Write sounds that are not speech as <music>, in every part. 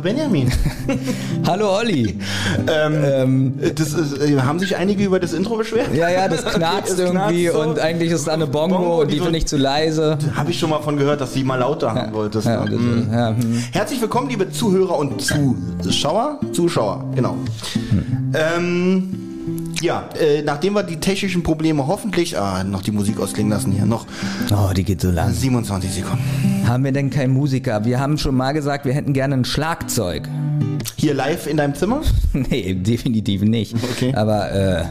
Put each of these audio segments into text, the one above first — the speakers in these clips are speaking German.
Hallo Benjamin. <laughs> Hallo Olli. Ähm, das ist, äh, haben sich einige über das Intro beschwert? Ja, ja, das <laughs> knarzt irgendwie knarzt so. und eigentlich ist da eine Bongo, Bongo, und die so- finde ich zu leise. Habe ich schon mal von gehört, dass die mal lauter haben wolltest. Ja, ne? Mhm. ja, hm. Herzlich willkommen, liebe Zuhörer und Zuschauer. Zuschauer, genau. Ähm, ja, äh, nachdem wir die technischen Probleme hoffentlich, ah, noch die Musik ausklingen lassen hier, noch Oh, die geht so lang. 27 Sekunden. Haben wir denn keinen Musiker? Wir haben schon mal gesagt, wir hätten gerne ein Schlagzeug. Hier live in deinem Zimmer? <laughs> Nee, definitiv nicht. Okay. Aber äh,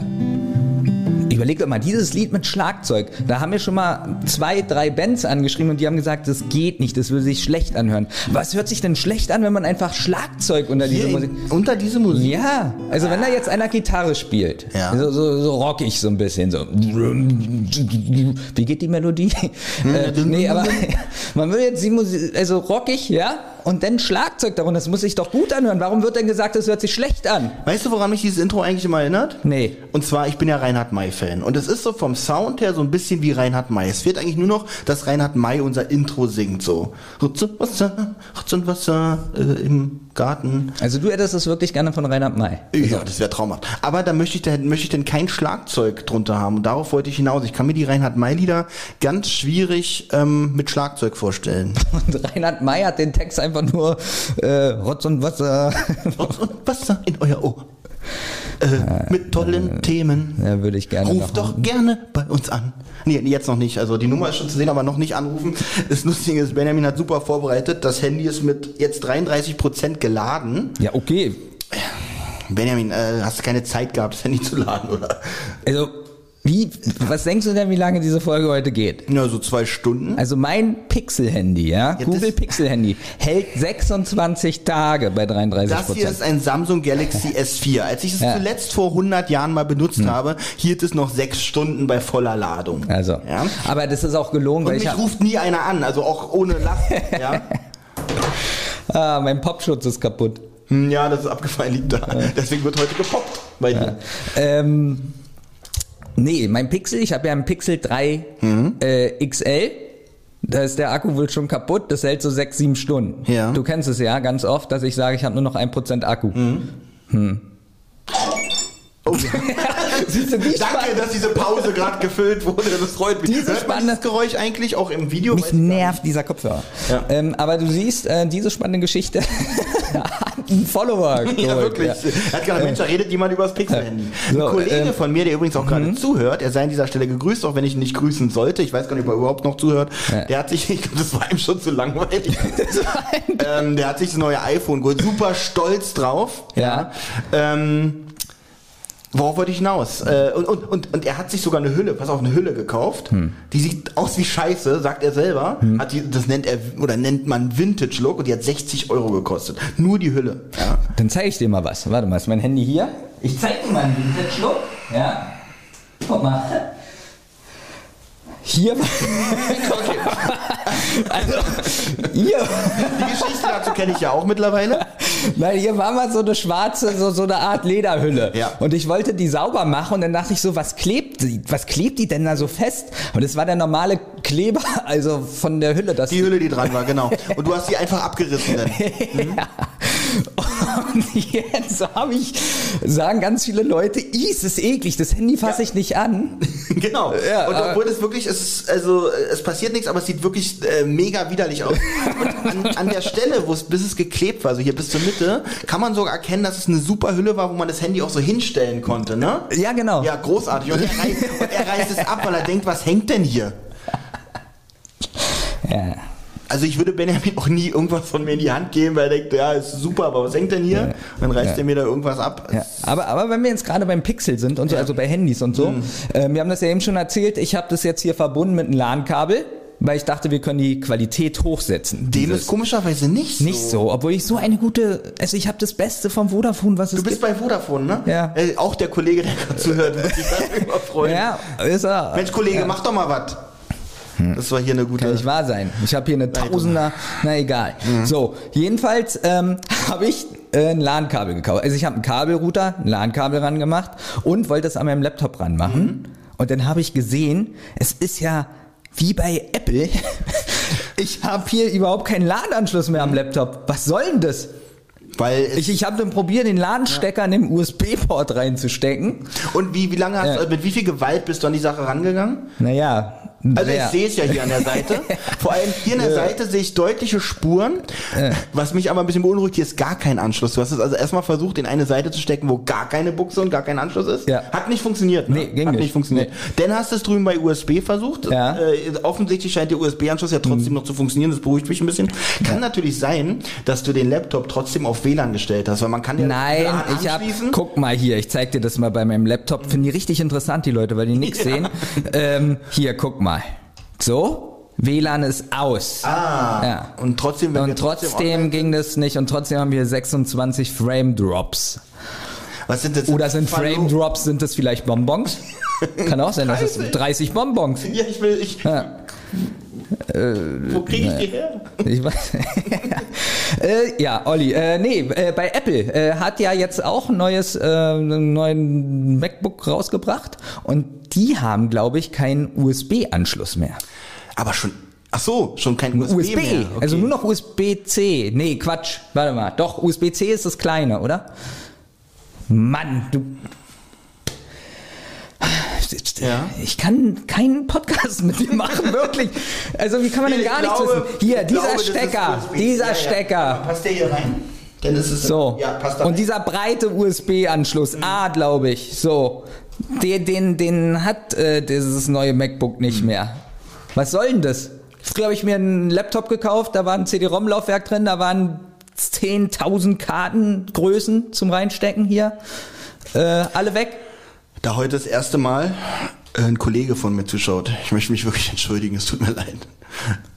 überleg doch mal, dieses Lied mit Schlagzeug, da haben wir schon mal zwei, drei Bands angeschrieben und die haben gesagt, das geht nicht, das würde sich schlecht anhören. Was hört sich denn schlecht an, wenn man einfach Schlagzeug unter diese Hier Musik... in, unter diese Musik? Ja, also wenn da jetzt einer Gitarre spielt, Ja. so, so, so rockig so ein bisschen, so. Wie geht die Melodie? äh, nee, aber <laughs> man will jetzt die Musik, also rockig, ja, und dann Schlagzeug darunter, das muss sich doch gut anhören. Warum wird denn gesagt, das hört sich schlecht an? Weißt du, woran mich dieses Intro eigentlich immer erinnert? Nee. Und zwar, ich bin ja Reinhard May-Fan. Und es ist so vom Sound her so ein bisschen wie Reinhard May. Es wird eigentlich nur noch, dass Reinhard May unser Intro singt. So. Rutz und Wasser, Rutz und Wasser äh, im Garten. Also du hättest es wirklich gerne von Reinhard May. Ja, das wäre traumhaft. Aber da möchte ich, da möchte ich denn kein Schlagzeug drunter haben. Und darauf wollte ich hinaus. Ich kann mir die Reinhard May-Lieder ganz schwierig ähm, mit Schlagzeug vorstellen. <laughs> Und Reinhard May hat den Text einfach nur äh, Rotz und Wasser. <laughs> Rutz und Wasser in euer Ohr. Äh, mit tollen Themen. Ja, würde ich gerne Ruf doch gerne bei uns an. Nee, jetzt noch nicht. Also die Nummer ist schon zu sehen, aber noch nicht anrufen. Das Lustige ist, Benjamin hat super vorbereitet. Das Handy ist mit jetzt 33% geladen. Ja, okay. Benjamin, äh, hast du keine Zeit gehabt, das Handy zu laden, oder? Also, wie, was denkst du denn, wie lange diese Folge heute geht? Ja, so zwei Stunden. Also mein Pixel-Handy, ja, Ja, Google Pixel-Handy, hält 26 Tage bei 33 Das hier ist ein Samsung Galaxy <laughs> S4. Als ich es Ja. zuletzt vor 100 Jahren mal benutzt habe, hielt es noch sechs Stunden bei voller Ladung. Also, Ja. aber das ist auch gelogen, Und weil ich mich hab, ruft nie einer an, also auch ohne Last. <laughs> ja. ah, mein Popschutz ist kaputt. Hm, ja, das ist abgefallen, liegt da. Deswegen wird heute gepoppt bei dir. Ähm, nee, mein Pixel, ich habe ja einen Pixel 3 Mhm. äh, XL. Da ist der Akku wohl schon kaputt, das hält so sechs, sieben Stunden. Ja. Du kennst es ja ganz oft, dass ich sage, ich habe nur noch ein Prozent Akku. Oh, <laughs> Siehst du, Danke, dass diese Pause gerade gefüllt wurde. Das freut mich. Diese Hört man spannende- das Geräusch eigentlich auch im Video? Mich nervt dieser Kopfhörer. Ja. Ähm, aber du siehst, äh, diese spannende Geschichte <laughs> einen Follower. <laughs> Ja, wirklich. ja. Er hat gerade, Mensch, da redet jemand über das Pixel-Handy. So, Ein Kollege ähm, von mir, der übrigens auch gerade zuhört, er sei an dieser Stelle gegrüßt, auch wenn ich ihn nicht grüßen sollte. Ich weiß gar nicht, ob er überhaupt noch zuhört. Ja. Der hat sich, <laughs> ich glaube, das war ihm schon zu langweilig. <laughs> ähm, der hat sich das neue iPhone geholt. Super stolz drauf. Ja. Ähm, Worauf wollte ich hinaus? Äh, und, und, und, und er hat sich sogar eine Hülle, pass auf, eine Hülle gekauft. Hm. Die sieht aus wie Scheiße, sagt er selber. Hat die, das nennt er, oder nennt man Vintage Look und die hat 60 Euro gekostet. Nur die Hülle. Ja. Dann zeige ich dir mal was. Warte mal, ist mein Handy hier? Ich zeig dir mal einen Vintage-Look. Ja. Guck mal. Hier war. also, hier. Die Geschichte dazu kenne ich ja auch mittlerweile. Nein, hier war mal so eine schwarze, so, so eine Art Lederhülle. Ja. Und ich wollte die sauber machen und dann dachte ich so, was klebt die, was klebt die denn da so fest? Und es war der normale Kleber, also von der Hülle. Das Die Hülle, die dran war, genau. Und du hast die einfach abgerissen dann. <laughs> ja. Und jetzt habe ich, sagen ganz viele Leute, "Ih, es ist eklig, das Handy fasse Ja. ich nicht an. genau. Ja, und aber- obwohl es wirklich, es ist, also äh, es passiert nichts, aber es sieht wirklich äh, mega widerlich aus. Und an, an der Stelle, wo es bis es geklebt war, also hier bis zur Mitte, kann man sogar erkennen, dass es eine super Hülle war, wo man das Handy auch so hinstellen konnte, ne? Ja, genau. Ja, großartig. Und er, reißt, und er reißt es ab, weil er denkt, was hängt denn hier? Ja. Also ich würde Benjamin <laughs> auch nie irgendwas von mir in die Hand geben, weil er denkt, ja, ist super, aber was hängt denn hier? Und dann reißt Ja. er mir da irgendwas ab. Ja, aber, aber wenn wir jetzt gerade beim Pixel sind und so, also bei Handys und so, Mhm. äh, wir haben das ja eben schon erzählt, ich habe das jetzt hier verbunden mit einem LAN-Kabel, weil ich dachte, wir können die Qualität hochsetzen. Dem ist komischerweise nicht so. nicht so, obwohl ich so eine gute, also ich habe das Beste vom Vodafone, was es Du bist gibt. bei Vodafone, ne? Ja. Äh, auch der Kollege, der gerade zuhört, wird sich darüber freuen. Ja, ist er. Mensch, Kollege, ja. mach doch mal was. Das war hier eine gute. Kann nicht wahr sein. Ich habe hier eine Tausender, na egal. So, jedenfalls ähm, <laughs> habe ich äh, ein LAN-Kabel gekauft. Also ich habe einen Kabelrouter, ein LAN-Kabel ran gemacht und wollte es an meinem Laptop ranmachen. Mhm. Und dann habe ich gesehen, es ist ja wie bei Apple. <laughs> Ich habe hier überhaupt keinen LAN-Anschluss mehr am Laptop. Was soll denn das? Weil Ich, ich habe dann probiert, den LAN-Stecker in den USB-Port reinzustecken. und wie, wie lange hast Ja. du, mit wie viel Gewalt bist du an die Sache rangegangen? Naja. Also ich sehe es ja hier an der Seite. <laughs> Vor allem hier an der Seite sehe ich deutliche Spuren. Was mich aber ein bisschen beunruhigt, hier ist gar kein Anschluss. Du hast es also erstmal versucht, in eine Seite zu stecken, wo gar keine Buchse und gar kein Anschluss ist. Ja. Hat nicht funktioniert. Ne? Nee, ging Hat nicht. nicht funktioniert. Dann hast du es drüben bei USB versucht. Ja. Äh, offensichtlich scheint der USB-Anschluss ja trotzdem noch zu funktionieren. Das beruhigt mich ein bisschen. Kann natürlich sein, dass du den Laptop trotzdem auf WLAN gestellt hast, weil man kann ja Nein, ich hab, guck mal hier, ich zeig dir das mal bei meinem Laptop. Finden die richtig interessant, die Leute, weil die nichts <laughs> sehen. Ähm, hier, guck mal. So, WLAN ist aus. Ah. Ja. Und trotzdem, wenn wir Und trotzdem online- ging das nicht und trotzdem haben wir 26 Frame Drops. Was sind das? Oder sind Verlo- Frame Drops, sind das vielleicht Bonbons? <laughs> Kann auch sein, dass es Scheiße. 30 Bonbons. Ja, ich will, ich. Ja. Wo kriege ich die her? Ich weiß. <laughs> äh, ja, Olli, äh, nee, äh, bei Apple äh, hat ja jetzt auch ein neues, äh, einen neuen MacBook rausgebracht und die haben, glaube ich, keinen USB-Anschluss mehr. Aber schon. Ach so, schon kein USB, USB, mehr. Okay. also nur noch USB-C. Nee, Quatsch, warte mal. Doch, USB-C ist das kleine, oder? Mann, du. Ja. Ich kann keinen Podcast mit dir machen, <laughs> wirklich. Also wie kann man denn Ich gar nichts glaube- wissen? Hier, dieser glaube, Stecker, dieser Ja, ja. Stecker. Passt der hier rein? Denn es ist So. Ja, passt da Und rein. dieser breite USB-Anschluss, A, glaube ich, so. Den, den, den hat äh, dieses neue MacBook nicht mehr. Was soll denn das? Früher habe ich mir einen Laptop gekauft, da war ein CD-ROM-Laufwerk drin, da waren 10.000 Kartengrößen zum Reinstecken hier. Äh, alle weg. Da heute das erste Mal äh, ein Kollege von mir zuschaut. Ich möchte mich wirklich entschuldigen, es tut mir leid.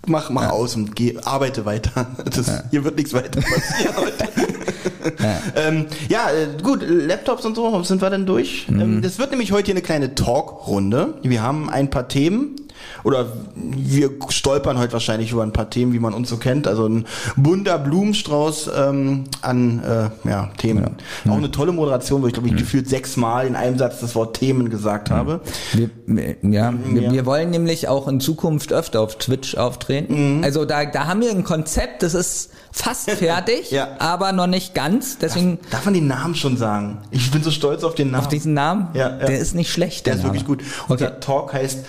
Mach, mach aus und geh, arbeite weiter. <laughs> Das, Hier wird nichts weiter passieren heute. <laughs> ähm, ja, äh, gut, Laptops und so, sind wir denn durch? Mhm. Ähm, das wird nämlich heute hier eine kleine Talkrunde. Wir haben ein paar Themen. Oder wir stolpern heute wahrscheinlich über ein paar Themen, wie man uns so kennt. Also ein bunter Blumenstrauß ähm, an äh, ja, Themen. Auch eine tolle Moderation, wo ich glaube ich gefühlt sechsmal in einem Satz das Wort Themen gesagt habe. Wir, wir- ja, wir, Ja. wir wollen nämlich auch in Zukunft öfter auf Twitch auftreten. Mhm. Also da, da haben wir ein Konzept, das ist fast <laughs> fertig, Ja. aber noch nicht ganz. Deswegen Darf man den Namen schon sagen? Ich bin so stolz auf den Namen. auf diesen Namen, Ja, ja. der ist nicht schlecht. Der ist Name. wirklich gut. Unser Talk heißt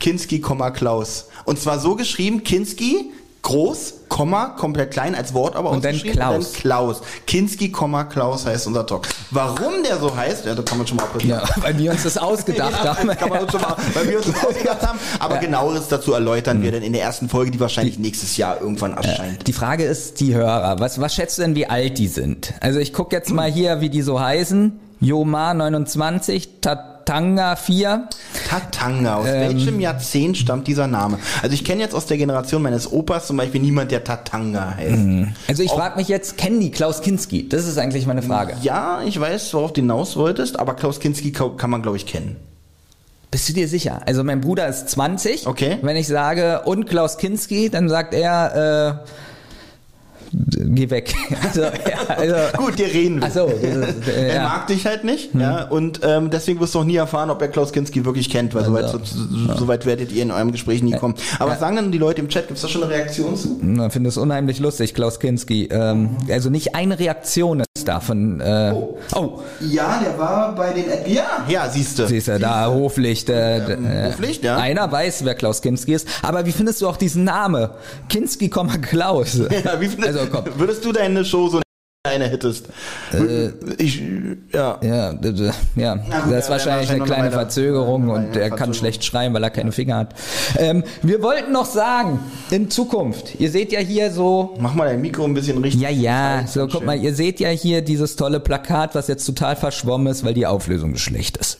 Kinski, Klaus. Und zwar so geschrieben, Kinski, groß, Komma, komplett klein als Wort aber Und dann. Klaus. Und dann Klaus. Kinski, Klaus heißt unser Talk. Warum der so heißt, ja, da kann man schon mal Ja, weil wir uns das <laughs> ausgedacht Ja, haben. kann man uns schon mal, weil wir uns das <laughs> ausgedacht haben. Aber genaueres dazu erläutern wir dann in der ersten Folge, die wahrscheinlich nächstes Jahr irgendwann erscheint. Die Frage ist, die Hörer, was, was schätzt du denn, wie alt die sind? Also ich gucke jetzt mal hier, wie die so heißen. Yoma 29, Tatanga 4. Tatanga. Aus Ähm. welchem Jahrzehnt stammt dieser Name? Also ich kenne jetzt aus der Generation meines Opas zum Beispiel niemand, der Tatanga heißt. Also ich frage mich jetzt, kennen die Klaus Kinski? Das ist eigentlich meine Frage. Ja, ich weiß, worauf du hinaus wolltest, aber Klaus Kinski ka- kann man, glaube ich, kennen. Bist du dir sicher? Also mein Bruder ist 20. Okay. Wenn ich sage, und Klaus Kinski, dann sagt er, äh, geh weg. <laughs> Also, ja, also, Gut, dir reden wir. So, ist, äh, Er ja. mag dich halt nicht, ja, und ähm, deswegen wirst du auch nie erfahren, ob er Klaus Kinski wirklich kennt, weil soweit, Also, so, soweit werdet ihr in eurem Gespräch nie kommen. Aber was sagen dann die Leute im Chat? Gibt's da schon eine Reaktion zu? Ich finde es unheimlich lustig, Klaus Kinski. Ähm, also nicht eine Reaktion ist davon. Äh, oh, Ja, der war bei den... Ja, ja, siehst du. siehst du, da Hoflicht. Äh, äh, Hoflicht, ja. Einer weiß, wer Klaus Kinski ist. Aber wie findest du auch diesen Namen? Kinski, Klaus. <laughs> Ja, wie findest, Also komm. Würdest du deine Show so eine hättest? ich, ja. Ja, ja, gut, das ist wahrscheinlich eine kleine Verzögerung und er kann schlecht schreiben, weil er keine Finger hat. Ähm, wir wollten noch sagen, in Zukunft, ihr seht ja hier so, Mach mal dein Mikro ein bisschen richtig. ja, ja, so guck mal, ihr seht ja hier dieses tolle Plakat, was jetzt total verschwommen ist, weil die Auflösung schlecht ist.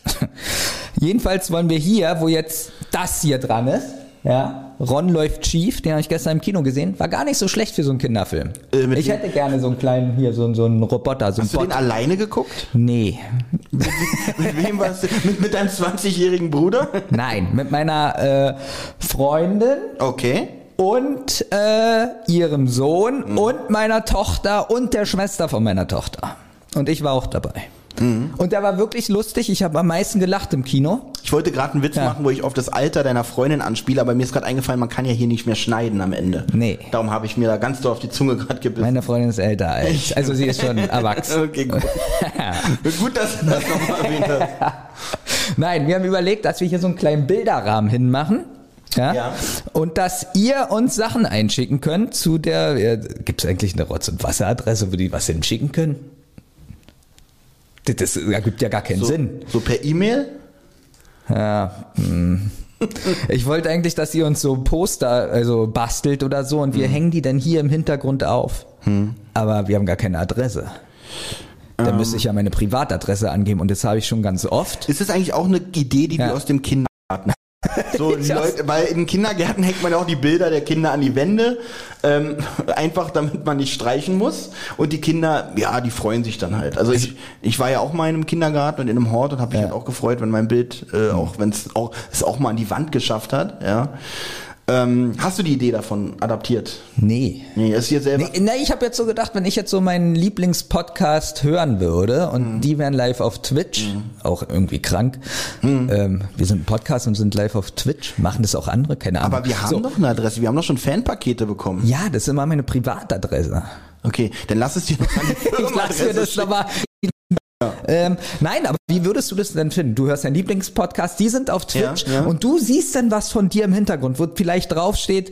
<laughs> Jedenfalls wollen wir hier, wo jetzt das hier dran ist, ja, Ron läuft schief, den habe ich gestern im Kino gesehen, war gar nicht so schlecht für so einen Kinderfilm. Äh, ich hätte gerne so einen kleinen, hier, so, so einen Roboter, so einen Hast du den Bot. alleine geguckt? Nee, <laughs> mit wem warst du? Mit, mit deinem 20-jährigen Bruder? Nein, mit meiner äh, Freundin Okay. und äh, ihrem Sohn und meiner Tochter und der Schwester von meiner Tochter. Und ich war auch dabei. Und der war wirklich lustig. Ich habe am meisten gelacht im Kino. Ich wollte gerade einen Witz Ja. machen, wo ich auf das Alter deiner Freundin anspiele, aber mir ist gerade eingefallen, man kann ja hier nicht mehr schneiden am Ende. Nee. Darum habe ich mir da ganz doll auf die Zunge gerade gebissen. Meine Freundin ist älter als, also sie ist schon <laughs> erwachsen. Okay, gut. <laughs> gut, dass du das nochmal erwähnt hast. <laughs> Nein, wir haben überlegt, dass wir hier so einen kleinen Bilderrahmen hinmachen. Ja? Ja. Und dass ihr uns Sachen einschicken könnt zu der. Ja, Gibt es eigentlich eine Rotz- und Wasseradresse, wo die was hinschicken können? Das, ergibt ja gar keinen So, Sinn. so per E-Mail? Ja. hm. Ich wollte eigentlich, dass ihr uns so Poster also bastelt oder so und wir Hm. hängen die dann hier im Hintergrund auf. Aber wir haben gar keine Adresse. Ähm. Da müsste ich ja meine Privatadresse angeben und das habe ich schon ganz oft. Ist das eigentlich auch eine Idee, die Ja. wir aus dem Kindergarten so, <laughs> die Leute, weil in Kindergärten hängt man ja auch die Bilder der Kinder an die Wände, ähm, <laughs> einfach damit man nicht streichen muss. Und die Kinder, ja, die freuen sich dann halt. Also ich, ich war ja auch mal in einem Kindergarten und in einem Hort und habe mich Ja. halt auch gefreut, wenn mein Bild, äh, auch wenn es auch, es auch mal an die Wand geschafft hat. Ja. Ähm, hast du die Idee davon adaptiert? Nee. Nee, ist hier selber. Nee, nee, ich habe jetzt so gedacht, wenn ich jetzt so meinen Lieblingspodcast hören würde und Mhm. die wären live auf Twitch, auch irgendwie krank. Mhm. Ähm, wir sind ein Podcast und sind live auf Twitch. Machen das auch andere? Keine Ahnung. Aber wir haben so. doch eine Adresse, wir haben doch schon Fanpakete bekommen. Ja, das ist immer meine Privatadresse. Okay, dann lass es dir <laughs> Ich lasse mir das schicken. Nochmal. Ähm, nein, aber wie würdest du das denn finden? Du hörst deinen Lieblingspodcast, die sind auf Twitch Ja, ja. und du siehst dann was von dir im Hintergrund, wo vielleicht draufsteht,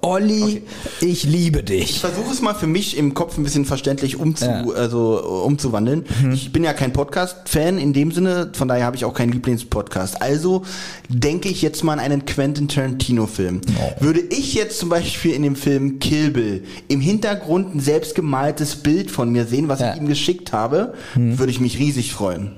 Olli, ich liebe Ich dich. versuche es mal für mich im Kopf ein bisschen verständlich umzu, Ja. also, umzuwandeln. Mhm. Ich bin ja kein Podcast-Fan in dem Sinne, von daher habe ich auch keinen Lieblingspodcast. Also denke ich jetzt mal an einen Quentin Tarantino-Film. Oh. Würde ich jetzt zum Beispiel in dem Film Kill Bill im Hintergrund ein selbstgemaltes Bild von mir sehen, was Ja. Mhm. ich ihm geschickt habe, würde ich mich riesig freuen.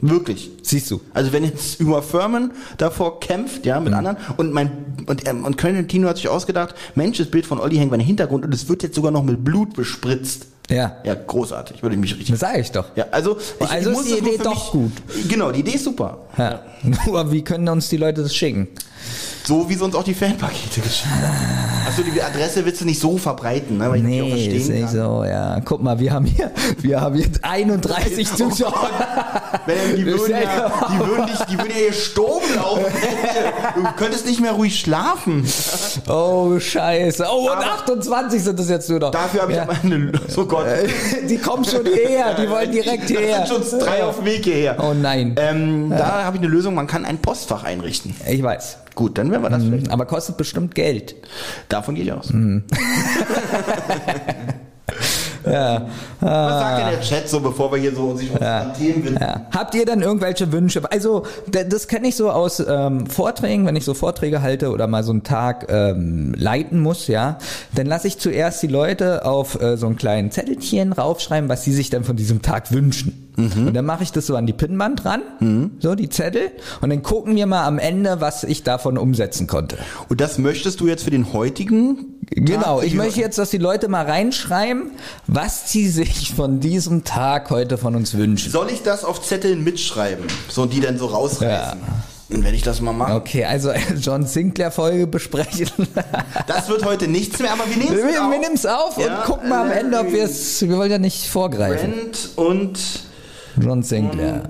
Wirklich. Siehst du. Also wenn jetzt Uma Thurman davor kämpft, ja, mit Mhm. anderen und mein und ähm, und Quentin Tarantino hat sich ausgedacht, Mensch, das Bild von Olli hängt bei den Hintergrund und es wird jetzt sogar noch mit Blut bespritzt. Ja, Ja, großartig, würde ich mich richtig. das sage ich doch. Ja, also ich, Also ich ist muss die Idee doch mich, gut. Genau, die Idee ist super. Ja. <laughs> Nur wie können uns die Leute das schicken? So wie sie uns auch die Fanpakete geschickt haben. Achso, die Adresse willst du nicht so verbreiten, ne? Weil ich Nee, ist verstehen nicht so, ja. Guck mal, wir haben hier, wir haben hier 31 Zuschauer. Wenn, die, würden ja, die, würden dich, die würden ja hier Sturm laufen. Du könntest nicht mehr ruhig schlafen. Oh, scheiße. Oh, und Aber- 28 sind das jetzt nur noch. Dafür habe ich ja. aber eine. So Gott. Die kommen schon her, die wollen direkt her. Das sind schon drei auf dem Weg hierher. Oh nein. Ähm, Da habe ich eine Lösung, man kann ein Postfach einrichten. Ich weiß. Gut, dann werden wir das vielleicht. Aber kostet bestimmt Geld. Davon gehe ich aus. Mhm. <laughs> <laughs> Ja. Was sagt denn der Chat so, bevor wir hier so uns ja. Themen widmen? Ja. Habt ihr dann irgendwelche Wünsche? Also, das kenne ich so aus ähm, Vorträgen, wenn ich so Vorträge halte oder mal so einen Tag ähm, leiten muss, ja, dann lasse ich zuerst die Leute auf äh, so einen kleinen Zettelchen raufschreiben, was sie sich dann von diesem Tag wünschen. Und dann mache ich das so an die Pinnwand dran, so die Zettel, und dann gucken wir mal am Ende, was ich davon umsetzen konnte. Und das möchtest du jetzt für den heutigen? Genau, ich möchte jetzt, dass die Leute mal reinschreiben, was sie sich von diesem Tag heute von uns wünschen. Soll ich das auf Zetteln mitschreiben? So, und die dann so rausreißen? Dann werde ich das mal machen. Okay, also John Sinclair Folge besprechen. <laughs> Das wird heute nichts mehr, aber wir nehmen wir es wir nehmen es auf Ja, und gucken mal am Ende, ob wir es. Wir wollen ja nicht vorgreifen. Brent und John Sinclair.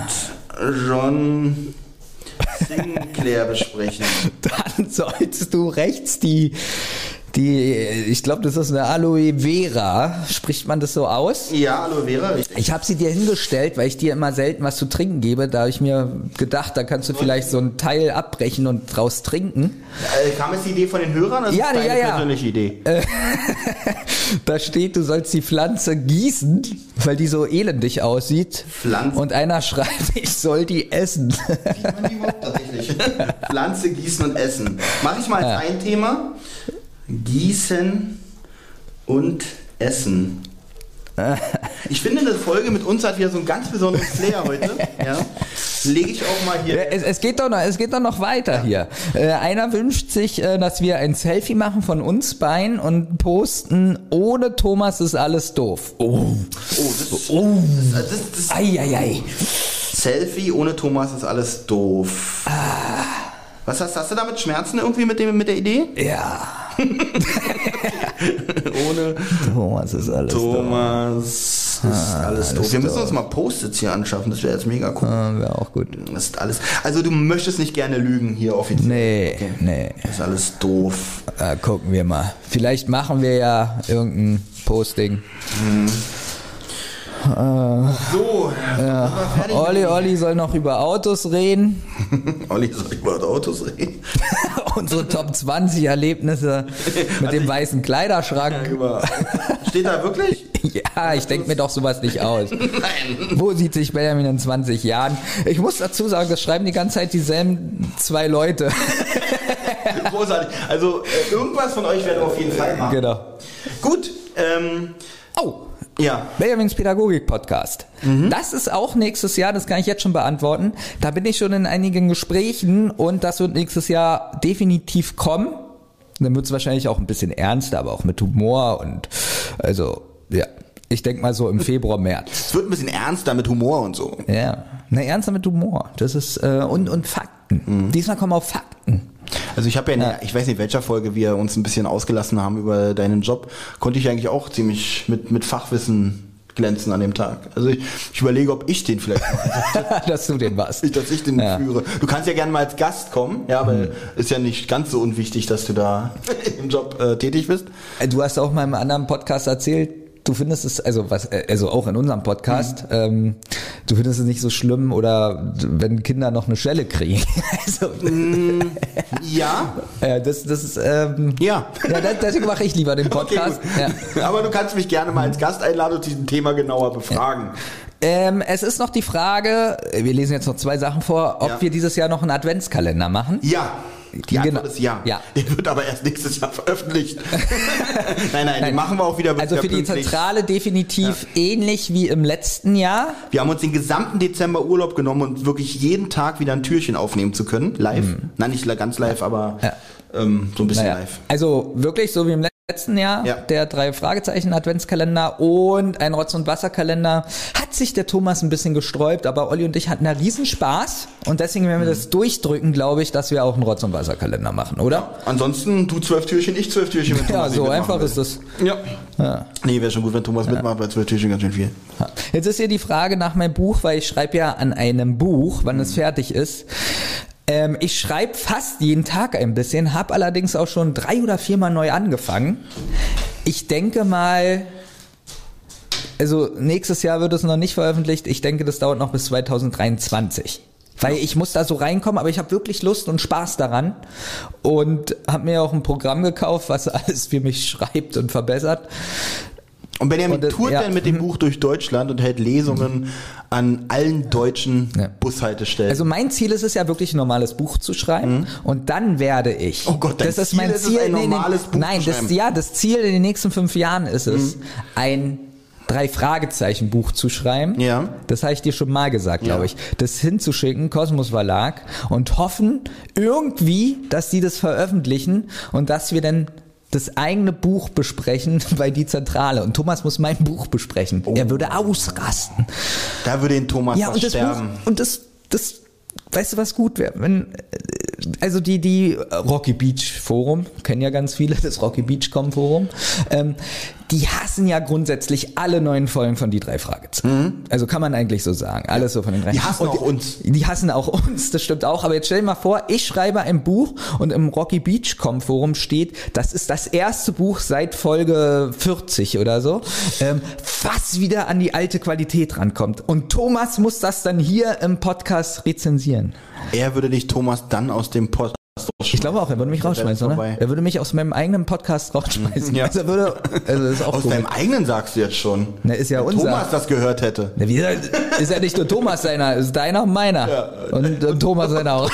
John Sinclair besprechen. <laughs> Dann sollst du rechts die, die, ich glaube, das ist eine Aloe Vera. Spricht man das so aus? Ja, Aloe Vera, richtig. Ich habe sie dir hingestellt, weil ich dir immer selten was zu trinken gebe. Da habe ich mir gedacht, da kannst du vielleicht so ein Teil abbrechen und draus trinken. Äh, kam jetzt die Idee von den Hörern? Das Ja, ist deine ja, ja. persönliche Idee. <laughs> Da steht, du sollst die Pflanze gießen, weil die so elendig aussieht. Pflanze. Und einer schreibt, <laughs> ich soll die essen. Sieht man die überhaupt tatsächlich? <laughs> Pflanze, Gießen und Essen. Mache ich mal als ein Thema. Gießen und Essen. <laughs> Ich finde, eine Folge mit uns hat wieder so einen ganz besonderen Flair heute. <laughs> Ja. Lege ich auch mal hier. Es, es, geht doch noch, es geht doch noch weiter hier. Äh, einer wünscht sich, äh, dass wir ein Selfie machen von uns beiden und posten, ohne Thomas ist alles doof. Oh. Oh, das, Oh. das, das, das Eieiei. Selfie ohne Thomas ist alles doof. Was hast, hast du damit Schmerzen irgendwie mit, dem, mit der Idee? Ja. <laughs> Ohne Thomas ist alles Thomas ist alles doof. Wir müssen uns mal Post-its hier anschaffen, das wäre jetzt mega cool. da. Wäre auch gut. Das ist alles. Also du möchtest nicht gerne lügen hier offiziell. Nee, nee. Das ist alles doof. Äh, gucken wir mal. Vielleicht machen wir ja irgendein Posting. So, ja. Olli, Olli soll noch über Autos reden. <laughs> Olli, soll über Autos reden? <laughs> Unsere Top 20 Erlebnisse mit dem weißen Kleiderschrank. Über- Steht da wirklich? <laughs> Ja, ich denke mir doch sowas nicht aus. Nein. Wo sieht sich Benjamin in 20 Jahren? Ich muss dazu sagen, das schreiben die ganze Zeit dieselben zwei Leute. Großartig. Also äh, irgendwas von euch werden wir auf jeden Fall machen. genau. Gut. Ähm, Oh, ja. Benjamins Pädagogik-Podcast. Das ist auch nächstes Jahr, das kann ich jetzt schon beantworten. Da bin ich schon in einigen Gesprächen und das wird nächstes Jahr definitiv kommen. Dann wird es wahrscheinlich auch ein bisschen ernster, aber auch mit Humor und also, ja. Ich denke mal so im Februar, März. Es wird ein bisschen ernster mit Humor und so. Ja. Na, ernster mit Humor. Das ist, äh, und, und Fakten. Diesmal kommen auch Fakten. Also ich habe ja, in der, ich weiß nicht, welcher Folge wir uns ein bisschen ausgelassen haben über deinen Job, konnte ich eigentlich auch ziemlich mit, mit Fachwissen glänzen an dem Tag. Also ich, ich überlege, ob ich den vielleicht, <laughs> Dass du den warst. dass ich den Ja. führe. Du kannst ja gerne mal als Gast kommen, ja, aber ist ja nicht ganz so unwichtig, dass du da <laughs> im Job äh, tätig bist. Äh, Du hast auch mal im anderen Podcast erzählt, du findest es, also was, äh, also auch in unserem Podcast, ähm, du findest es nicht so schlimm oder wenn Kinder noch eine Schelle kriegen. <laughs> also, Ja, <laughs> ja, das, das ist, ähm, ja. ja, deswegen mache ich lieber den <laughs> Podcast. Okay, ja. Aber du kannst mich gerne mal als Gast einladen und diesen Thema genauer befragen. ähm, es ist noch die Frage, wir lesen jetzt noch zwei Sachen vor, ob Ja. wir dieses Jahr noch einen Adventskalender machen. Ja. Die Antwort Genau. ist ja. Ja. Der wird aber erst nächstes Jahr veröffentlicht. <laughs> nein, nein, den machen wir auch wieder Also für die pünktlich. Zentrale definitiv ähnlich wie im letzten Jahr. Wir haben uns den gesamten Dezember Urlaub genommen und wirklich jeden Tag wieder ein Türchen aufnehmen zu können. Live. Nein, nicht ganz live, aber Mhm. Ja. ähm, so ein bisschen Naja, live. also wirklich so wie im letzten Jahr, Ja. der drei Fragezeichen Adventskalender und ein Rotz- und Wasserkalender, hat sich der Thomas ein bisschen gesträubt, aber Olli und ich hatten da riesen Spaß und deswegen werden wir das durchdrücken, glaube ich, dass wir auch einen Rotz- und Wasserkalender machen, oder? Ansonsten du zwölf Türchen, ich zwölf Türchen. Ja, Thomas nicht so einfach will. ist das. Ja. Ja. Nee, wäre schon gut, wenn Thomas mitmacht, weil zwölf Türchen ganz schön viel. Jetzt ist hier die Frage nach meinem Buch, weil ich schreibe ja an einem Buch, wann es fertig ist. Ähm, ich schreibe fast jeden Tag ein bisschen, habe allerdings auch schon drei oder viermal neu angefangen. Ich denke mal, also nächstes Jahr wird es noch nicht veröffentlicht. Ich denke, das dauert noch bis 2023. Weil ich muss da so reinkommen, aber ich habe wirklich Lust und Spaß daran und habe mir auch ein Programm gekauft, was <laughs> alles für mich schreibt und verbessert. Und Benjamin Und tourt ja. dann mit dem Buch durch Deutschland und hält Lesungen an allen deutschen Ja. Bushaltestellen. Also mein Ziel ist es ja wirklich ein normales Buch zu schreiben und dann werde ich. Mhm. Oh Gott, dein das ist Ziel mein ist es, Ziel. ein nee, nee, normales Buch nein, zu das schreiben. Mhm. ja das Ziel in den nächsten fünf Jahren ist es, ein drei Fragezeichen Buch zu schreiben. Ja. Das habe ich dir schon mal gesagt, glaube Ja. ich. Das hinzuschicken, Kosmos Verlag und hoffen irgendwie, dass sie das veröffentlichen und dass wir dann das eigene Buch besprechen <laughs> bei die Zentrale. Und Thomas muss mein Buch besprechen. Oh. Er würde ausrasten. da würde den Thomas Ja, und das sterben. Buch, und das, das, weißt du, was gut wäre? Wenn, äh, also die, die Rocky Beach Forum, kennen ja ganz viele, das Rocky Beach Com Forum, ähm, die hassen ja grundsätzlich alle neuen Folgen von die drei Fragezeichen. Also kann man eigentlich so sagen. Alles so von den drei. Mhm. Die hassen Und auch uns. Die hassen auch uns, das stimmt auch. Aber jetzt stell dir mal vor, ich schreibe ein Buch und im Rocky Beach Com Forum steht, das ist das erste Buch seit Folge 40 oder so, ähm, was wieder an die alte Qualität rankommt. Und Thomas muss das dann hier im Podcast rezensieren. Er würde dich Thomas dann aus dem Podcast Ich glaube auch, er würde mich rausschmeißen, oder? vorbei. Er würde mich aus meinem eigenen Podcast rausschmeißen. Ja. Also er würde, also ist auch Aus komisch. deinem eigenen sagst du jetzt schon. Na, ist ja Wenn unser. Thomas das gehört hätte. Na, wie, ist ja nicht nur Thomas seiner, ist deiner und meiner. Und, und Thomas seiner auch.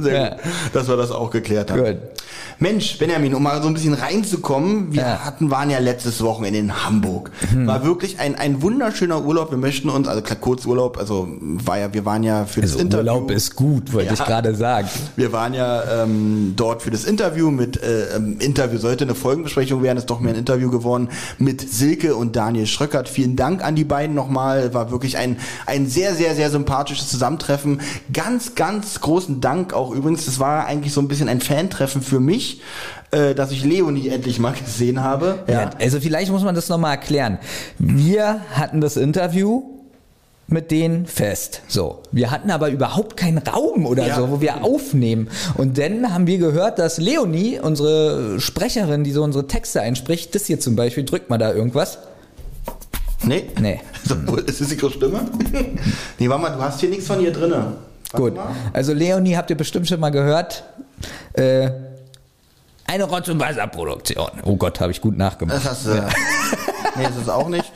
Sehr Ja. gut, dass wir das auch geklärt haben. Gut. Mensch, Benjamin, um mal so ein bisschen reinzukommen, wir Ja. Hatten, waren ja letztes Wochenende in Hamburg. War wirklich ein, ein wunderschöner Urlaub. Wir möchten uns, also Kurzurlaub, also war ja, wir waren ja für das Also Interview. Urlaub ist gut, wollte Ja. ich gerade sagen. Sagen. Wir waren ja ähm, dort für das Interview mit, äh, ähm, Interview sollte eine Folgenbesprechung werden, ist doch mehr ein Interview geworden mit Silke und Daniel Schröckert. Vielen Dank an die beiden nochmal, war wirklich ein, ein sehr, sehr, sehr sympathisches Zusammentreffen. Ganz, ganz großen Dank auch übrigens, das war eigentlich so ein bisschen ein Fantreffen für mich, äh, dass ich Leonie endlich mal gesehen habe. Ja. also vielleicht muss man das nochmal erklären. Wir hatten das Interview mit denen fest. So. Wir hatten aber überhaupt keinen Raum oder Ja. so, wo wir aufnehmen. Und dann haben wir gehört, dass Leonie, unsere Sprecherin, die so unsere Texte einspricht, das hier zum Beispiel, drückt mal da irgendwas. Nee? Nee. <laughs> So, ist das ihre Stimme? <laughs> nee, warte mal, du hast hier nichts von ihr drinne. Warte Gut. mal. Also Leonie habt ihr bestimmt schon mal gehört. Äh, eine Rotz- und Wasserproduktion. Oh Gott, habe ich gut nachgemacht. Das hast du. <laughs> nee, das ist auch nicht.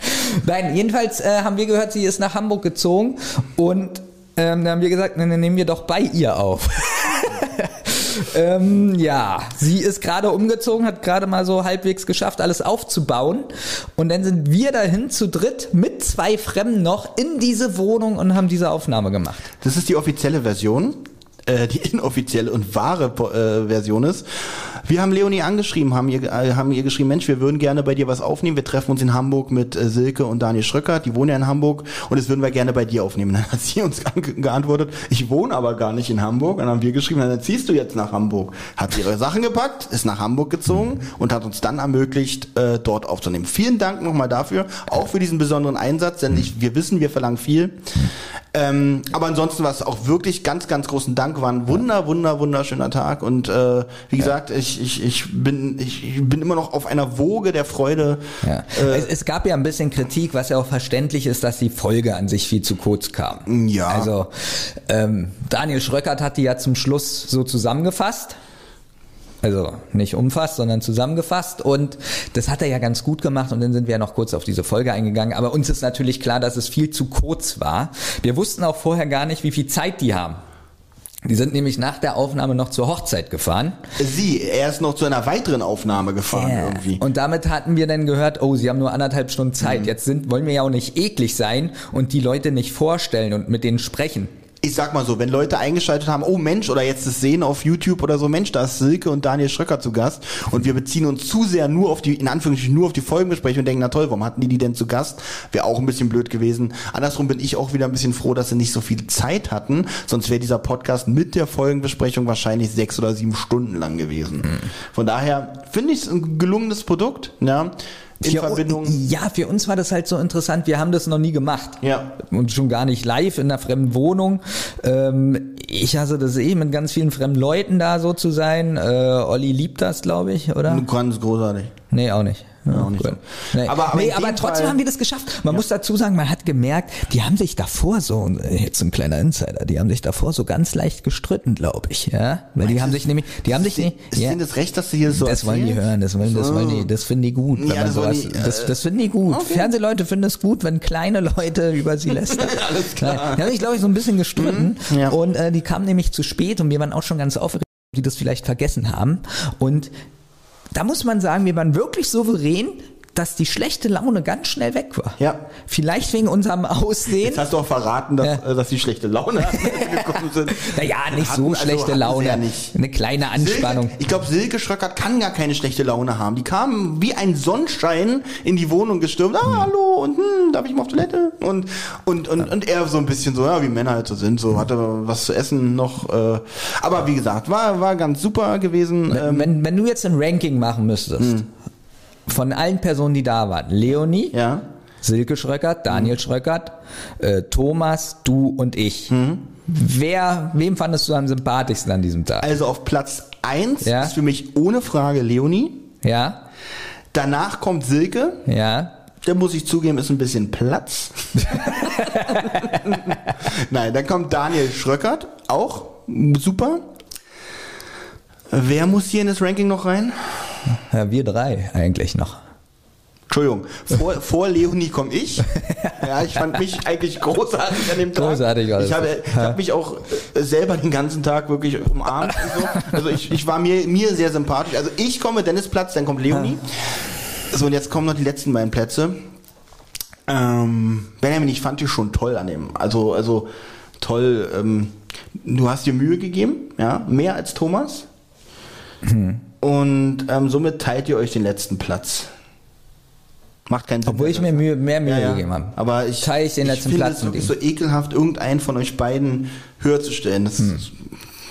Nein, jedenfalls äh, haben wir gehört, sie ist nach Hamburg gezogen und ähm, da haben wir gesagt, dann nehmen wir doch bei ihr auf. <laughs> ähm, ja, sie ist gerade umgezogen, hat gerade mal so halbwegs geschafft, alles aufzubauen. Und dann sind wir dahin zu dritt mit zwei Fremden noch in diese Wohnung und haben diese Aufnahme gemacht. Das ist die offizielle Version. Äh, die <laughs> inoffizielle und wahre äh, Version ist. Wir haben Leonie angeschrieben, haben ihr, äh, haben ihr geschrieben, Mensch, wir würden gerne bei dir was aufnehmen. Wir treffen uns in Hamburg mit äh, Silke und Daniel Schröckert, die wohnen ja in Hamburg und das würden wir gerne bei dir aufnehmen. <laughs> Dann hat sie uns ge- geantwortet, ich wohne aber gar nicht in Hamburg. Dann haben wir geschrieben, dann ziehst du jetzt nach Hamburg. Hat ihre Sachen gepackt, ist nach Hamburg gezogen und hat uns dann ermöglicht, äh, dort aufzunehmen. Vielen Dank nochmal dafür, auch für diesen besonderen Einsatz, denn ich, wir wissen, wir verlangen viel. Ähm, aber ansonsten war es auch wirklich ganz, ganz großen Dank. War ein wunder, wunder, wunderschöner Tag. Und äh, wie gesagt, ich, ich, ich, bin, ich, ich bin immer noch auf einer Woge der Freude. Ja. Äh, es, es gab ja ein bisschen Kritik, was ja auch verständlich ist, dass die Folge an sich viel zu kurz kam. Ja. Also ähm, Daniel Schröckert hat die ja zum Schluss so zusammengefasst. Also nicht umfasst, sondern zusammengefasst. Und das hat er ja ganz gut gemacht. Und dann sind wir ja noch kurz auf diese Folge eingegangen. Aber uns ist natürlich klar, dass es viel zu kurz war. Wir wussten auch vorher gar nicht, wie viel Zeit die haben. Die sind nämlich nach der Aufnahme noch zur Hochzeit gefahren. Sie, er ist noch zu einer weiteren Aufnahme gefahren Ja. irgendwie. Und damit hatten wir dann gehört, oh, sie haben nur anderthalb Stunden Zeit. Mhm. Jetzt sind, wollen wir ja auch nicht eklig sein und die Leute nicht vorstellen und mit denen sprechen. Ich sag mal so, wenn Leute eingeschaltet haben, oh Mensch, oder jetzt das sehen auf YouTube oder so, Mensch, da ist Silke und Daniel Schröcker zu Gast und wir beziehen uns zu sehr nur auf die, in Anführungsstrichen nur auf die Folgenbesprechung und denken, na toll, warum hatten die die denn zu Gast? Wäre auch ein bisschen blöd gewesen. Andersrum bin ich auch wieder ein bisschen froh, dass sie nicht so viel Zeit hatten, sonst wäre dieser Podcast mit der Folgenbesprechung wahrscheinlich sechs oder sieben Stunden lang gewesen. Von daher finde ich es ein gelungenes Produkt, ja, in Für- Verbindung. Ja, für uns war das halt so interessant. Wir haben das noch nie gemacht. Ja. Und schon gar nicht live in einer fremden Wohnung. Ähm, ich hasse das eh, mit ganz vielen fremden Leuten da so zu sein. Äh, Olli liebt das, glaube ich, oder? Ganz großartig. Nee, auch nicht. Ja, auch nicht cool. so. Nee, Aber- aber nee, aber dem trotzdem Fall- haben wir das geschafft. Man muss dazu sagen, man hat gemerkt, die haben sich davor so, jetzt ein kleiner Insider, die haben sich davor so ganz leicht gestritten, glaube ich, ja, weil die haben sich nämlich, die haben sich nicht, Ist ja, denen das recht, dass du hier so das wollen die hören, das wollen, das wollen die, das finden die gut, wenn Ja, man das sowas, die, äh, das, das finden die gut. okay. Fernsehleute finden es gut, wenn kleine Leute über sie lästern. <laughs> Alles klar. Nein, Die haben sich, glaube ich, so ein bisschen gestritten Mhm, ja. und äh, die kamen nämlich zu spät und wir waren auch schon ganz aufgeregt, die das vielleicht vergessen haben und da muss man sagen, wir waren wirklich souverän, dass die schlechte Laune ganz schnell weg war. Ja. Vielleicht wegen unserem Aussehen. Jetzt hast du auch verraten, dass, Ja. äh, dass die schlechte Laune <laughs> gekommen sind. Naja, nicht Hatten- so also schlechte sie Laune. Ja nicht. Eine kleine Anspannung. Silke, ich glaube, Silke Schröckert kann gar keine schlechte Laune haben. Die kam wie ein Sonnenschein in die Wohnung gestürmt. Hm. Ah, hallo, und hm, darf ich mal auf Toilette? Und, und, und, und er so ein bisschen so, ja, wie Männer halt so sind, so hatte was zu essen noch. Äh, aber wie gesagt, war, war ganz super gewesen. Ähm, wenn, wenn du jetzt ein Ranking machen müsstest, von allen Personen, die da waren, Leonie, ja. Silke Schröckert, Daniel Schröckert, äh, Thomas, du und ich. Hm. Wer, wem fandest du am sympathischsten an diesem Tag? Also auf Platz eins Ja. ist für mich ohne Frage Leonie. Ja, Danach kommt Silke. ja. Da muss ich zugeben, ist ein bisschen Platz. <laughs> Nein, dann kommt Daniel Schröckert, auch super. Wer muss hier in das Ranking noch rein? Ja, wir drei eigentlich noch. Entschuldigung, vor, <laughs> vor Leonie komme ich. Ja, ich fand mich eigentlich großartig an dem Tag. Großartig das. Ich habe, ich habe mich auch äh, selber den ganzen Tag wirklich umarmt so. Also ich, ich war mir, mir sehr sympathisch. Also ich komme Dennis Platz, dann kommt Leonie. So, und jetzt kommen noch die letzten beiden Plätze. Ähm, Benjamin, ich fand dich schon toll an dem. Also, also toll. Ähm, du hast dir Mühe gegeben, ja, mehr als Thomas. Hm. Und ähm, somit teilt ihr euch den letzten Platz. Macht keinen Sinn. Obwohl ich mir Mühe, mehr Mühe Ja, ja. gegeben habe. Aber ich, Teile ich den letzten finde Platz es wirklich so ekelhaft, irgendeinen von euch beiden höher zu stellen. Das Hm.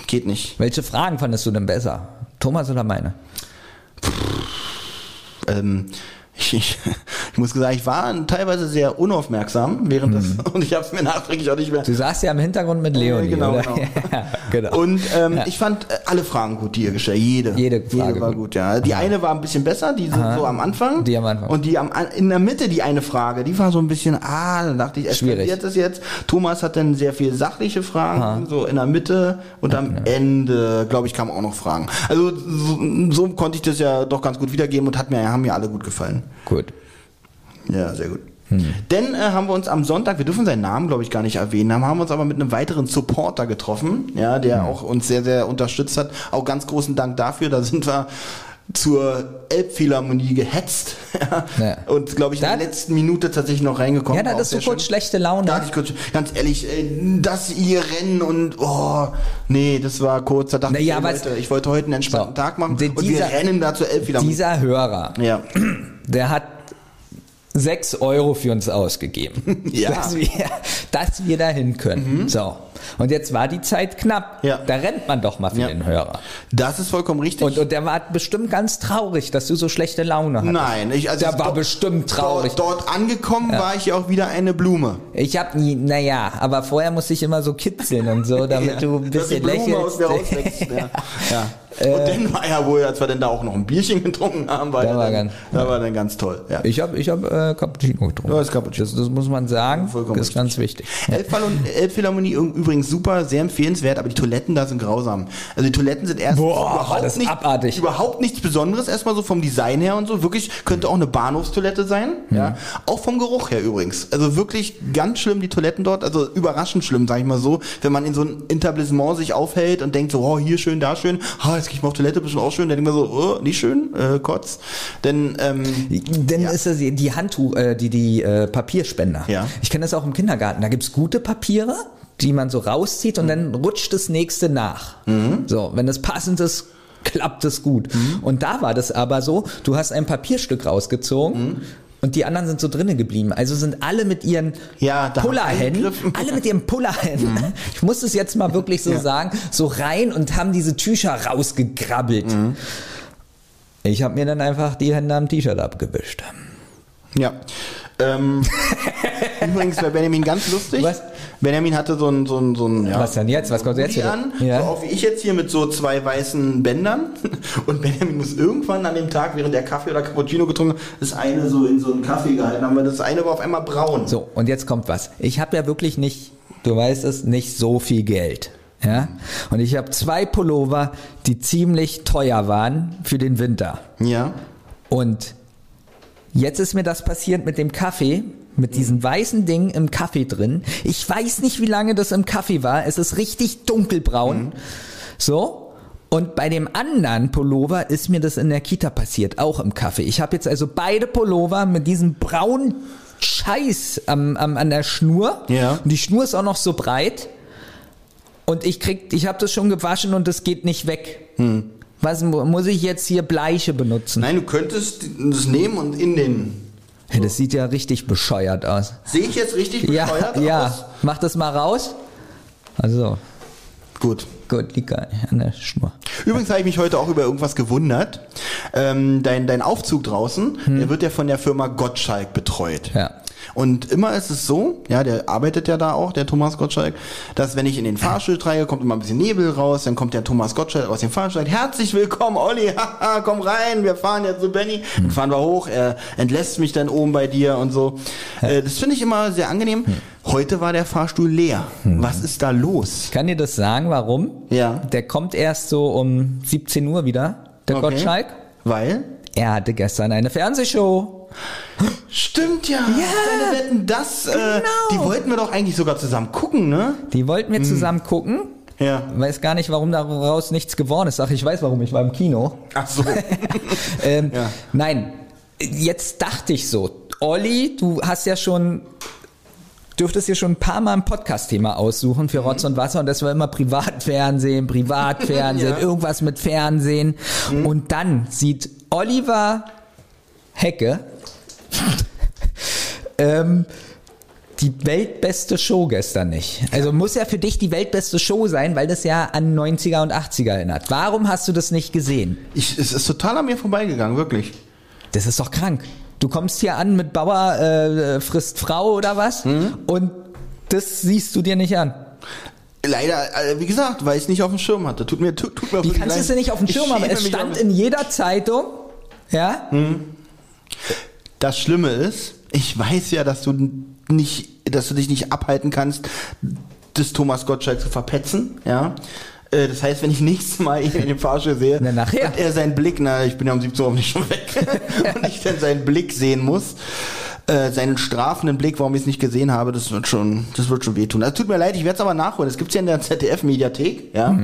geht nicht. Welche Fragen fandest du denn besser? Thomas oder meine? Ähm, ich, ich, ich muss sagen, ich war teilweise sehr unaufmerksam während des und ich habe es mir nachträglich auch nicht mehr. Du saßt ja im Hintergrund mit Leonie, genau, genau. <laughs> Ja, genau. Und ähm, ich fand äh, alle Fragen gut, die ihr gestellt Jede. Jede Frage war gut. gut, ja. Die eine war ein bisschen besser, die sind so am Anfang. Die am Anfang. Und die am, in der Mitte, die eine Frage, die war so ein bisschen, ah, da dachte ich, eskaliert das jetzt. Thomas hat dann sehr viel sachliche Fragen, so in der Mitte und am Ende, glaube ich, kamen auch noch Fragen. Also so, so konnte ich das ja doch ganz gut wiedergeben und hat mir, haben mir alle gut gefallen. Gut. Ja, sehr gut. Hm. Dann äh, haben wir uns am Sonntag, wir dürfen seinen Namen, glaube ich, gar nicht erwähnen, haben, haben wir uns aber mit einem weiteren Supporter getroffen, ja, der Hm. auch uns sehr, sehr unterstützt hat. Auch ganz großen Dank dafür. Da sind wir zur Elbphilharmonie gehetzt <laughs> ja, Ja. und glaube ich in der letzten Minute tatsächlich noch reingekommen. Ja, da du sehr kurz schön. schlechte Laune. Da ich kurz, ganz ehrlich, äh, dass ihr rennen und oh, nee, das war kurz. Da dachte Na ja, ich, ey, was- Leute, ich wollte heute einen entspannten So. Tag machen und dieser- wir rennen da zur Elbphilharmonie. Dieser Hörer, ja. <clears throat> der hat 6 Euro für uns ausgegeben, <laughs> Ja. Mhm. dass, wir, dass wir dahin können. So. Und jetzt war die Zeit knapp. Ja. Da rennt man doch mal für Ja. den Hörer. Das ist vollkommen richtig. Und, und der war bestimmt ganz traurig, dass du so schlechte Laune hattest. Nein, ich, also Der war dort- bestimmt traurig. Dort, dort angekommen war ich ja auch wieder eine Blume. Ich hab nie, naja, aber vorher musste ich immer so kitzeln und so, damit <laughs> Ja, du ein bisschen Blume aus lächelst. mir rauswächst. Ja. <laughs> Ja. Und dann war ja wohl, als wir dann da auch noch ein Bierchen getrunken haben, war, Da ja war dann, ganz- da war dann ganz toll. Ja. Ich habe ich hab, äh, Cappuccino getrunken. Du hast Cappuccino. Das, das muss man sagen, Vollkommen das ist ganz wichtig. Elbphilharmonie, Elbphilharmonie übrigens super, sehr empfehlenswert, aber die Toiletten da sind grausam. Also die Toiletten sind erst Boah, überhaupt, das nicht, abartig. überhaupt nichts Besonderes, erstmal so vom Design her und so. Wirklich könnte auch eine Bahnhofstoilette sein. Ja. Auch vom Geruch her übrigens. Also wirklich ganz schlimm die Toiletten dort, also überraschend schlimm, sag ich mal so. Wenn man in so ein Etablissement sich aufhält und denkt so, oh, hier schön, da schön, ah, jetzt gehe ich mal auf Toilette, bestimmt auch schön, dann denkt man so, oh, nicht schön, äh, Kotz. Denn, ähm, Denn Ja. ist die die Handtuch, äh, die, die äh, Papierspender. Ja. Ich kenne das auch im Kindergarten. Da gibt's gute Papiere, die man so rauszieht und dann rutscht das nächste nach. So, wenn das passend ist, klappt es gut. Und da war das aber so, du hast ein Papierstück rausgezogen. Und die anderen sind so drinnen geblieben. Also sind alle mit ihren Ja, Pullerhänden, alle mit ihren Pullerhänden, ich muss es jetzt mal wirklich so Ja. sagen, so rein und haben diese Tücher rausgegrabbelt. Ich habe mir dann einfach die Hände am T-Shirt abgewischt. Ja. Ähm, <laughs> übrigens bei Benjamin ganz lustig. Was? Benjamin hatte so ein, so ein, so ein ja, Was denn jetzt? Was kommt jetzt wieder? an, Ja. so auch wie ich jetzt hier mit so zwei weißen Bändern. <laughs> Und Benjamin muss irgendwann an dem Tag, während er Kaffee oder Cappuccino getrunken hat, das eine so in so einen Kaffee gehalten haben, weil das eine war auf einmal braun. So, und jetzt kommt was. Ich habe ja wirklich nicht, du weißt es, nicht so viel Geld. Ja? Und ich habe zwei Pullover, die ziemlich teuer waren für den Winter. Ja. Und jetzt ist mir das passiert mit dem Kaffee, mit diesem weißen Ding im Kaffee drin. Ich weiß nicht, wie lange das im Kaffee war. Es ist richtig dunkelbraun. So. Und bei dem anderen Pullover ist mir das in der Kita passiert, auch im Kaffee. Ich habe jetzt also beide Pullover mit diesem braunen Scheiß am, am, an der Schnur. Ja. Und die Schnur ist auch noch so breit. Und ich krieg, ich habe das schon gewaschen und das geht nicht weg. Was mu- muss ich jetzt hier Bleiche benutzen? Nein, du könntest das nehmen und in den. Hey, das sieht ja richtig bescheuert aus. Sehe ich jetzt richtig Ja, bescheuert ja. aus? Mach das mal raus. Also, Gut. gut, liegt gar nicht an der Schnur. Übrigens habe ich mich heute auch über irgendwas gewundert. Ähm, dein, dein Aufzug draußen, der wird ja von der Firma Gottschalk betreut. Hm. Ja. Und immer ist es so, ja, der arbeitet ja da auch, der Thomas Gottschalk, dass wenn ich in den Fahrstuhl steige, kommt immer ein bisschen Nebel raus, dann kommt der Thomas Gottschalk aus dem Fahrstuhl, sagt, herzlich willkommen, Olli, <laughs> haha, komm rein, wir fahren jetzt zu Benny. Hm. Dann fahren wir hoch, er entlässt mich dann oben bei dir und so. Äh, das finde ich immer sehr angenehm. Hm. Heute war der Fahrstuhl leer. Was ist da los? Ich kann dir das sagen, warum? Ja. Der kommt erst so um 17 Uhr wieder, der Okay. Gottschalk. Weil? Er hatte gestern eine Fernsehshow. Stimmt ja. Deine Wetten, das, äh, Genau. die wollten wir doch eigentlich sogar zusammen gucken, ne? Die wollten wir zusammen gucken. Ja. Weiß gar nicht, warum daraus nichts geworden ist. Ach, ich weiß warum, ich war im Kino. Ach so. <laughs> Ähm, Ja. Nein, jetzt dachte ich so, Olli, du hast ja schon dürftest dir schon ein paar Mal ein Podcast-Thema aussuchen für Rotz und Wasser und das war immer Privatfernsehen, Privatfernsehen, <laughs> Ja. irgendwas mit Fernsehen. Und dann sieht Oliver Hecke <laughs> ähm, die weltbeste Show gestern nicht. Also muss ja für dich die weltbeste Show sein, weil das ja an 90er und 80er erinnert. Warum hast du das nicht gesehen? Ich, es ist total an mir vorbeigegangen, wirklich. Das ist doch krank. Du kommst hier an mit Bauer äh, frisst Frau oder was und das siehst du dir nicht an. Leider, äh, wie gesagt, weil ich es nicht auf dem Schirm hatte. Tut mir, tut, tut mir Wie kannst du es denn nicht auf dem Schirm haben? Es stand in jeder Zeitung, ja? Das Schlimme ist, ich weiß ja, dass du nicht, dass du dich nicht abhalten kannst, das Thomas Gottschalk zu verpetzen, ja. Äh, Das heißt, wenn ich <laughs> nächstes Mal ihn in dem Fahrstuhl sehe Na, nachher. und er seinen Blick, na, ich bin ja um 17 Uhr nicht schon weg, <laughs> und ich dann seinen Blick sehen muss, äh, seinen strafenden Blick, warum ich es nicht gesehen habe, das wird schon, das wird schon wehtun. Also tut mir leid, ich werde es aber nachholen. Das gibt's ja in der ZDF-Mediathek, ja.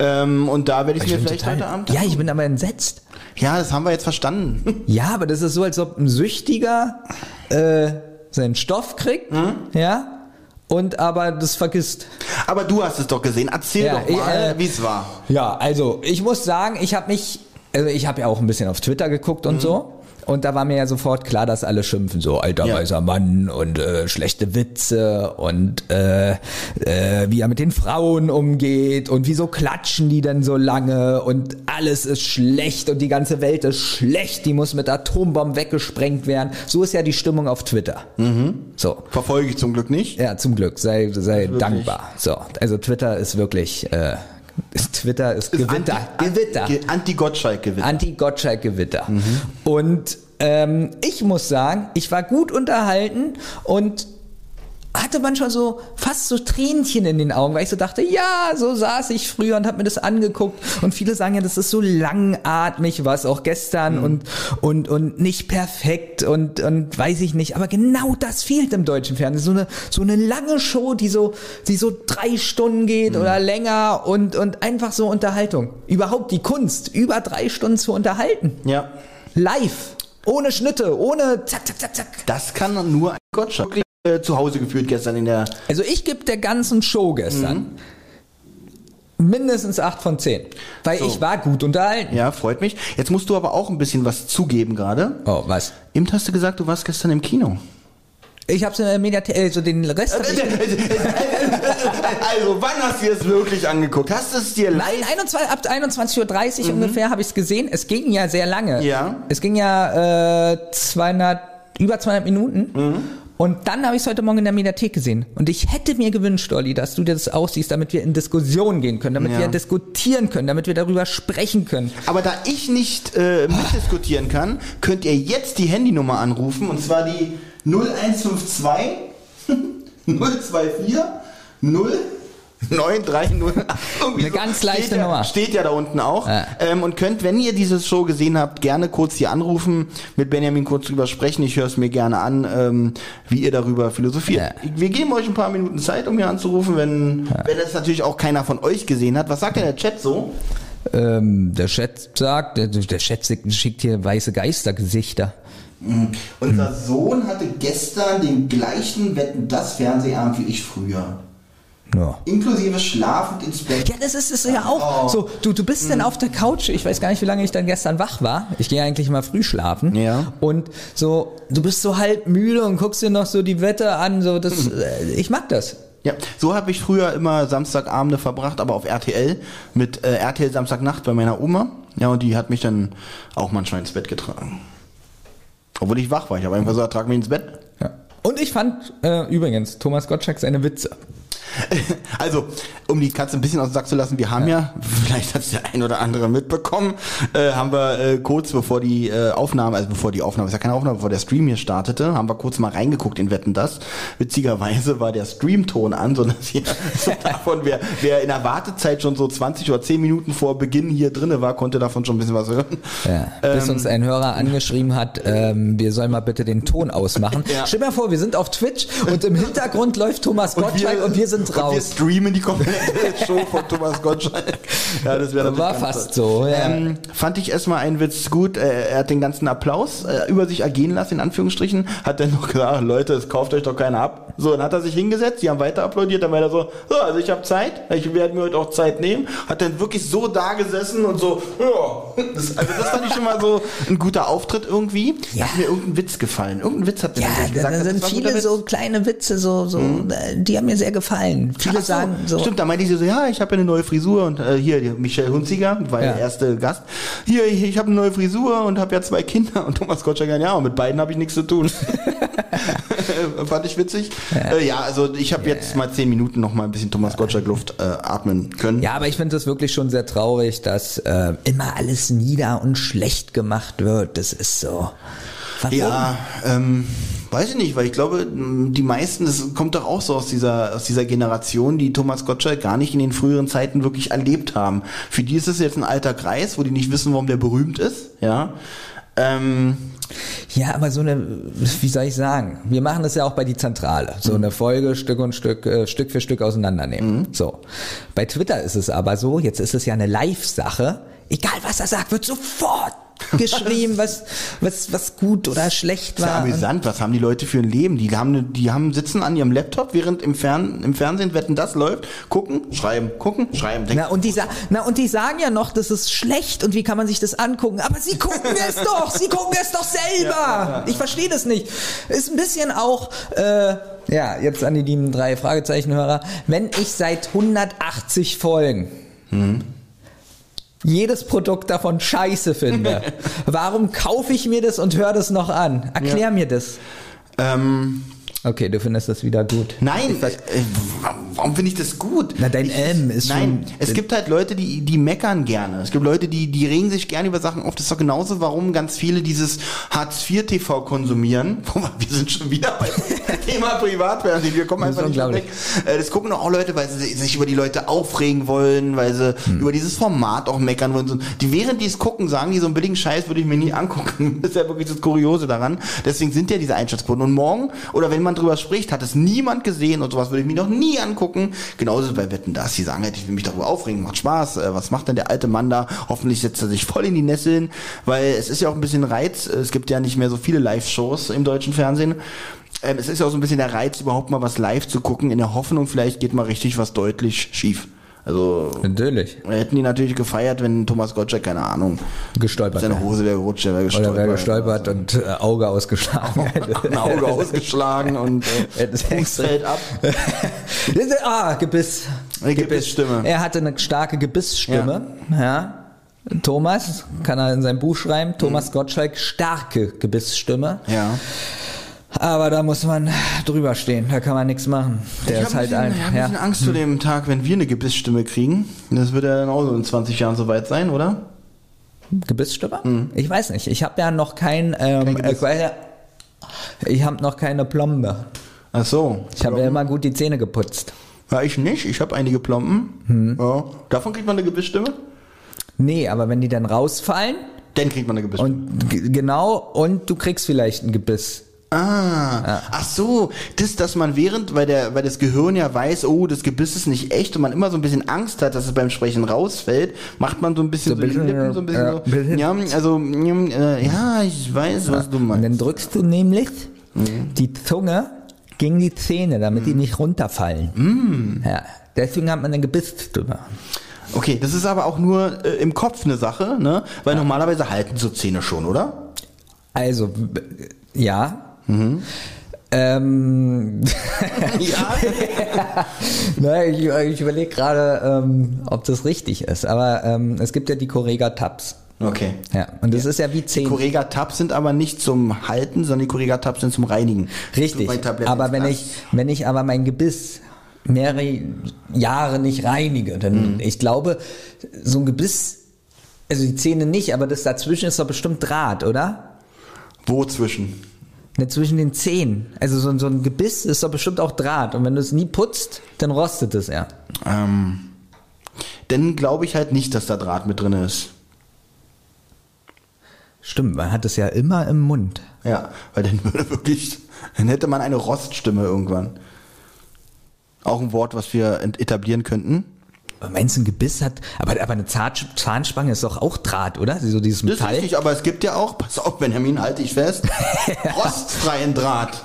Ähm, und da werde ich mir vielleicht total- heute Abend. ja, ich bin aber entsetzt. Ja, das haben wir jetzt verstanden. <laughs> Ja, aber das ist so, als ob ein Süchtiger äh, seinen Stoff kriegt, Hm? ja, und aber das vergisst. Aber du hast es doch gesehen. Erzähl Ja, doch mal, äh, wie es war. Ja, also ich muss sagen, ich habe mich, also ich habe ja auch ein bisschen auf Twitter geguckt und so. Und da war mir ja sofort klar, dass alle schimpfen, so alter Ja. weißer Mann und äh, schlechte Witze und äh, äh, wie er mit den Frauen umgeht und wieso klatschen die denn so lange und alles ist schlecht und die ganze Welt ist schlecht, die muss mit Atombomben weggesprengt werden. So ist ja die Stimmung auf Twitter. So. Verfolge ich zum Glück nicht. Ja, zum Glück. Sei, sei dankbar. So, also Twitter ist wirklich, äh, Twitter ist, Gewitter. Anti- Gewitter. Anti- Anti-Gottschalk-Gewitter. Anti-Gottschalk-Gewitter. Und ähm, ich muss sagen, ich war gut unterhalten und hatte manchmal so fast so Tränchen in den Augen, weil ich so dachte, ja, so saß ich früher und habe mir das angeguckt. Und viele sagen ja, das ist so langatmig, was auch gestern und und und nicht perfekt und und weiß ich nicht. Aber genau das fehlt im deutschen Fernsehen. So eine so eine lange Show, die so die so drei Stunden geht oder länger und und einfach so Unterhaltung. Überhaupt die Kunst, über drei Stunden zu unterhalten, ja. live, ohne Schnitte, ohne zack zack zack zack. Das kann nur ein Gottschalk. Äh, zu Hause geführt gestern in der. Also ich gebe der ganzen Show gestern mindestens 8 von 10. Weil ich war gut unterhalten. Ja, freut mich. Jetzt musst du aber auch ein bisschen was zugeben gerade. Oh, was? Eben hast du gesagt, du warst gestern im Kino. Ich hab's in der Mediathek, also den Rest <laughs> also, wann hast du es wirklich angeguckt? Hast du es dir Nein, live? 21, ab 21.30 Uhr ungefähr habe ich es gesehen. Es ging ja sehr lange. Ja. Es ging ja äh, 200, über 200 Minuten. Und dann habe ich es heute Morgen in der Mediathek gesehen. Und ich hätte mir gewünscht, Olli, dass du dir das aussiehst, damit wir in Diskussion gehen können, damit Ja. wir diskutieren können, damit wir darüber sprechen können. Aber da ich nicht äh, mitdiskutieren kann, könnt ihr jetzt die Handynummer anrufen und zwar die 0152 024 0 930. Irgendwie Eine ganz leichte steht ja, Nummer. Steht ja da unten auch. Ja. Ähm, und könnt, wenn ihr diese Show gesehen habt, gerne kurz hier anrufen, mit Benjamin kurz drüber sprechen. Ich höre es mir gerne an, ähm, wie ihr darüber philosophiert. Ja. Wir geben euch ein paar Minuten Zeit, um hier anzurufen, wenn, wenn es natürlich auch keiner von euch gesehen hat. Was sagt denn der Chat so? Ähm, der Chat sagt, der, der Chat schickt hier weiße Geistergesichter. Unser Sohn hatte gestern den gleichen Wetten das Fernsehabend wie ich früher. Ja. Inklusive schlafend ins Bett. Ja, das ist es ja auch Oh. so. Du, du bist dann auf der Couch. Ich weiß gar nicht, wie lange ich dann gestern wach war. Ich gehe eigentlich immer früh schlafen. Ja. Und so, du bist so halb müde und guckst dir noch so die Wetter an. So, das, äh, ich mag das. Ja, so habe ich früher immer Samstagabende verbracht, aber auf RTL mit äh, RTL Samstagnacht bei meiner Oma. Ja, und die hat mich dann auch manchmal ins Bett getragen. Obwohl ich wach war. Ich habe einfach gesagt, trag mich ins Bett. Ja. Und ich fand äh, übrigens Thomas Gottschalk seine Witze. <laughs> Also, um die Katze ein bisschen aus dem Sack zu lassen, wir haben ja, <laughs> vielleicht hat es der ein oder andere mitbekommen, äh, haben wir äh, kurz bevor die äh, Aufnahme, also bevor die Aufnahme, ist ja keine Aufnahme, bevor der Stream hier startete, haben wir kurz mal reingeguckt in Wetten das. Witzigerweise war der Streamton an, so dass hier <laughs> so davon, wer, wer in der Wartezeit schon so 20 oder 10 Minuten vor Beginn hier drinne war, konnte davon schon ein bisschen was hören. Ja, bis uns ein Hörer angeschrieben hat, ähm, wir sollen mal bitte den Ton ausmachen. Ja. Stell dir mal vor, wir sind auf Twitch und im Hintergrund läuft Thomas Und Gottschalk wir- und wir sind sind Und wir raus. streamen die komplette <laughs> Show von Thomas Gottschalk. Ja, das wäre War fast so, ja. Ähm, fand ich erstmal einen Witz gut. Äh, er hat den ganzen Applaus äh, über sich ergehen lassen, in Anführungsstrichen. Hat dann noch gesagt, Leute, es kauft euch doch keiner ab. So, dann hat er sich hingesetzt, die haben weiter applaudiert, dann war er so, so also ich habe Zeit, ich werde mir heute auch Zeit nehmen. Hat dann wirklich so da gesessen und so, ja. Das, also das fand ich schon mal so ein guter Auftritt irgendwie. Ja. Hat mir irgendein Witz gefallen. Irgendein Witz hat mir Ja, da, gesagt. da das sind viele so kleine Witze, so, so, äh, die haben mir sehr gefallen. Viele Ach so, sagen so, Stimmt, da meinte ich so, ja, ich habe ja eine neue Frisur und äh, hier, Michelle Hunziger, war Ja. der erste Gast. Hier, ich, ich habe eine neue Frisur und habe ja zwei Kinder und Thomas Gottschalk, ja, und mit beiden habe ich nichts zu tun. <laughs> Fand ich witzig. Ja, äh, ja also ich habe jetzt mal zehn Minuten noch mal ein bisschen Thomas Gottschalk Luft äh, atmen können. Ja, aber ich finde es wirklich schon sehr traurig, dass äh, immer alles nieder und schlecht gemacht wird. Das ist so. Warum? Ja, ähm, weiß ich nicht, weil ich glaube, die meisten, das kommt doch auch so aus dieser, aus dieser Generation, die Thomas Gottschalk gar nicht in den früheren Zeiten wirklich erlebt haben. Für die ist es jetzt ein alter Kreis, wo die nicht wissen, warum der berühmt ist, ja. Ähm, Ja, aber so eine, wie soll ich sagen? Wir machen das ja auch bei die Zentrale. So eine Folge Stück und Stück, äh, Stück für Stück auseinandernehmen. So. Bei Twitter ist es aber so, jetzt ist es ja eine Live-Sache. Egal was er sagt, wird sofort <laughs> geschrieben, was, was, was gut oder schlecht ist ja war. amüsant, was haben die Leute für ein Leben? Die haben, die haben sitzen an ihrem Laptop, während im, Fern, im Fernsehen wetten das läuft, gucken, schreiben, gucken, schreiben. denken, Na und, die na, und die sagen ja noch, das ist schlecht und wie kann man sich das angucken? Aber sie gucken <laughs> es doch, sie gucken es doch selber. Ich verstehe das nicht. Ist ein bisschen auch, äh, ja, jetzt an die lieben drei Fragezeichenhörer. Wenn ich seit 180 Folgen jedes Produkt davon scheiße finde, <laughs> warum kaufe ich mir das und höre das noch an? Erklär mir das. ähm, Okay, du findest das wieder gut. Nein, äh, warum finde ich das gut? Na, dein ich, M ist Nein, schon- es gibt halt Leute, die, die meckern gerne. Es gibt Leute, die, die regen sich gerne über Sachen auf. Das ist doch genauso, warum ganz viele dieses Hartz-IV-TV konsumieren. <laughs> Wir sind schon wieder beim Thema Privatfernsehen. Wir kommen einfach nicht weg. Äh, Das gucken doch auch Leute, weil sie sich über die Leute aufregen wollen, weil sie Hm. über dieses Format auch meckern wollen. Die, während die es gucken, sagen die, so einen billigen Scheiß würde ich mir nie angucken. <laughs> Das ist ja wirklich das Kuriose daran. Deswegen sind ja diese Einschätzquoten. Und morgen, oder wenn man drüber spricht, hat es niemand gesehen und sowas würde ich mir noch nie angucken. Genauso bei Wetten das. Die sagen ich will mich darüber aufregen, macht Spaß. Äh, Was macht denn der alte Mann da? Hoffentlich setzt er sich voll in die Nesseln, weil es ist ja auch ein bisschen Reiz. Es gibt ja nicht mehr so viele Live-Shows im deutschen Fernsehen. Ähm, es ist ja auch so ein bisschen der Reiz, überhaupt mal was live zu gucken, in der Hoffnung, vielleicht geht mal richtig was deutlich schief. Also Natürlich. hätten die natürlich gefeiert, wenn Thomas Gottschalk, keine Ahnung, Gestolpert. seine. Hose wäre gerutscht, wäre gestolpert. Oder wäre gestolpert und äh, Auge ausgeschlagen. <laughs> Ein Auge ausgeschlagen und äh, <laughs> Fuß fällt ab. <laughs> ah, Gebiss. Eine Gebissstimme. Er hatte eine starke Gebissstimme. Ja. Thomas, kann er in sein Buch schreiben, Thomas Gottschalk, starke Gebissstimme. Ja. Aber da muss man drüber stehen, da kann man nichts machen. Der ich ist habe halt ein ein, ich hab ein ja. bisschen Angst zu dem Tag, wenn wir eine Gebissstimme kriegen. Das wird ja dann auch so in 20 Jahren soweit sein, oder? Gebissstimme? Ich weiß nicht. Ich habe ja noch kein, ähm, Kein äh, ich habe noch keine Plombe. Ach so. Ich habe ja immer gut die Zähne geputzt. Ja, ich nicht. Ich habe einige Plomben. Hm. Ja. Davon kriegt man eine Gebissstimme? Nee, aber wenn die dann rausfallen Dann kriegt man eine Gebissstimme. und genau und du kriegst vielleicht ein Gebiss. Ah, ach so, das, dass man während, weil der, weil das Gehirn ja weiß, oh, das Gebiss ist nicht echt und man immer so ein bisschen Angst hat, dass es beim Sprechen rausfällt, macht man so ein bisschen So so, ein bisschen, Lippen so ein bisschen ja, so, bisschen. ja, also, äh, ja, ich weiß, was du Und dann meinst. drückst du nämlich die Zunge gegen die Zähne, damit die nicht runterfallen. Ja, deswegen hat man eine Gebissstimme. Okay, das ist aber auch nur äh, im Kopf eine Sache, ne, weil normalerweise halten so Zähne schon, oder? Also, b- <laughs> ja. Ähm, Ja. na, ich ich überlege gerade, ähm, ob das richtig ist, aber ähm, es gibt ja die Correga-Tabs. Okay. Ja, und das ist ja wie Die Zähne. Correga-Tabs sind aber nicht zum Halten, sondern die Correga-Tabs sind zum Reinigen. Richtig. Aber wenn ich, wenn ich aber mein Gebiss mehrere Jahre nicht reinige, dann, Mhm. ich glaube, so ein Gebiss, also die Zähne nicht, aber das dazwischen ist doch bestimmt Draht, oder? Wo zwischen? Ne, zwischen den Zähnen. Also so, ein- so ein Gebiss ist doch bestimmt auch Draht. Und wenn du es nie putzt, dann rostet es ja. Ähm, dann glaube ich halt nicht, dass da Draht mit drin ist. Stimmt, man hat es ja immer im Mund. Ja, weil dann <laughs> würde wirklich, dann hätte man eine Roststimme irgendwann. Auch ein Wort, was wir etablieren könnten. Meinst du, ein Gebiss hat, aber, aber eine Zahn- Zahnspange ist doch auch Draht, oder? So dieses Das ist Metall. richtig, aber es gibt ja auch, pass auf, Benjamin, halte ich fest, <laughs> rostfreien Draht.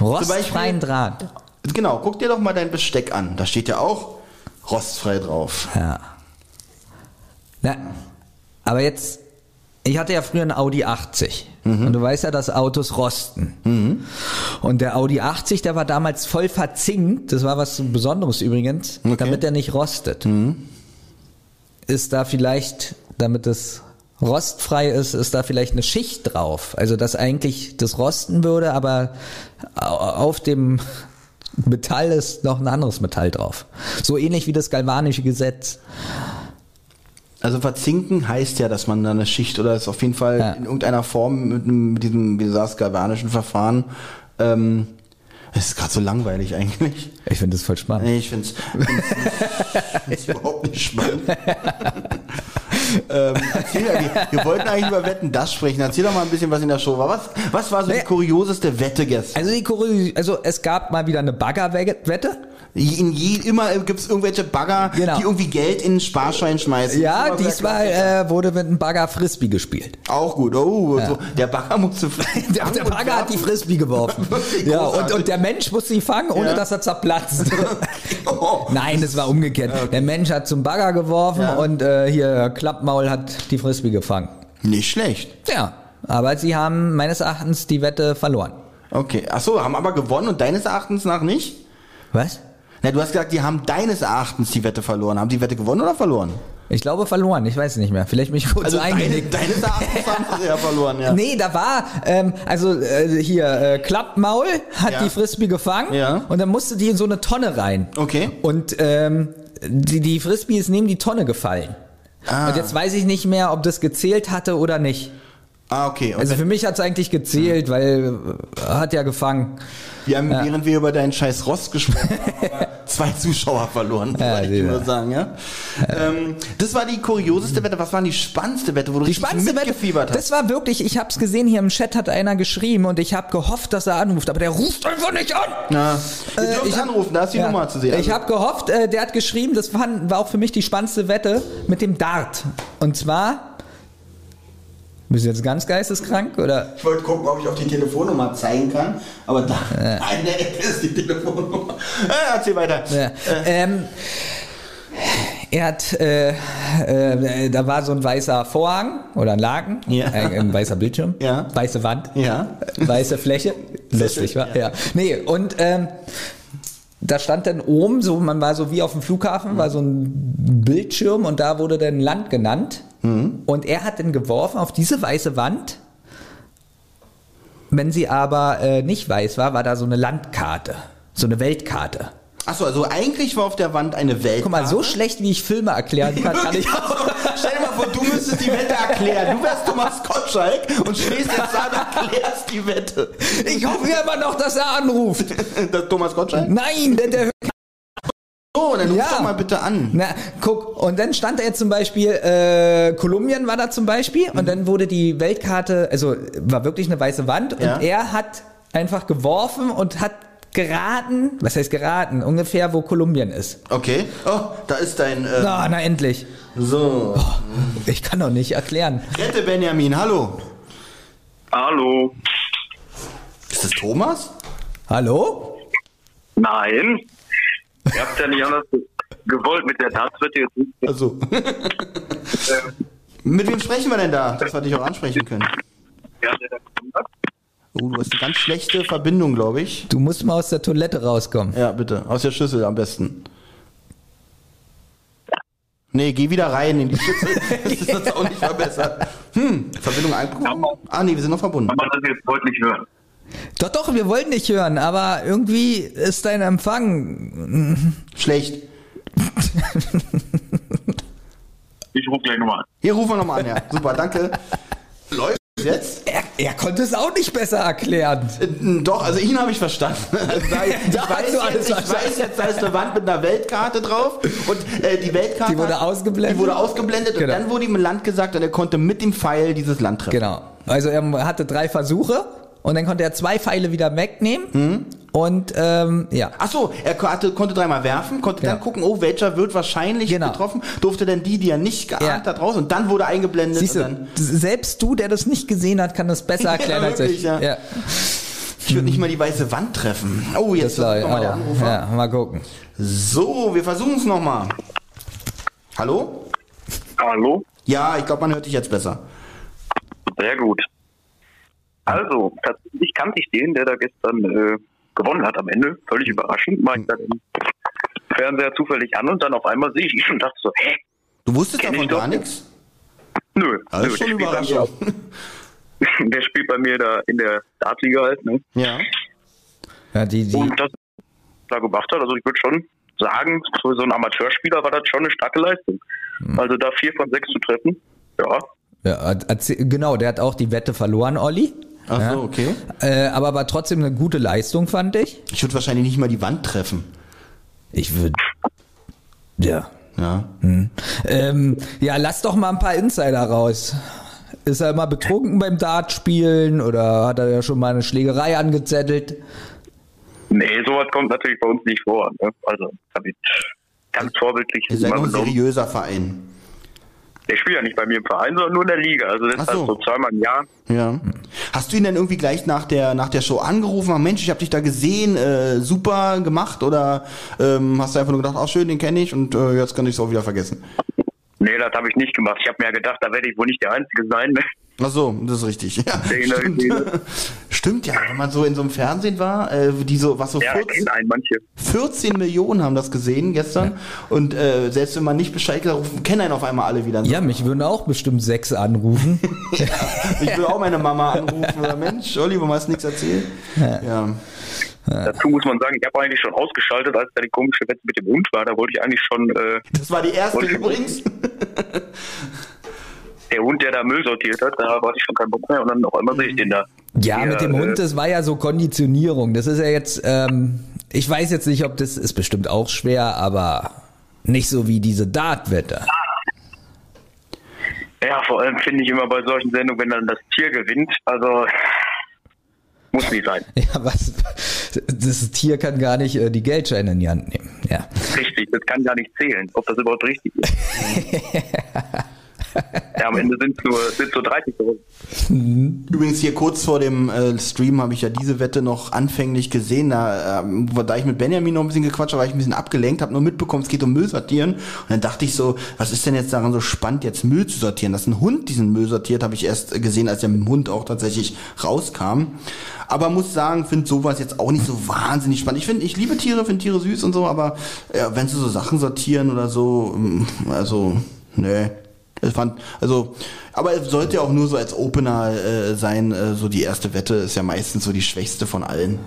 Rostfreien Draht. Genau, guck dir doch mal dein Besteck an. Da steht ja auch rostfrei drauf. Ja. Na, aber jetzt, ich hatte ja früher einen Audi 80. Mhm. Und du weißt ja, dass Autos rosten. Und der Audi 80, der war damals voll verzinkt. Das war was Besonderes übrigens, Okay. Mhm. damit er nicht rostet. Ist da vielleicht, damit es rostfrei ist, ist da vielleicht eine Schicht drauf. Also, dass eigentlich das rosten würde, aber au- auf dem Metall ist noch ein anderes Metall drauf. So ähnlich wie das galvanische Gesetz. Also verzinken heißt ja, dass man da eine Schicht oder es auf jeden Fall Ja. in irgendeiner Form mit, mit diesem, wie du sagst, galvanischen Verfahren. Ähm, es ist gerade so langweilig eigentlich. Ich finde das voll spannend. Nee, ich finde es <laughs> überhaupt nicht spannend. ähm, erzähl, wir, wir wollten eigentlich über Wetten das sprechen. Erzähl doch mal ein bisschen, was in der Show war. Was, was war so die Nee. kurioseste Wette gestern? Also, die Kurios also es gab mal wieder eine Baggerwette. In je, immer gibt es irgendwelche Bagger, Genau. die irgendwie Geld in den Sparschein schmeißen. Ja, diesmal äh, wurde mit einem Bagger Frisbee gespielt. Auch gut. Oh, so, der Bagger musste <laughs> Der, der Bagger hat die Frisbee <laughs> geworfen. Ja, und, und der Mensch musste sie fangen, ohne Ja. dass er zerplatzt. Oh. <laughs> Nein, das war umgekehrt. Der Mensch hat zum Bagger geworfen Ja. und äh, hier Klappmaul hat die Frisbee gefangen. Nicht schlecht. Ja, aber sie haben meines Erachtens die Wette verloren. Okay. Ach so, haben aber gewonnen und deines Erachtens nach nicht? Was? Na, du hast gesagt, die haben deines Erachtens die Wette verloren. Haben die Wette gewonnen oder verloren? Ich glaube verloren, ich weiß nicht mehr. Vielleicht mich kurz Also deine, eingenickt. deines Erachtens haben sie ja verloren, ja. Nee, da war, ähm, also äh, hier, äh, Klappmaul hat Ja. die Frisbee gefangen Ja. und dann musste die in so eine Tonne rein. Okay. Und ähm, die, die Frisbee ist neben die Tonne gefallen. Ah. Und jetzt weiß ich nicht mehr, ob das gezählt hatte oder nicht. Ah, okay. Und Also für mich hat es eigentlich gezählt, weil äh, hat ja gefangen. wir haben, während wir über deinen scheiß Rost gesprochen haben, <laughs> zwei Zuschauer verloren, Ja, wollte ich nur sagen, ja. Ähm, das war die kurioseste Wette. Was war die spannendste Wette, wo du Die spannendste Wette, mitgefiebert hast? das war wirklich, ich habe es gesehen, hier im Chat hat einer geschrieben und ich habe gehofft, dass er anruft, aber der ruft einfach nicht an. Na, Äh, ich hab- anrufen, da ist die Ja. Nummer zu sehen. Ich Also- habe gehofft, äh, der hat geschrieben, das war, war auch für mich die spannendste Wette mit dem Dart. Und zwar, bist du jetzt ganz geisteskrank oder? Ich wollte gucken, ob ich auf die Telefonnummer zeigen kann, aber da in der Ecke ist die Telefonnummer. <laughs> Äh, erzähl weiter. Ja. Ähm, er hat, äh, äh, da war so ein weißer Vorhang oder ein Laken, Ja. äh, ein weißer Bildschirm, Ja. weiße Wand, Ja. weiße Fläche, <laughs> lustig, schön, wa? ja. Ja. Nee, und ähm, da stand dann oben, so man war so wie auf dem Flughafen, war so ein Bildschirm und da wurde dann Land genannt. Mhm. Und er hat dann geworfen auf diese weiße Wand. Wenn sie aber äh, nicht weiß war, war da so eine Landkarte, so eine Weltkarte. Achso, also eigentlich war auf der Wand eine Welt. Guck mal, so schlecht wie ich Filme erklären <laughs> kann, kann ich auch. Stell dir mal vor, du müsstest die Wette erklären. Du wärst Thomas Gottschalk und stehst jetzt da und erklärst die Wette. Ich hoffe ja immer noch, dass er anruft. <laughs> Das Thomas Gottschalk? Nein, der, der So, dann ruf Ja. doch mal bitte an. Na, guck, und dann stand da jetzt zum Beispiel, äh, Kolumbien war da zum Beispiel, und dann wurde die Weltkarte, also war wirklich eine weiße Wand, und Ja. er hat einfach geworfen und hat geraten, was heißt geraten, ungefähr wo Kolumbien ist. Okay. Oh, da ist dein. Äh, Na, na endlich. so. Ich kann doch nicht erklären. Rette Benjamin, hallo. Hallo. Ist das Thomas? Hallo? Nein. Ihr habt ja nicht anders ge- gewollt mit der Dartswette jetzt nicht. Also. <laughs> Mit wem sprechen wir denn da, dass wir dich auch ansprechen können? Ja, der da hat. Oh, du hast eine ganz schlechte Verbindung, glaube ich. Du musst mal aus der Toilette rauskommen. Ja, bitte. Aus der Schüssel am besten. Nee, geh wieder rein in die Schüssel. <laughs> Das ist jetzt auch nicht verbessert. Hm, Verbindung einbekommen? Ah, nee, wir sind noch verbunden. Kann man das jetzt deutlich hören? Doch, doch, wir wollten dich hören, aber irgendwie ist dein Empfang. Schlecht. Ich rufe gleich nochmal an. Hier rufen wir nochmal an, ja. Super, danke. Läuft <laughs> jetzt? Er, er konnte es auch nicht besser erklären. Äh, Doch, also ihn habe ich verstanden. <laughs> Also <laughs> da, ich, Da weiß jetzt, ich weiß jetzt, da ist eine Wand mit einer Weltkarte drauf und äh, die Weltkarte Die wurde ausgeblendet. Die wurde ausgeblendet Genau. und dann wurde ihm ein Land gesagt und er konnte mit dem Pfeil dieses Land treffen. Genau. Also er hatte drei Versuche und dann konnte er zwei Pfeile wieder wegnehmen Und ähm, ja. Ach so, er hatte, konnte dreimal werfen, konnte Ja. dann gucken, oh, welcher wird wahrscheinlich Genau. getroffen, durfte dann die, die er nicht geahnt Ja. hat, raus und dann wurde eingeblendet. Siehst und du, dann, selbst du, der das nicht gesehen hat, kann das besser <laughs> erklären als wirklich, ich. ja. ja. ich würde nicht mal die weiße Wand treffen. Oh, Das jetzt war, kommt mal der Anrufer. ja, mal gucken. So, wir versuchen es nochmal. Hallo? Hallo? Ja, ich glaube, man hört dich jetzt besser. Sehr gut. Also, tatsächlich kannte ich den, der da gestern äh, gewonnen hat am Ende. Völlig überraschend. Mach ich dann im Fernseher zufällig an und dann auf einmal sehe ich ihn und dachte so, hä? Du wusstest davon gar nichts? Nö, Das nö schon der, spielt bei Überraschung. mir, <laughs> der spielt bei mir da in der Startliga halt, ne? Ja. Ja, die, die, Und das da gemacht hat, also ich würde schon sagen, für so einen Amateurspieler war das schon eine starke Leistung. Hm. Also da vier von sechs zu treffen, ja, ja, genau, der hat auch die Wette verloren, Olli. Ach Ja. so, okay. Äh, aber war trotzdem eine gute Leistung, fand ich. Ich würde wahrscheinlich nicht mal die Wand treffen. Ich würde. Ja. Ja. Ähm, ja, lass doch mal ein paar Insider raus. Ist er immer betrunken beim Dartspielen oder hat er ja schon mal eine Schlägerei angezettelt? Nee, sowas kommt natürlich bei uns nicht vor. Ne? Also, hab ich ganz vorbildlich Ihr seid ein seriöser Verein. Der spielt ja nicht bei mir im Verein, sondern nur in der Liga. Also das Ach ist halt so. so zweimal im Jahr. Ja. Hast du ihn denn irgendwie gleich nach der nach der Show angerufen? Ah, Mensch, ich habe dich da gesehen, äh, super gemacht oder ähm, hast du einfach nur gedacht, ach schön, den kenne ich und äh, jetzt kann ich es auch wieder vergessen? Nee, das habe ich nicht gemacht. Ich habe mir ja gedacht, da werde ich wohl nicht der Einzige sein. Ach so, das ist richtig. Ja, stimmt. <laughs> stimmt ja, wenn man so in so einem Fernsehen war, äh, die so was so Ja, 14, kennen einen manche. 14 Millionen haben das gesehen gestern und äh, selbst wenn man nicht Bescheid gesagt hat, kennen einen auf einmal alle wieder. Ja, mich würden auch bestimmt sechs anrufen. <laughs> Ich will auch meine Mama anrufen oder Mensch, Olli, warum hast du nichts erzählt? Ja. Dazu muss man sagen, ich habe eigentlich schon ausgeschaltet, als da die komische Wette mit dem Hund war. Da wollte ich eigentlich schon äh, Das war die erste übrigens. <laughs> der Hund, der da Müll sortiert hat, da hatte ich schon keinen Bock mehr und dann auf einmal sehe ich den da. Ja, Der, mit dem äh, Hund, das war ja so Konditionierung. Das ist ja jetzt, ähm, ich weiß jetzt nicht, ob das ist bestimmt auch schwer, aber nicht so wie diese Dartwette. Ja, vor allem finde ich immer bei solchen Sendungen, wenn dann das Tier gewinnt, also muss nicht sein. <laughs> Ja, was? Das Tier kann gar nicht äh, die Geldscheine in die Hand nehmen. Ja. Richtig, das kann gar nicht zählen, ob das überhaupt richtig ist. <laughs> ja, am Ende sind es nur, sind's nur 30 Euro. Übrigens hier kurz vor dem äh, Stream habe ich ja diese Wette noch anfänglich gesehen. Da, ähm, da ich mit Benjamin noch ein bisschen gequatscht habe, war ich ein bisschen abgelenkt, habe nur mitbekommen, es geht um Müll sortieren. Und dann dachte ich so, was ist denn jetzt daran so spannend, jetzt Müll zu sortieren? Dass ein Hund diesen Müll sortiert, habe ich erst äh, gesehen, als der mit dem Hund auch tatsächlich rauskam. Aber muss sagen, finde sowas jetzt auch nicht so wahnsinnig spannend. Ich finde, ich liebe Tiere, finde Tiere süß und so, aber ja, wenn sie so Sachen sortieren oder so, ähm, also, nee. Ich fand, also, aber es sollte ja auch nur so als Opener äh, sein. Äh, so die erste Wette ist ja meistens so die schwächste von allen,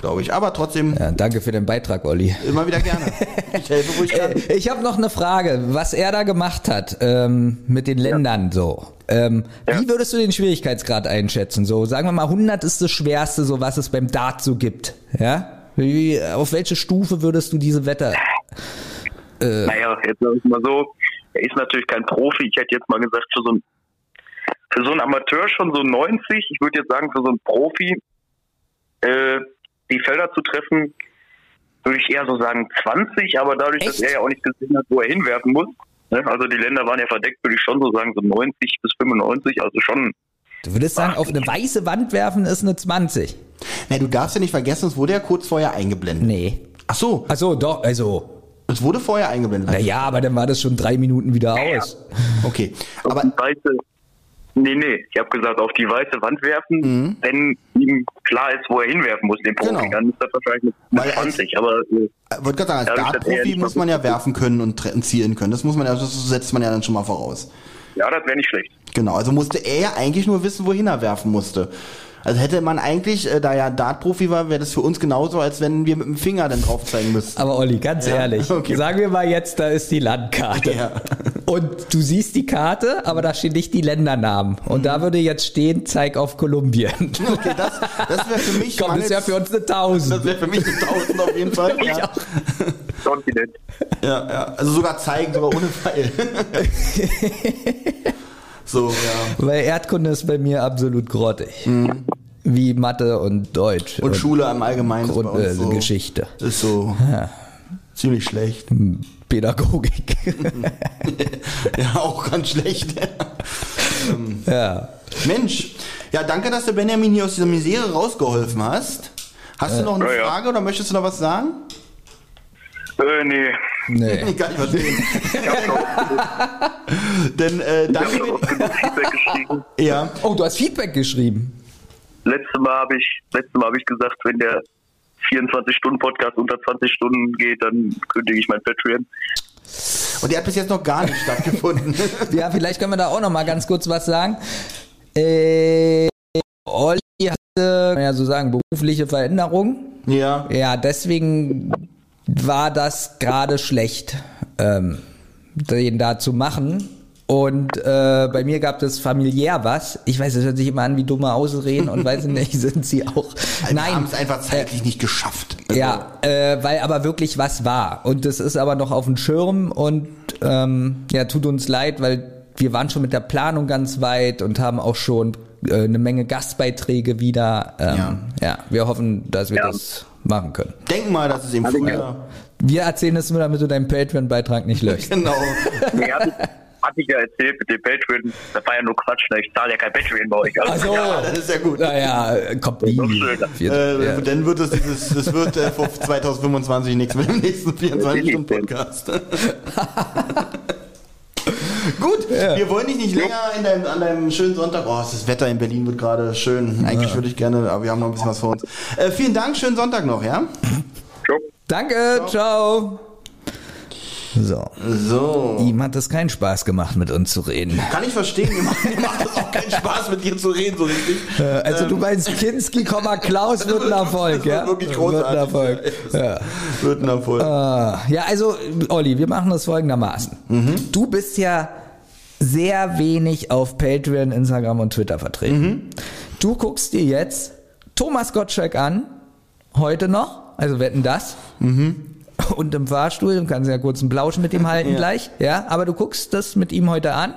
glaube ich. Aber trotzdem ja, danke für den Beitrag, Olli. immer wieder gerne. Ich helfe, ich <laughs> kann. Äh, Ich habe noch eine Frage, was er da gemacht hat ähm, mit den Ländern so. Ähm, Wie würdest du den Schwierigkeitsgrad einschätzen? So, sagen wir mal, 100 ist das Schwerste, so was es beim Dart so gibt. Ja? Wie, auf welche Stufe würdest du diese Wette? Naja, jetzt sag ich mal so, er ist natürlich kein Profi. Ich hätte jetzt mal gesagt, für so ein für so einen Amateur schon so 90. Ich würde jetzt sagen, für so einen Profi äh, die Felder zu treffen, würde ich eher so sagen 20, aber dadurch, dass Echt? er ja auch nicht gesehen hat, wo er hinwerfen muss, ne, also die Länder waren ja verdeckt, würde ich schon so sagen, so 90 bis 95, also schon Du würdest sagen, auf eine weiße Wand werfen ist eine 20. Nee, du darfst ja nicht vergessen, es wurde ja kurz vorher eingeblendet. Nee. Ach so, Ach so, doch, also. Es wurde vorher eingeblendet. Naja, aber dann war das schon drei Minuten wieder aus. Okay, auf aber die weiße, nee, nee, ich habe gesagt, auf die weiße Wand werfen, wenn ihm klar ist, wo er hinwerfen muss, den Profi, Mhm. Genau. dann ist das wahrscheinlich mit Weil als- 20, aber äh, ich wollte gerade sagen, als ja Dartprofi muss man ja werfen können und tre- zielen können. Das muss man ja, das setzt man ja dann schon mal voraus. ja, das wäre nicht schlecht. Genau, also musste er ja eigentlich nur wissen, wohin er werfen musste. Also hätte man eigentlich, äh, da er Dart-Profi war, wäre das für uns genauso, als wenn wir mit dem Finger dann drauf zeigen müssten. Aber Olli, ganz Ja, ehrlich, okay. sagen wir mal jetzt, da ist die Landkarte. Ja. Und du siehst die Karte, aber da stehen nicht die Ländernamen. Und da würde jetzt stehen, zeig auf Kolumbien. Okay, das, das wäre für mich. <laughs> Komm, das wäre für uns eine 1000. das wäre für mich eine 1000 auf jeden Fall. <laughs> Ja, Kontinent. ja, ja. Also sogar zeigen, sogar ohne Pfeil. <laughs> so, ja. Weil Erdkunde ist bei mir absolut grottig. wie Mathe und Deutsch. Und, Schule im Allgemeinen ist bei Grund, uns äh, so, Geschichte. ist so <laughs> ziemlich schlecht. Pädagogik. <laughs> ja, auch ganz schlecht. <laughs> ja. Mensch, ja, danke, dass du Benjamin hier aus dieser Misere rausgeholfen hast. Hast du noch eine Ja, ja. Frage oder möchtest du noch was sagen? Äh, nee. Nee. <laughs> Ich kann nicht verstehen. Ich auch, <laughs> Denn äh, ich danke. auch genug Feedback geschrieben. Ja, Oh, du hast Feedback geschrieben. Letztes Mal habe ich, letztes Mal habe ich gesagt, wenn der 24-Stunden-Podcast unter 20 Stunden geht, dann kündige ich mein Patreon. und der hat bis jetzt noch gar nicht stattgefunden. <laughs> Ja, vielleicht können wir da auch noch mal ganz kurz was sagen. Äh, Olli hatte, ja so sagen, berufliche Veränderungen. ja. Ja, deswegen war das gerade schlecht, ähm, den da zu machen. Und äh, bei mir gab es familiär was. Ich weiß, es hört sich immer an wie dumme Ausreden und weiß nicht, <laughs> sind sie auch. Wir haben Nein, es einfach zeitlich nicht geschafft. Also, ja, äh, weil aber wirklich was war. Und das ist aber noch auf dem Schirm und ähm, ja, tut uns leid, weil wir waren schon mit der Planung ganz weit und haben auch schon äh, eine Menge Gastbeiträge wieder. Ähm, Ja. ja. wir hoffen, dass wir Ja. das machen können. Denk mal, dass es im Frühjahr. Wir erzählen es nur, damit du deinen Patreon-Beitrag nicht löscht. Genau. <laughs> Nee, hatte, hatte ich ja erzählt mit dem Patreon. Das war ja nur Quatsch, ne? ich zahle ja kein Patreon bei euch. Also, Ja, das ist ja gut. Naja, kommt nie. Äh, ja. Dann wird es dieses, das wird äh, vor <laughs> 2025 nichts mit dem nächsten 24-Stunden-Podcast. <laughs> Gut, wir wollen dich nicht länger in deinem, an deinem schönen Sonntag. Oh, das Wetter in Berlin wird gerade schön. Eigentlich würde ich gerne, aber wir haben noch ein bisschen was vor uns. Äh, vielen Dank, schönen Sonntag noch, ja? ciao. Danke, ciao. So, So. ihm hat es keinen Spaß gemacht, mit uns zu reden. Kann ich verstehen, mir macht, mir macht es auch keinen Spaß, mit dir zu reden, so richtig. Äh, Also du meinst Kinski, Klaus wird ein Erfolg, das wird ja? wirklich Wird ein großartig. Erfolg. Ja. Wird ein Erfolg. Ah, ja, also Olli, wir machen das folgendermaßen. Du bist ja sehr wenig auf Patreon, Instagram und Twitter vertreten. Du guckst dir jetzt Thomas Gottschalk an, heute noch, also wetten das. Und im Fahrstuhl, du kannst ja kurz einen Plausch mit ihm halten <laughs> Ja. gleich, ja, aber du guckst das mit ihm heute an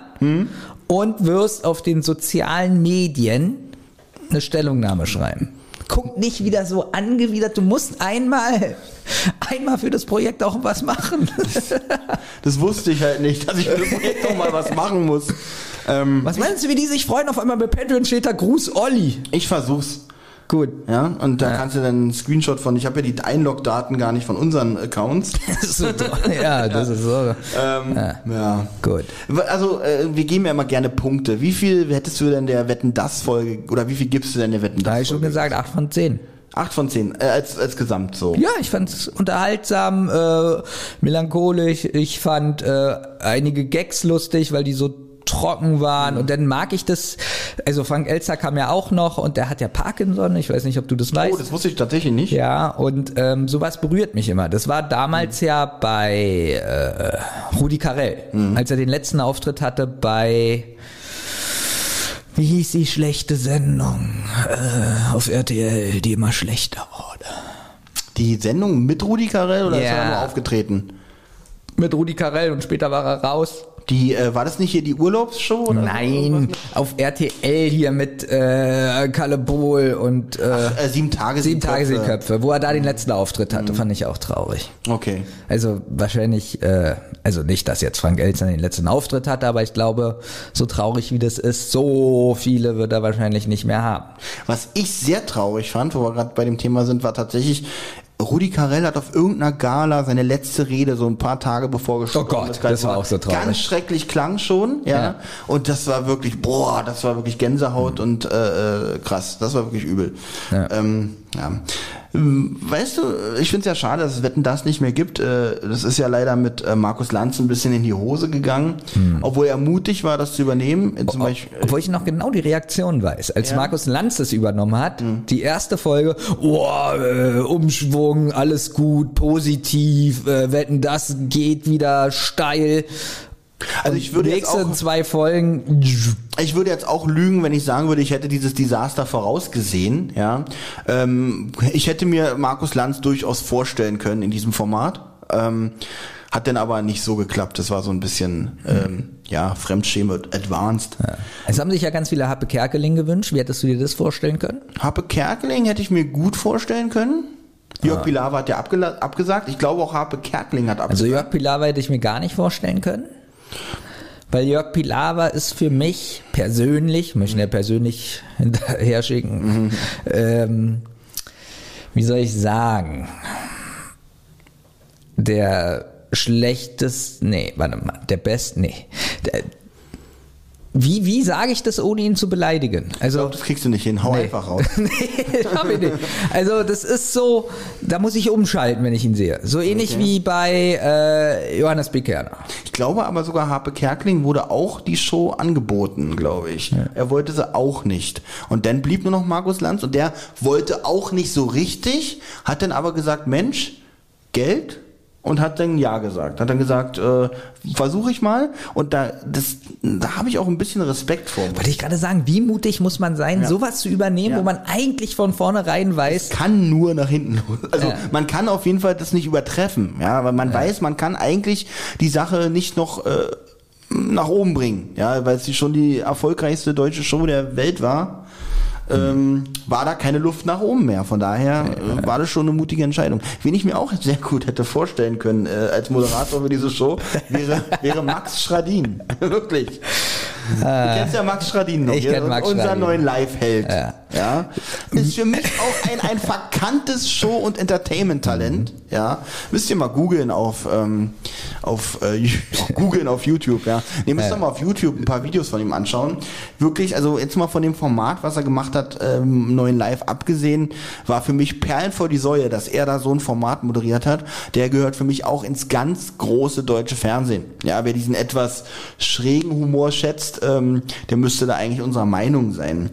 und wirst auf den sozialen Medien eine Stellungnahme schreiben. Guck nicht wieder so angewidert, du musst einmal, <laughs> einmal für das Projekt auch was machen. <laughs> Das wusste ich halt nicht, dass ich für das Projekt noch mal was machen muss. Ähm, Was meinst du, wie die sich freuen? Auf einmal bei Patreon steht da Gruß Olli. ich versuch's. Gut. Ja, und da Ja. kannst du dann einen Screenshot von, ich habe ja die Einlog-Daten gar nicht von unseren Accounts. <laughs> Das so ja, das ist so. Ähm, ja. Gut. Also, äh, wir geben ja immer gerne Punkte. Wie viel hättest du denn der Wetten das Folge oder wie viel gibst du denn der Wetten Da habe das ich schon gesagt, 8 von 10. Acht von zehn, äh, als, als Gesamt so. Ja, ich fand es unterhaltsam, äh, melancholisch. Ich fand äh, einige Gags lustig, weil die so trocken waren. Und dann mag ich das. Also Frank Elster kam ja auch noch und der hat ja Parkinson. Ich weiß nicht, ob du das weißt. Oh, das wusste ich tatsächlich nicht. Ja, und ähm, sowas berührt mich immer. Das war damals ja bei äh, Rudi Carell, als er den letzten Auftritt hatte bei wie hieß die schlechte Sendung äh, auf RTL, die immer schlechter wurde. Die Sendung mit Rudi Carell oder ist Ja. er nur aufgetreten? Mit Rudi Carell und später war er raus. Die, äh, war das nicht hier die Urlaubsshow? Oder Nein, auf RTL hier mit äh, Kalle Bohl und äh, Äh, sieben Tage, Sieben Tage, sieben Köpfe. Wo er da den letzten Auftritt hatte, fand ich auch traurig. Okay. Also wahrscheinlich, äh, also nicht, dass jetzt Frank Elster den letzten Auftritt hatte, aber ich glaube, so traurig wie das ist, so viele wird er wahrscheinlich nicht mehr haben. Was ich sehr traurig fand, wo wir gerade bei dem Thema sind, war tatsächlich, Rudi Carell hat auf irgendeiner Gala seine letzte Rede so ein paar Tage bevor gestorben Oh Gott, ist. das war auch so traurig. Ganz schrecklich klang schon, ja. Ja. Und das war wirklich, boah, das war wirklich Gänsehaut und äh, äh, krass. Das war wirklich übel. Ja. Ähm, ja. Ähm, Weißt du, ich finde es ja schade, dass es Wetten das nicht mehr gibt. Äh, Das ist ja leider mit äh, Markus Lanz ein bisschen in die Hose gegangen, Hm. obwohl er mutig war, das zu übernehmen. Zum Beispiel, Obwohl ich noch genau die Reaktion weiß. Als Ja. Markus Lanz es übernommen hat, die erste Folge, oh, äh, Umschwung, alles gut, positiv, äh, wetten, das geht wieder steil. Also ich würde jetzt auch- zwei Folgen, Ich würde jetzt auch lügen, wenn ich sagen würde, ich hätte dieses Desaster vorausgesehen. Ja, ähm, ich hätte mir Markus Lanz durchaus vorstellen können in diesem Format. Ähm, Hat dann aber nicht so geklappt. Das war so ein bisschen, ähm, ja, Fremdschäme advanced. Ja. Es haben sich ja ganz viele Happe Kerkeling gewünscht. Wie hättest du dir das vorstellen können? Happe Kerkeling hätte ich mir gut vorstellen können. Jörg ah. Pilawa hat ja abgesagt. Ich glaube auch Harpe Kerkeling hat abgesagt. Also Jörg Pilawa hätte ich mir gar nicht vorstellen können. Weil Jörg Pilawa ist für mich persönlich, möchte ja persönlich <laughs> hinterher schicken, mhm. ähm, wie soll ich sagen, der schlechteste, nee, warte mal, der beste, nee, der, wie, wie sage ich das, ohne ihn zu beleidigen? Also, ich glaub, das kriegst du nicht hin. Hau nee. einfach raus. <laughs> nee, hab ich nicht. Also, das ist so, da muss ich umschalten, wenn ich ihn sehe. So ähnlich okay. wie bei äh, Johannes Bekerner. Ich glaube aber sogar Harpe Kerkling wurde auch die Show angeboten, glaube ich. Ja. Er wollte sie auch nicht. Und dann blieb nur noch Markus Lanz und der wollte auch nicht so richtig, hat dann aber gesagt, Mensch, Geld und hat dann ja gesagt. Hat dann gesagt, äh, versuche ich mal. Und da, das, da habe ich auch ein bisschen Respekt vor. Wollte ich gerade sagen, wie mutig muss man sein, ja. sowas zu übernehmen, ja. wo man eigentlich von vornherein weiß. Es kann nur nach hinten. Also ja. man kann auf jeden Fall das nicht übertreffen, ja, weil man weiß, man kann eigentlich die Sache nicht noch äh, nach oben bringen, ja, weil es schon die erfolgreichste deutsche Show der Welt war ähm, war da keine Luft nach oben mehr. Von daher äh, war das schon eine mutige Entscheidung. Wen ich mir auch sehr gut hätte vorstellen können äh, als Moderator für diese Show, wäre, wäre Max Schradin. <laughs> Wirklich. Du kennst ja Max Schradin noch, ich kenn Max unser Schradin. neuen Live-Held. Ja. ja. Ist für mich auch ein, ein verkanntes Show- und Entertainment-Talent. Mhm. Ja. Müsst ihr mal googeln auf, ähm, auf, äh, <laughs> googeln auf YouTube, ja. Nee, müsst ihr mal auf YouTube ein paar Videos von ihm anschauen. Wirklich, also jetzt mal von dem Format, was er gemacht hat, ähm, neuen Live abgesehen, war für mich Perlen vor die Säue, dass er da so ein Format moderiert hat. Der gehört für mich auch ins ganz große deutsche Fernsehen. Ja, wer diesen etwas schrägen Humor schätzt, ähm, der müsste da eigentlich unserer Meinung sein.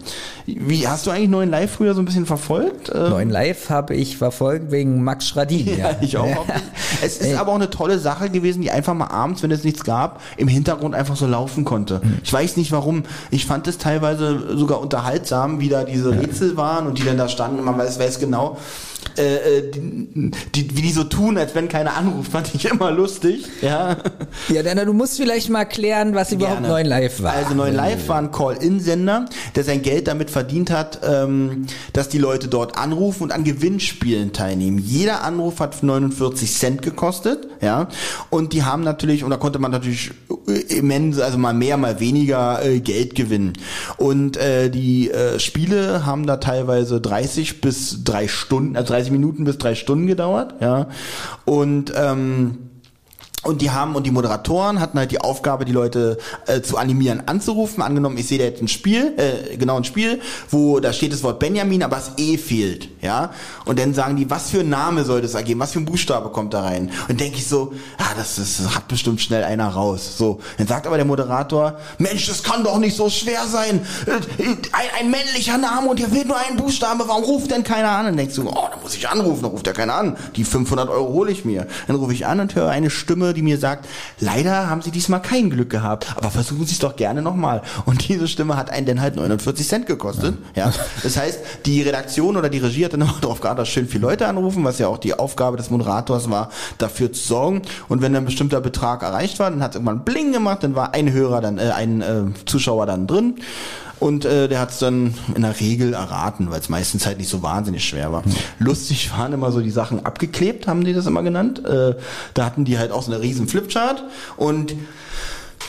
Wie hast du eigentlich Neuen Live früher so ein bisschen verfolgt? Ähm, Neuen Live habe ich verfolgt wegen Max Schradin. Ja, ja. <laughs> ich auch. es ist aber auch eine tolle Sache gewesen, die einfach mal abends, wenn es nichts gab, im Hintergrund einfach so laufen konnte. Mhm. Ich weiß nicht warum. Ich fand es teilweise sogar unterhaltsam, wie da diese Rätsel waren und die dann da standen. Man weiß, weiß genau äh, äh, die, die, wie die so tun, als wenn keiner anruft, fand ich immer lustig. Ja, ja Dana, du musst vielleicht mal klären, was Gerne. überhaupt Neuen Live war. Also Neuen Live war ein Call-In-Sender, der sein Geld damit verdient hat, ähm, dass die Leute dort anrufen und an Gewinnspielen teilnehmen. Jeder Anruf hat 49 Cent gekostet, ja, und die haben natürlich, und da konnte man natürlich immens, also mal mehr, mal weniger äh, Geld gewinnen. Und äh, die äh, Spiele haben da teilweise 30 bis drei Stunden, also 30 Minuten bis drei Stunden gedauert, ja. Und ähm, und die haben und die Moderatoren hatten halt die Aufgabe, die Leute äh, zu animieren, anzurufen. Angenommen, ich sehe da jetzt ein Spiel, äh, genau ein Spiel, wo da steht das Wort Benjamin, aber das E fehlt, ja. Und dann sagen die, was für ein Name soll das ergeben? Was für ein Buchstabe kommt da rein? Und denke ich so, ah, das, das hat bestimmt schnell einer raus. So, dann sagt aber der Moderator, Mensch, das kann doch nicht so schwer sein. Äh, ein, ein männlicher Name und hier fehlt nur ein Buchstabe. Warum ruft denn keiner an? Und dann denkst du, oh, da muss ich anrufen. Dann ruft ja keiner an. Die 500 Euro hole ich mir. Dann rufe ich an und höre eine Stimme die mir sagt, leider haben Sie diesmal kein Glück gehabt, aber versuchen Sie es doch gerne nochmal. Und diese Stimme hat einen dann halt 49 Cent gekostet. Ja. ja. Das heißt, die Redaktion oder die Regie hat dann auch <laughs> darauf geachtet, dass schön viele Leute anrufen, was ja auch die Aufgabe des Moderators war, dafür zu sorgen. Und wenn ein bestimmter Betrag erreicht war, dann hat es irgendwann Bling gemacht, dann war ein Hörer dann, äh, ein äh, Zuschauer dann drin. Und äh, der hat es dann in der Regel erraten, weil es meistens halt nicht so wahnsinnig schwer war. Mhm. Lustig waren immer so die Sachen abgeklebt, haben die das immer genannt. Äh, da hatten die halt auch so eine riesen Flipchart und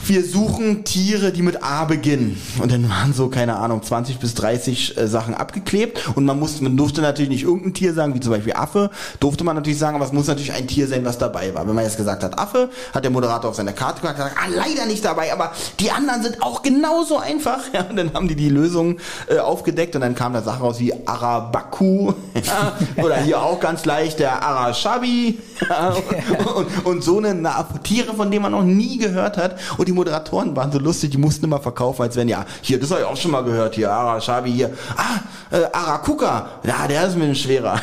wir suchen Tiere, die mit A beginnen. Und dann waren so, keine Ahnung, 20 bis 30 äh, Sachen abgeklebt. Und man musste, man durfte natürlich nicht irgendein Tier sagen, wie zum Beispiel Affe, durfte man natürlich sagen, aber es muss natürlich ein Tier sein, was dabei war. Wenn man jetzt gesagt hat Affe, hat der Moderator auf seiner Karte gesagt, ah, leider nicht dabei, aber die anderen sind auch genauso einfach. <laughs> Ja, und dann haben die die Lösung äh, aufgedeckt und dann kam da Sachen raus wie Arabaku <laughs> ja, oder hier auch ganz leicht der Arashabi <laughs> ja, und, und, und, so eine na, Tiere, von denen man noch nie gehört hat. Und die Moderatoren waren so lustig, die mussten immer verkaufen, als wenn, ja, hier, das habe ich auch schon mal gehört, hier, Arashabi hier, ah, äh, Arakuka, ja, der ist mir ein schwerer.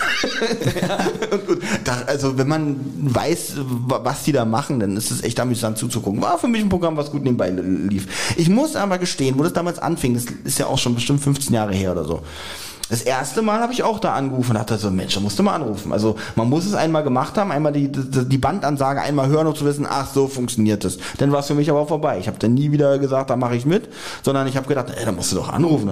<laughs> und, und, da, also, wenn man weiß, was die da machen, dann ist es echt amüsant zuzugucken. War für mich ein Programm, was gut nebenbei lief. Ich muss aber gestehen, wo das damals anfing, das ist ja auch schon bestimmt 15 Jahre her oder so Das erste Mal habe ich auch da angerufen und dachte so, Mensch, da musst du mal anrufen. Also man muss es einmal gemacht haben, einmal die, die, die Bandansage einmal hören und zu wissen, ach so funktioniert das. Dann war es für mich aber vorbei. Ich habe dann nie wieder gesagt, da mache ich mit, sondern ich habe gedacht, ey, da musst du doch anrufen.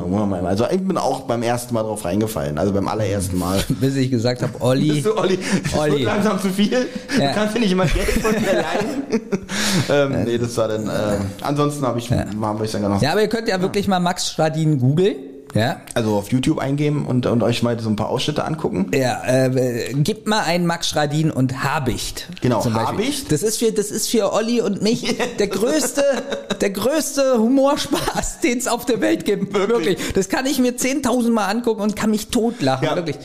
Also ich bin auch beim ersten Mal drauf reingefallen, also beim allerersten Mal. <laughs> Bis ich gesagt habe, Olli. Du, Olli, das Olli. wird langsam zu viel. Ja. Du kannst dir nicht immer Geld von mir <laughs> leihen. ähm, nee, das war dann, äh, ansonsten habe ich, war ich dann noch, Ja, aber ihr könnt ja wirklich mal Max Stradin googeln. Ja, also auf YouTube eingeben und, und euch mal so ein paar Ausschnitte angucken. Ja, äh, gebt mal einen Max Schradin und Habicht. Genau. Habicht. Das ist für, das ist für Olli und mich <laughs> der größte, der größte Humorspaß, den es auf der Welt gibt. Wirklich. Das kann ich mir 10.000 Mal angucken und kann mich totlachen. Ja. Wirklich.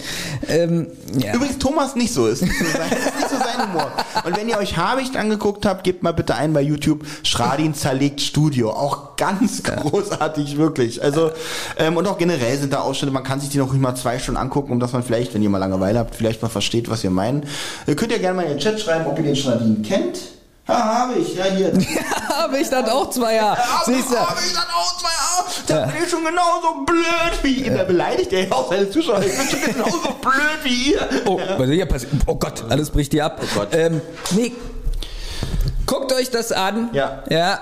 Ähm, ja. Übrigens Thomas nicht so, ist nicht so, sein, ist nicht so sein Humor. Und wenn ihr euch Habicht angeguckt habt, gebt mal bitte ein bei YouTube Schradin zerlegt Studio. Auch ganz großartig, wirklich. Also, ähm, und auch generell sind da Ausschnitte, man kann sich die noch mal zwei Stunden angucken, um dass man vielleicht, wenn ihr mal Langeweile habt, vielleicht mal versteht, was wir meinen. Ihr könnt ja gerne mal in den Chat schreiben, ob ihr den Schradin kennt. Ja, habe ich, ja hier. Habicht hat auch zwei Jahre. Siehst du? Hab ich dann auch zwei Jahre. Da bin ich schon genauso blöd wie ihr. Da beleidigt er ja auch seine Zuschauer. Ich bin schon genauso <laughs> blöd wie ihr. Oh, was ist hier passiert? Oh Gott, alles bricht dir ab. Oh Gott. Ähm, nee. Guckt euch das an. Ja. Ja.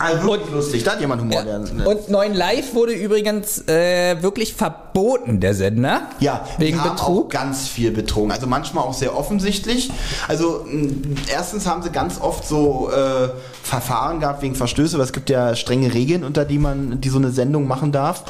Also wirklich lustig. Da hat jemand Humor. Ja. Und 9 Live wurde übrigens äh, wirklich verboten, der Sender. Ja, wegen die haben Betrug. auch ganz viel betrogen. Also manchmal auch sehr offensichtlich. Also erstens haben sie ganz oft so äh, Verfahren gehabt wegen Verstöße, weil es gibt ja strenge Regeln, unter die man, die so eine Sendung machen darf.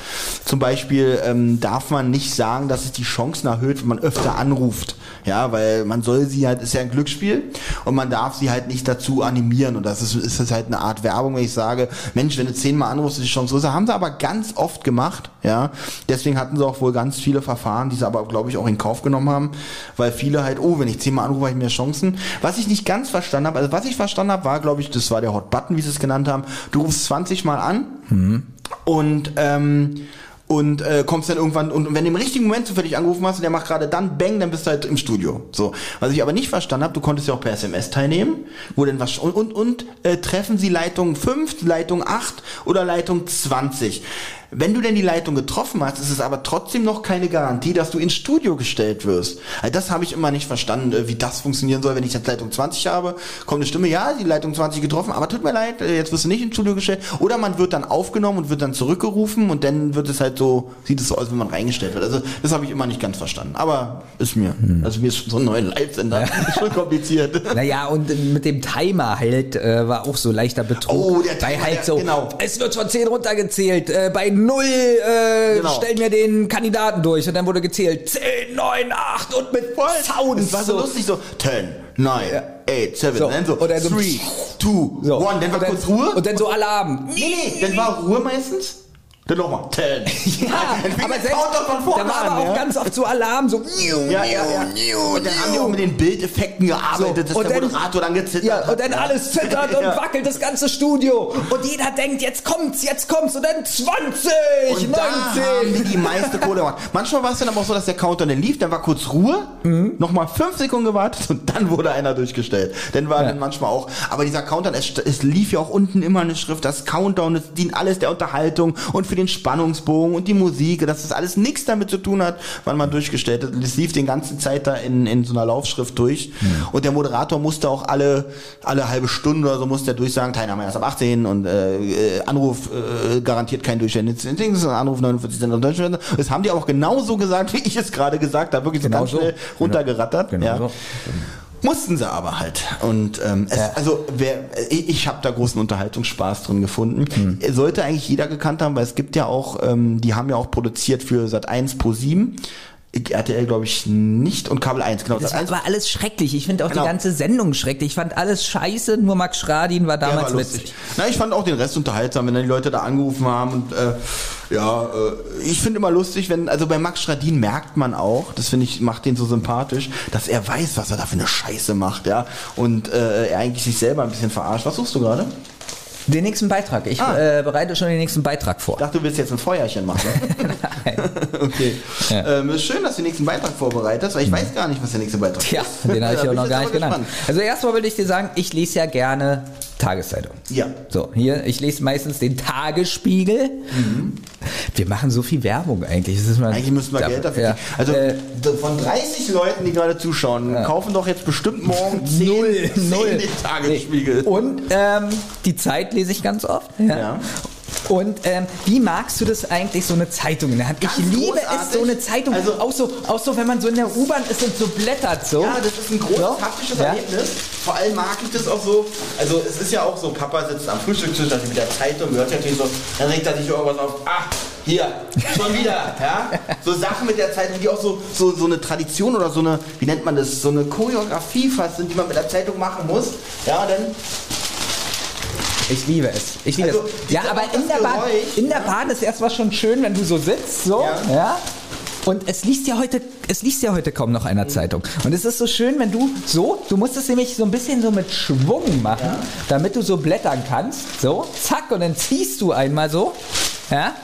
Zum Beispiel ähm, darf man nicht sagen, dass es die Chancen erhöht, wenn man öfter anruft. Ja, weil man soll sie halt, ist ja ein Glücksspiel und man darf sie halt nicht dazu animieren. Und das ist, ist das halt eine Art Werbung, wenn ich sage, Mensch, wenn du zehnmal anrufst, ist die Chance größer. Haben sie aber ganz oft gemacht, ja. Deswegen hatten sie auch wohl ganz viele Verfahren, die sie aber, glaube ich, auch in Kauf genommen haben, weil viele halt, oh, wenn ich zehnmal anrufe, habe ich mehr Chancen. Was ich nicht ganz verstanden habe, also was ich verstanden habe, war, glaube ich, das war der Hot Button, wie sie es genannt haben. Du rufst 20 Mal an und ähm, und äh, kommst dann irgendwann und wenn du im richtigen Moment zufällig angerufen hast und der macht gerade dann Bang, dann bist du halt im Studio. So, was ich aber nicht verstanden habe, du konntest ja auch per SMS teilnehmen, wo denn was und und, und äh, treffen Sie Leitung 5, Leitung 8 oder Leitung 20. Wenn du denn die Leitung getroffen hast, ist es aber trotzdem noch keine Garantie, dass du ins Studio gestellt wirst. Also das habe ich immer nicht verstanden, äh, wie das funktionieren soll, wenn ich jetzt Leitung 20 habe, kommt eine Stimme, ja, die Leitung 20 getroffen, aber tut mir leid, äh, jetzt wirst du nicht ins Studio gestellt. Oder man wird dann aufgenommen und wird dann zurückgerufen und dann wird es halt so, sieht es so aus, wenn man reingestellt wird. Also das habe ich immer nicht ganz verstanden. Aber ist mir, also mir ist so ein neuer Live-Sender <laughs> schon kompliziert. Naja, und mit dem Timer halt äh, war auch so leichter Betrug. Oh, der Bei Timer, halt der- so, genau. es wird von 10 runtergezählt, äh, bei 0 äh, Genau. stellen wir den Kandidaten durch und dann wurde gezählt 10, 9, 8 und mit Sounds. Es war so lustig, so 10, 9, 8, 7, So, dann so und dann so- 3, 2, So. 1, dann war kurz Ruhe. Und dann so Alarm. Nee, nee, dann war Ruhe meistens. Dann nochmal. Ten. <laughs> Ja, <laughs> aber der selbst, Countdown von vorne da war aber auch ja. ganz oft so Alarm, so Ja, ja, ja. Und dann haben die auch mit den Bildeffekten gearbeitet, So, dass und der dann- Moderator dann gezittert Ja, hat. und dann alles zittert und <laughs> Ja. wackelt das ganze Studio. Und jeder denkt, jetzt kommt's, jetzt kommt's. Und dann 20, Und da haben 19. die die meiste Kohle gemacht. Manchmal war es dann aber auch so, dass der Countdown dann lief, dann war kurz Ruhe, Mhm. nochmal fünf Sekunden gewartet und dann wurde einer durchgestellt. Dann war dann manchmal auch, aber dieser Countdown, es, es lief ja auch unten immer eine Schrift, das Countdown, das dient alles der Unterhaltung und für den Spannungsbogen und die Musik, dass das alles nichts damit zu tun hat, wann man durchgestellt hat. Das lief den ganzen Zeit da in, in so einer Laufschrift durch. Und der Moderator musste auch alle, alle halbe Stunde oder so musste er durchsagen, Teilnahme erst ab 18 und äh, äh, Anruf äh, garantiert kein ein Anruf 49 Cent und. Das haben die auch genauso gesagt, <laughs> wie ich es gerade gesagt habe. Wirklich so Genau ganz so. schnell runtergerattert. Genau ja. so. Mussten sie aber halt. Und ähm, es, Ja. also wer, ich, habe da großen Unterhaltungsspaß drin gefunden. Hm. Sollte eigentlich jeder gekannt haben, weil es gibt ja auch, ähm, die haben ja auch produziert für Sat 1 Pro 7. RTL glaube ich nicht und Kabel 1, genau. Das. 1 war alles schrecklich. Ich finde auch Genau. die ganze Sendung schrecklich. Ich fand alles scheiße, nur Max Schradin war damals war witzig. Na, ich fand auch den Rest unterhaltsam, wenn dann die Leute da angerufen haben und äh, ja, äh, ich finde immer lustig, wenn, also bei Max Stradin merkt man auch, das finde ich, macht den so sympathisch, dass er weiß, was er da für eine Scheiße macht, ja, und äh, er eigentlich sich selber ein bisschen verarscht. Was suchst du gerade? Den nächsten Beitrag. Ich Ah. äh, bereite schon den nächsten Beitrag vor. Ich dachte, du willst jetzt ein Feuerchen machen. <laughs> okay. Ja. Ähm, ist schön, dass du den nächsten Beitrag vorbereitest, weil ich weiß gar nicht, was der nächste Beitrag Ja, ist. den habe ich <laughs> ja auch noch gar nicht genannt. gespannt. Also erstmal will ich dir sagen, ich lese ja gerne Tageszeitung. Ja. So, hier, ich lese meistens den Tagesspiegel. Mhm. Wir machen so viel Werbung eigentlich. Das ist mal, Eigentlich müssen wir da- Geld dafür ja. Also Äh, von 30 Leuten, die gerade zuschauen, kaufen doch jetzt bestimmt morgen 10, Null, 10 null. den Tagesspiegel. Und ähm, die Zeit lese ich ganz oft. Ja. Ja. Und ähm, wie magst du das eigentlich, so eine Zeitung in der Hand? Ganz ich liebe es, großartig. so eine Zeitung. Also- auch, so, auch so, wenn man so in der U-Bahn ist und so blättert so. Ja, das ist ein großes So. haptisches Ja. Erlebnis. Vor allem mag ich das auch so. Also es ist ja auch so, Papa sitzt am Frühstückstisch also mit der Zeitung, hört natürlich so, dann regt er sich irgendwas auf. Ach, hier, schon wieder. <laughs> Ja? So Sachen mit der Zeitung, die auch so, so, so eine Tradition oder so eine, wie nennt man das, so eine Choreografie fast sind, die man mit der Zeitung machen muss. Ja, dann Ich liebe es. Ich liebe Also, es. Ja, aber in der, Bahn, in der Bahn ist erstmal schon schön, wenn du so sitzt, so, ja. Ja. Und es liest ja heute, es liest ja heute kaum noch einer Zeitung. Und es ist so schön, wenn du so, du musst es nämlich so ein bisschen so mit Schwung machen, damit du so blättern kannst. So, zack, und dann ziehst du einmal so. Ja.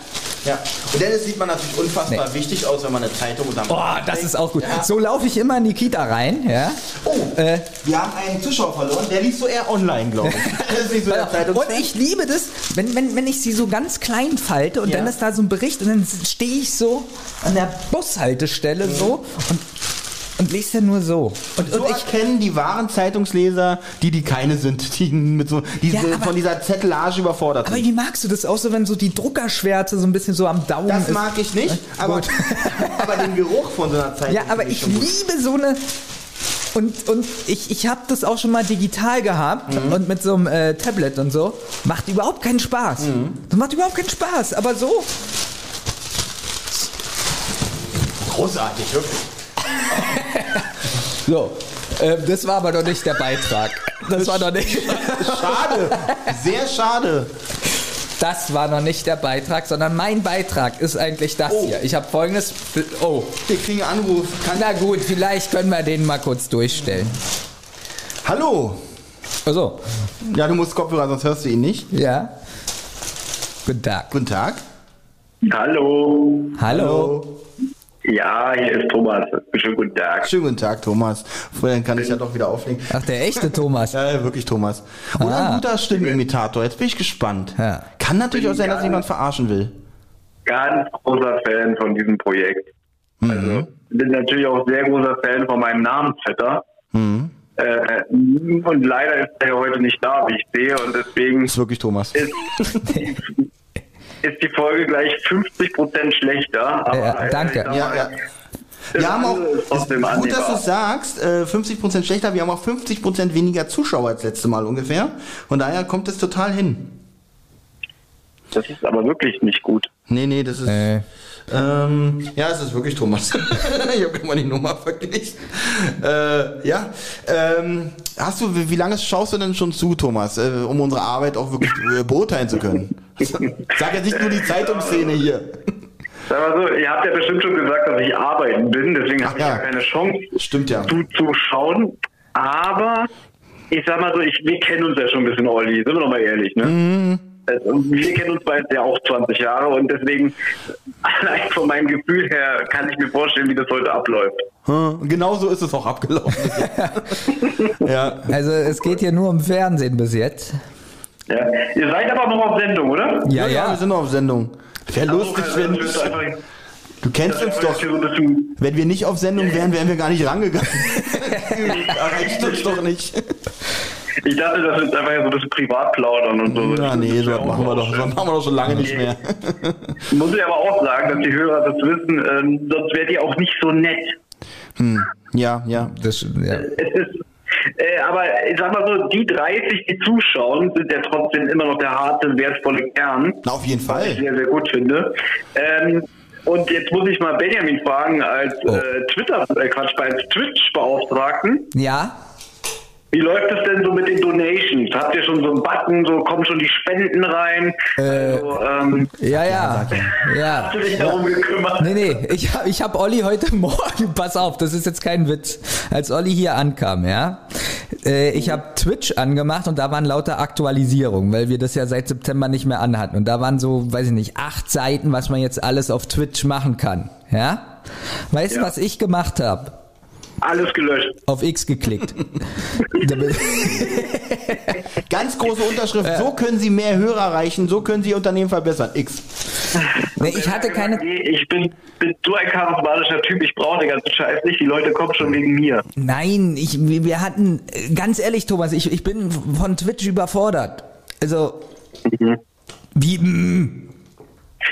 Ja, und dann sieht man natürlich unfassbar wichtig aus, wenn man eine Zeitung unterm Oh, das ist auch gut. Ja. So laufe ich immer in die Kita rein, ja. Oh, Äh, wir haben einen Zuschauer verloren, der liest so eher online, glaube ich. <laughs> So. Und ich liebe das, wenn, wenn, wenn ich sie so ganz klein falte und Ja. dann ist da so ein Bericht und dann stehe ich so an der Bushaltestelle so und, und lese ja nur so. Und, So und ich, erkennen die wahren Zeitungsleser, die die keine sind, die mit so die Ja, aber- von dieser Zettelage überfordert aber sind. wie magst du das auch so, wenn so die Druckerschwärze so ein bisschen so am Daumen Das ist? mag ich nicht, aber, <laughs> aber den Geruch von so einer Zeitung. Ja, aber ich gut. liebe so eine. Und, und ich, ich habe das auch schon mal digital gehabt Mhm. und mit so einem äh, Tablet und so. Macht überhaupt keinen Spaß. Mhm. Das macht überhaupt keinen Spaß. Aber so, großartig, wirklich. <laughs> so. Äh, das war aber noch nicht der Beitrag. Das war noch nicht. <laughs> Schade, sehr schade. Das war noch nicht der Beitrag, sondern mein Beitrag ist eigentlich das Oh. hier. Ich habe folgendes. Oh, Wir kriegen einen Anruf. Kann, na gut, vielleicht können wir den mal kurz durchstellen. Hallo. Also, Ja, du musst Kopfhörer, sonst hörst du ihn nicht. ja. Guten Tag. Guten Tag. Hallo. Hallo. Ja, hier ist Thomas. Schönen guten Tag. Schönen guten Tag, Thomas. Vorher kann ich ja doch wieder auflegen. Ach, der echte Thomas. <laughs> Ja, wirklich Thomas. Und Ah. ein guter Stimmenimitator. Jetzt bin ich gespannt. Ja. Kann natürlich auch sein, dass jemand verarschen will. Ganz großer Fan von diesem Projekt. Also, bin natürlich auch sehr großer Fan von meinem Namensvetter. Äh, und leider ist er heute nicht da, wie ich sehe. Und deswegen Ist wirklich Thomas. ist, <laughs> ist die Folge gleich 50% schlechter. Aber, Ja, äh, danke. Ja, ja. das Wir haben auch, ist gut, dass du annehmbar. es sagst, äh, 50% schlechter, wir haben auch 50% weniger Zuschauer als letzte Mal ungefähr. Von daher kommt es total hin. Das ist aber wirklich nicht gut. Nee, nee, das ist. Äh. Ähm, ja, es ist wirklich Thomas. <laughs> ich habe immer die Nummer verglichen. Äh, ja. Ähm, hast du, wie, wie lange schaust du denn schon zu, Thomas, äh, um unsere Arbeit auch wirklich äh, beurteilen zu können? Sag jetzt nicht nur die Zeitungsszene hier. Sag mal so, ihr habt ja bestimmt schon gesagt, dass ich arbeiten bin, deswegen habe ich ja. ja keine Chance Stimmt ja. zuzuschauen. Aber ich sag mal so, ich, wir kennen uns ja schon ein bisschen, Olli, sind wir doch mal ehrlich, ne? Mhm. Also, wir kennen uns beide ja auch 20 Jahre und deswegen, allein von meinem Gefühl her, kann ich mir vorstellen, wie das heute abläuft. Hm, Genau so ist es auch abgelaufen. <laughs> ja. Also es geht hier nur um Fernsehen bis jetzt. Ja. Ihr seid aber noch auf Sendung, oder? Ja, wir ja. sind noch auf Sendung. Wäre lustig, Also, wenn. einfach- Du kennst uns doch. Wenn wir nicht auf Sendung wären, wären wir gar nicht rangegangen. <laughs> <laughs> Erreicht uns doch nicht. Ich dachte, das ist einfach so ein bisschen Privatplaudern und so. Na nee, Das machen wir doch, so schön. machen wir doch schon lange nicht mehr. <laughs> Muss ich aber auch sagen, dass die Hörer das wissen, ähm, sonst wärt ihr auch nicht so nett. Ja, ja. Das, ja. Es ist, äh, aber ich sag mal so, die 30, die zuschauen, sind ja trotzdem immer noch der harte, wertvolle Kern, Na, auf jeden was ich Fall. sehr, sehr gut finde. Ähm, und jetzt muss ich mal Benjamin fragen, als Oh. äh, Twitter, äh, Quatsch, als Twitch-Beauftragten, ja, wie läuft es denn so mit den Donations? Habt ihr schon so einen Button, so kommen schon die Spenden rein? also, ähm, ja, ja, ja. hast du dich darum gekümmert? Nee, nee, ich, hab- ich habe Olli heute <laughs> Morgen, pass auf, das ist jetzt kein Witz, als Olli hier ankam, ja, äh, ich habe Twitch angemacht und da waren lauter Aktualisierungen, weil wir das ja seit September nicht mehr anhatten. Und da waren so, weiß ich nicht, acht Seiten, was man jetzt alles auf Twitch machen kann, ja? Weißt du, Ja. was ich gemacht habe? Alles gelöscht. Auf X geklickt. <laughs> Ganz große Unterschrift. So können Sie mehr Hörer erreichen, so können Sie Ihr Unternehmen verbessern. X. Nee, ich hatte keine. Ich bin, bin so ein charismatischer Typ, ich brauche den ganzen Scheiß nicht. Die Leute kommen schon wegen mir. Nein, ich, wir hatten, ganz ehrlich, Thomas, ich, ich bin von Twitch überfordert. Also, wie, mm,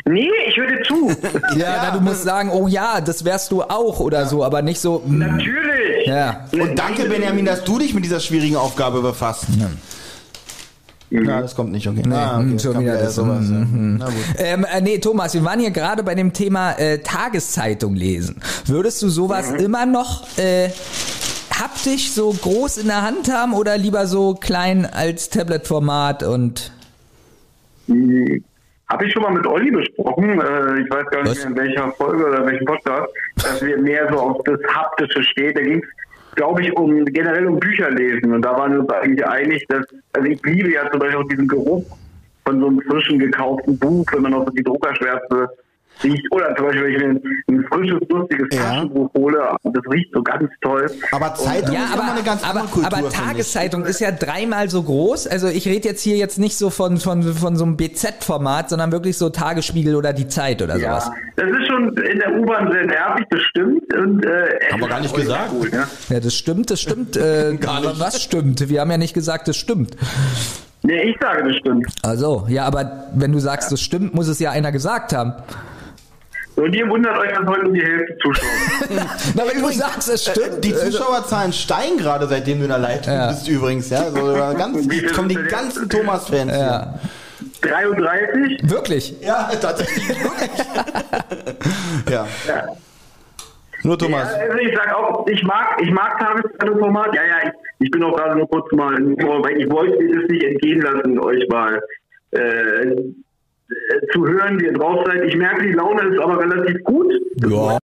Nee, ich höre dir zu. <laughs> ja, Na, du musst sagen, oh ja, das wärst du auch oder so, aber nicht so, mm, Natürlich. ja. Und danke, Benjamin, dass du dich mit dieser schwierigen Aufgabe befasst. Ja, das kommt nicht, okay. Ah, okay. Mm, schon Kam wieder eher das, sowas, ja. Na gut. Ähm, äh, nee, Thomas, wir waren hier gerade bei dem Thema äh, Tageszeitung lesen. Würdest du sowas immer noch äh, haptisch so groß in der Hand haben oder lieber so klein als Tablet-Format und Habe ich schon mal mit Olli besprochen, äh, ich weiß gar nicht Was? mehr in welcher Folge oder welchem Podcast, dass wir mehr so auf das Haptische stehen. Da ging es, glaube ich, um generell um Bücherlesen. Und da waren wir uns eigentlich einig, dass, also ich liebe ja zum Beispiel auch diesen Geruch von so einem frischen gekauften Buch, wenn man noch so die Druckerschwärze riecht. Oder zum Beispiel, wenn ich mir ein, ein frisches, lustiges Ja. Taschenbuch hole, das riecht so ganz toll. Aber Zeitung ja, ist aber, immer eine ganz aber, Kultur. aber. Tageszeitung ist ja dreimal so groß. Also ich rede jetzt hier jetzt nicht so von, von, von so einem BZ-Format, sondern wirklich so Tagesspiegel oder die Zeit oder Ja, sowas. das ist schon in der U-Bahn sehr nervig, das stimmt. Und, äh, Haben wir gar nicht gesagt. Cool, ne? Ja, das stimmt, das stimmt. Äh, <laughs> Gar nicht. Was stimmt? Wir haben ja nicht gesagt, das stimmt. Nee, ich sage, das stimmt. Also, ja, aber wenn du sagst, das stimmt, muss es ja einer gesagt haben. Und ihr wundert euch, dass heute die Hälfte zuschaut. <laughs> Na, wenn du sagst, es stimmt. Die Zuschauerzahlen steigen gerade, seitdem du in der Leitung Ja. bist übrigens, ja. Also, <laughs> ganz, kommen die ganzen? Thomas-Fans. ja, 33? wirklich. Ja, <laughs> tatsächlich. ja. Ja. Nur Thomas. Ja, also ich sag auch, ich mag, ich mag Tageszeitungsformat. Ja, ja, ich, ich bin auch gerade nur kurz mal, weil ich wollte mir das nicht entgehen lassen, euch mal äh, äh, zu hören, wie ihr drauf seid. Ich merke, die Laune ist aber relativ gut. Ja.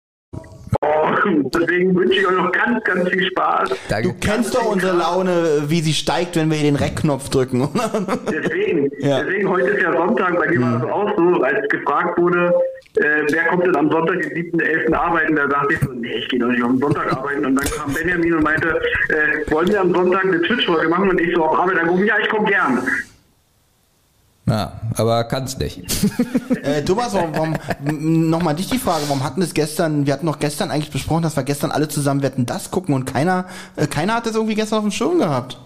Oh, deswegen wünsche ich euch noch ganz, ganz viel Spaß. Danke. Du kennst doch unsere Laune, wie sie steigt, wenn wir hier den Rec-Knopf drücken, oder? Deswegen, <laughs> Ja. deswegen heute ist ja Sonntag, bei dir war das auch so, als gefragt wurde, äh, wer kommt denn am Sonntag, den 7.11. arbeiten, da dachte ich so, nee, ich gehe doch nicht am Sonntag arbeiten. Und dann kam Benjamin und meinte, äh, wollen wir am Sonntag eine Twitch-Folge machen? Und ich so auf Arbeit angucken, ja, ich komme gern. Ja, aber kannst nicht. <laughs> Äh, Thomas, warum, warum nochmal dich die Frage, warum hatten es gestern, wir hatten noch gestern eigentlich besprochen, dass wir gestern alle zusammen Wetten das gucken und keiner, äh, keiner hat das irgendwie gestern auf dem Schirm gehabt.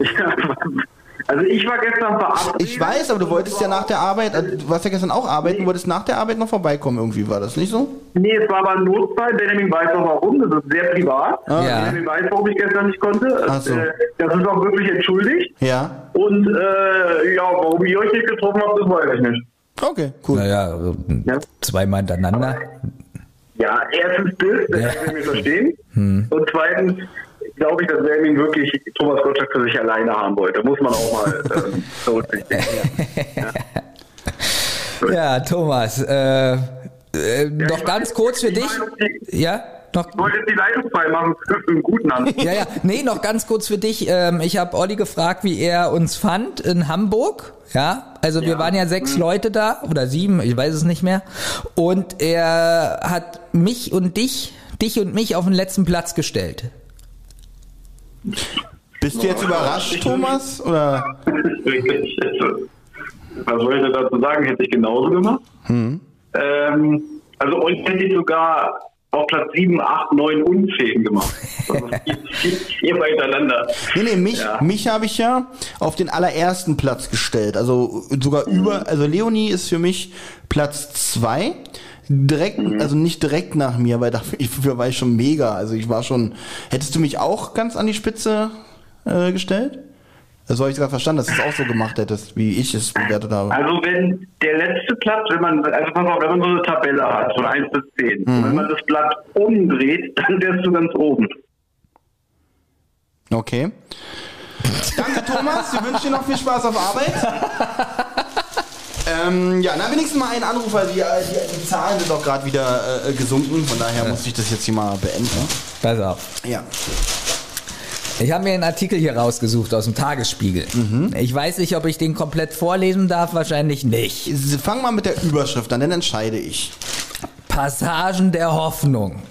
Ja, <laughs> also ich war gestern verabredet. Ich weiß, aber du wolltest ja nach der Arbeit, äh, du warst ja gestern auch arbeiten, wolltest nach der Arbeit noch vorbeikommen irgendwie, war das nicht so? Nee, es war aber ein Notfall. Benjamin weiß auch warum. Das ist sehr privat. Ja. Benjamin weiß, warum ich gestern nicht konnte. Ach so. Äh, das ist auch wirklich entschuldigt. Ja. Und äh, ja, warum ihr euch nicht getroffen habt, das weiß ich nicht. Okay, cool. Naja, Ja. zweimal hintereinander. Ja, erstens das, das Ja. können wir verstehen. Und zweitens glaube ich, dass Benjamin wirklich Thomas Gottschalk für sich alleine haben wollte. Muss man auch mal ähm, <laughs> berücksichtigen. Ja, Thomas, äh, äh, noch ich ganz kurz für ich dich. Ja, noch. Ich wollte die Leitung frei machen für einen guten an. Ja, ja. Nee, noch ganz kurz für dich. Ähm, ich habe Olli gefragt, wie er uns fand in Hamburg. Ja, also wir Ja. waren ja sechs Leute da oder sieben, ich weiß es nicht mehr. Und er hat mich und dich, dich und mich auf den letzten Platz gestellt. Bist du jetzt überrascht, Thomas? Oder? <laughs> Was soll ich dazu sagen? Hätte ich genauso gemacht. Hm. Ähm, also euch hätte ich sogar auf Platz 7, 8, 9 unfähigen gemacht. Also <laughs> vier- hintereinander. Nee, nee, mich, Ja. mich habe ich ja auf den allerersten Platz gestellt. Also sogar über, also Leonie ist für mich Platz zwei. Direkt, also nicht direkt nach mir, weil <laughs> dafür, war ich schon mega. Also ich war schon. Hättest du mich auch ganz an die Spitze äh, gestellt? Das habe ich sogar verstanden, dass du es auch so gemacht hättest, wie ich es bewertet habe. Also wenn der letzte Platz, wenn man, also pass auf, wenn man so eine Tabelle hat, von 1 bis 10, und wenn man das Blatt umdreht, <laughs> dann wärst du ganz oben. Okay. Danke, Thomas. Wir wünschen dir noch viel Spaß auf Arbeit. <laughs> ähm, ja, na wenigstens mal einen Anrufer. Die, die, die Zahlen sind auch gerade wieder äh, gesunken. Von daher muss ich das jetzt hier mal beenden. Auf. Ja. Ich habe mir einen Artikel hier rausgesucht aus dem Tagesspiegel. Ich weiß nicht, ob ich den komplett vorlesen darf, wahrscheinlich nicht. Fang mal mit der Überschrift an, dann entscheide ich. Passagen der Hoffnung.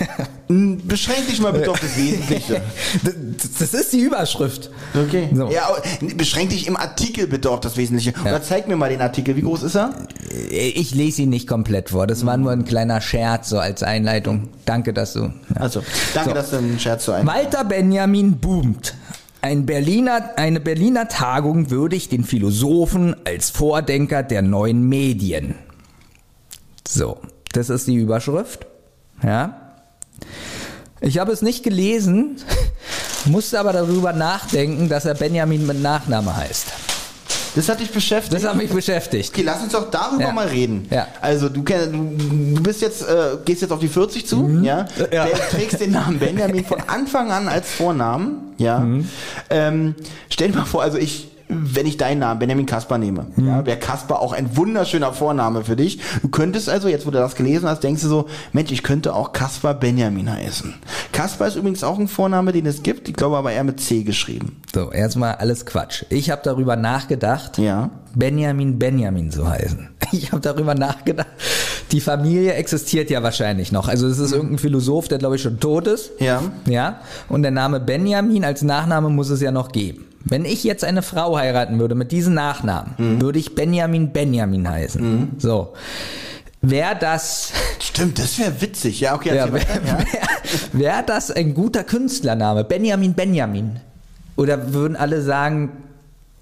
<laughs> Beschränk dich mal bitte auf das Wesentliche. <laughs> das, ist die Überschrift. Okay. So. Ja, beschränk dich im Artikel bitte auf das Wesentliche. Oder zeig mir mal den Artikel. Wie groß ist er? Ich lese ihn nicht komplett vor. Das war nur ein kleiner Scherz so als Einleitung. Danke, dass du. Ja. Also, danke, So. dass du einen Scherz so ein. Walter Benjamin boomt. Ein Berliner, eine Berliner Tagung würdigt den Philosophen als Vordenker der neuen Medien. So, das ist die Überschrift. Ja. Ich habe es nicht gelesen, musste aber darüber nachdenken, dass er Benjamin mit Nachname heißt. Das hat dich beschäftigt. Das hat mich beschäftigt. Okay, lass uns doch darüber Ja. mal reden. Ja. Also du, du bist jetzt, äh, gehst jetzt auf die 40 zu, ja? Ja. Der trägst den Namen Benjamin von <laughs> Anfang an als Vornamen, ja. Mhm. Ähm, stell dir mal vor, also ich, wenn ich deinen Namen Benjamin Kasper nehme, Mhm. ja, wäre Kasper auch ein wunderschöner Vorname für dich. Du könntest also, jetzt wo du das gelesen hast, denkst du so, Mensch, ich könnte auch Kasper Benjamin heißen. Kasper ist übrigens auch ein Vorname, den es gibt, ich glaube aber eher mit C geschrieben. So, erstmal alles Quatsch. Ich habe darüber nachgedacht, Ja. Benjamin Benjamin zu heißen. <laughs> Ich habe darüber nachgedacht. Die Familie existiert ja wahrscheinlich noch. Also es ist irgendein Philosoph, der glaube ich schon tot ist. Ja. Ja. Und der Name Benjamin als Nachname muss es ja noch geben. Wenn ich jetzt eine Frau heiraten würde mit diesem Nachnamen, Mhm. würde ich Benjamin Benjamin heißen. So. Wäre das, Stimmt, das wäre witzig. Ja, okay, ja, wäre ja. wär, <laughs> wär das ein guter Künstlername? Benjamin Benjamin? Oder würden alle sagen,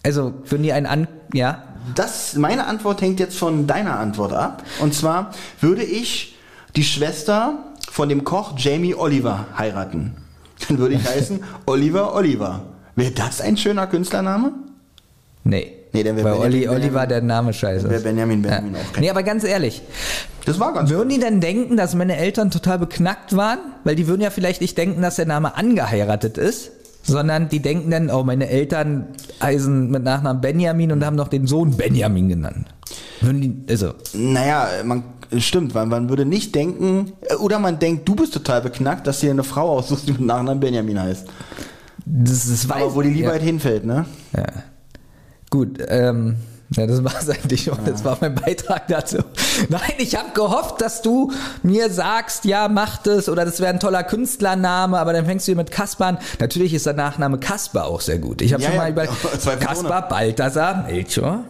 also würden die einen an, ja? Das, meine Antwort hängt jetzt von deiner Antwort ab. Und zwar würde ich die Schwester von dem Koch Jamie Oliver heiraten. Dann würde ich <laughs> heißen Oliver Oliver. Wäre das ein schöner Künstlername? Nee. Nee, dann Bei Olli, Olli war der Name scheiße. Wäre Benjamin Benjamin auch kein. Nee, aber ganz ehrlich, Das war ganz würden die denn denken, dass meine Eltern total beknackt waren? Weil die würden ja vielleicht nicht denken, dass der Name angeheiratet ist, sondern die denken dann, oh, meine Eltern heißen mit Nachnamen Benjamin und haben noch den Sohn Benjamin genannt. Würden die, also, Naja, man stimmt, weil man würde nicht denken, äh, oder man denkt, du bist total beknackt, dass dir eine Frau aussuchst, die mit Nachnamen Benjamin heißt. Das ist Aber wo die Liebe ja. halt hinfällt, ne? Ja. Gut, ähm, ja, das war's <laughs> eigentlich schon. Das war mein Beitrag dazu. <laughs> Nein, ich habe gehofft, dass du mir sagst, ja, mach das oder das wäre ein toller Künstlername, aber dann fängst du hier mit Kaspar an. Natürlich ist der Nachname Kasper auch sehr gut. Ich habe Ja, schon ja, mal über <laughs> zweifelsohne. Kaspar Balthasar Melchior.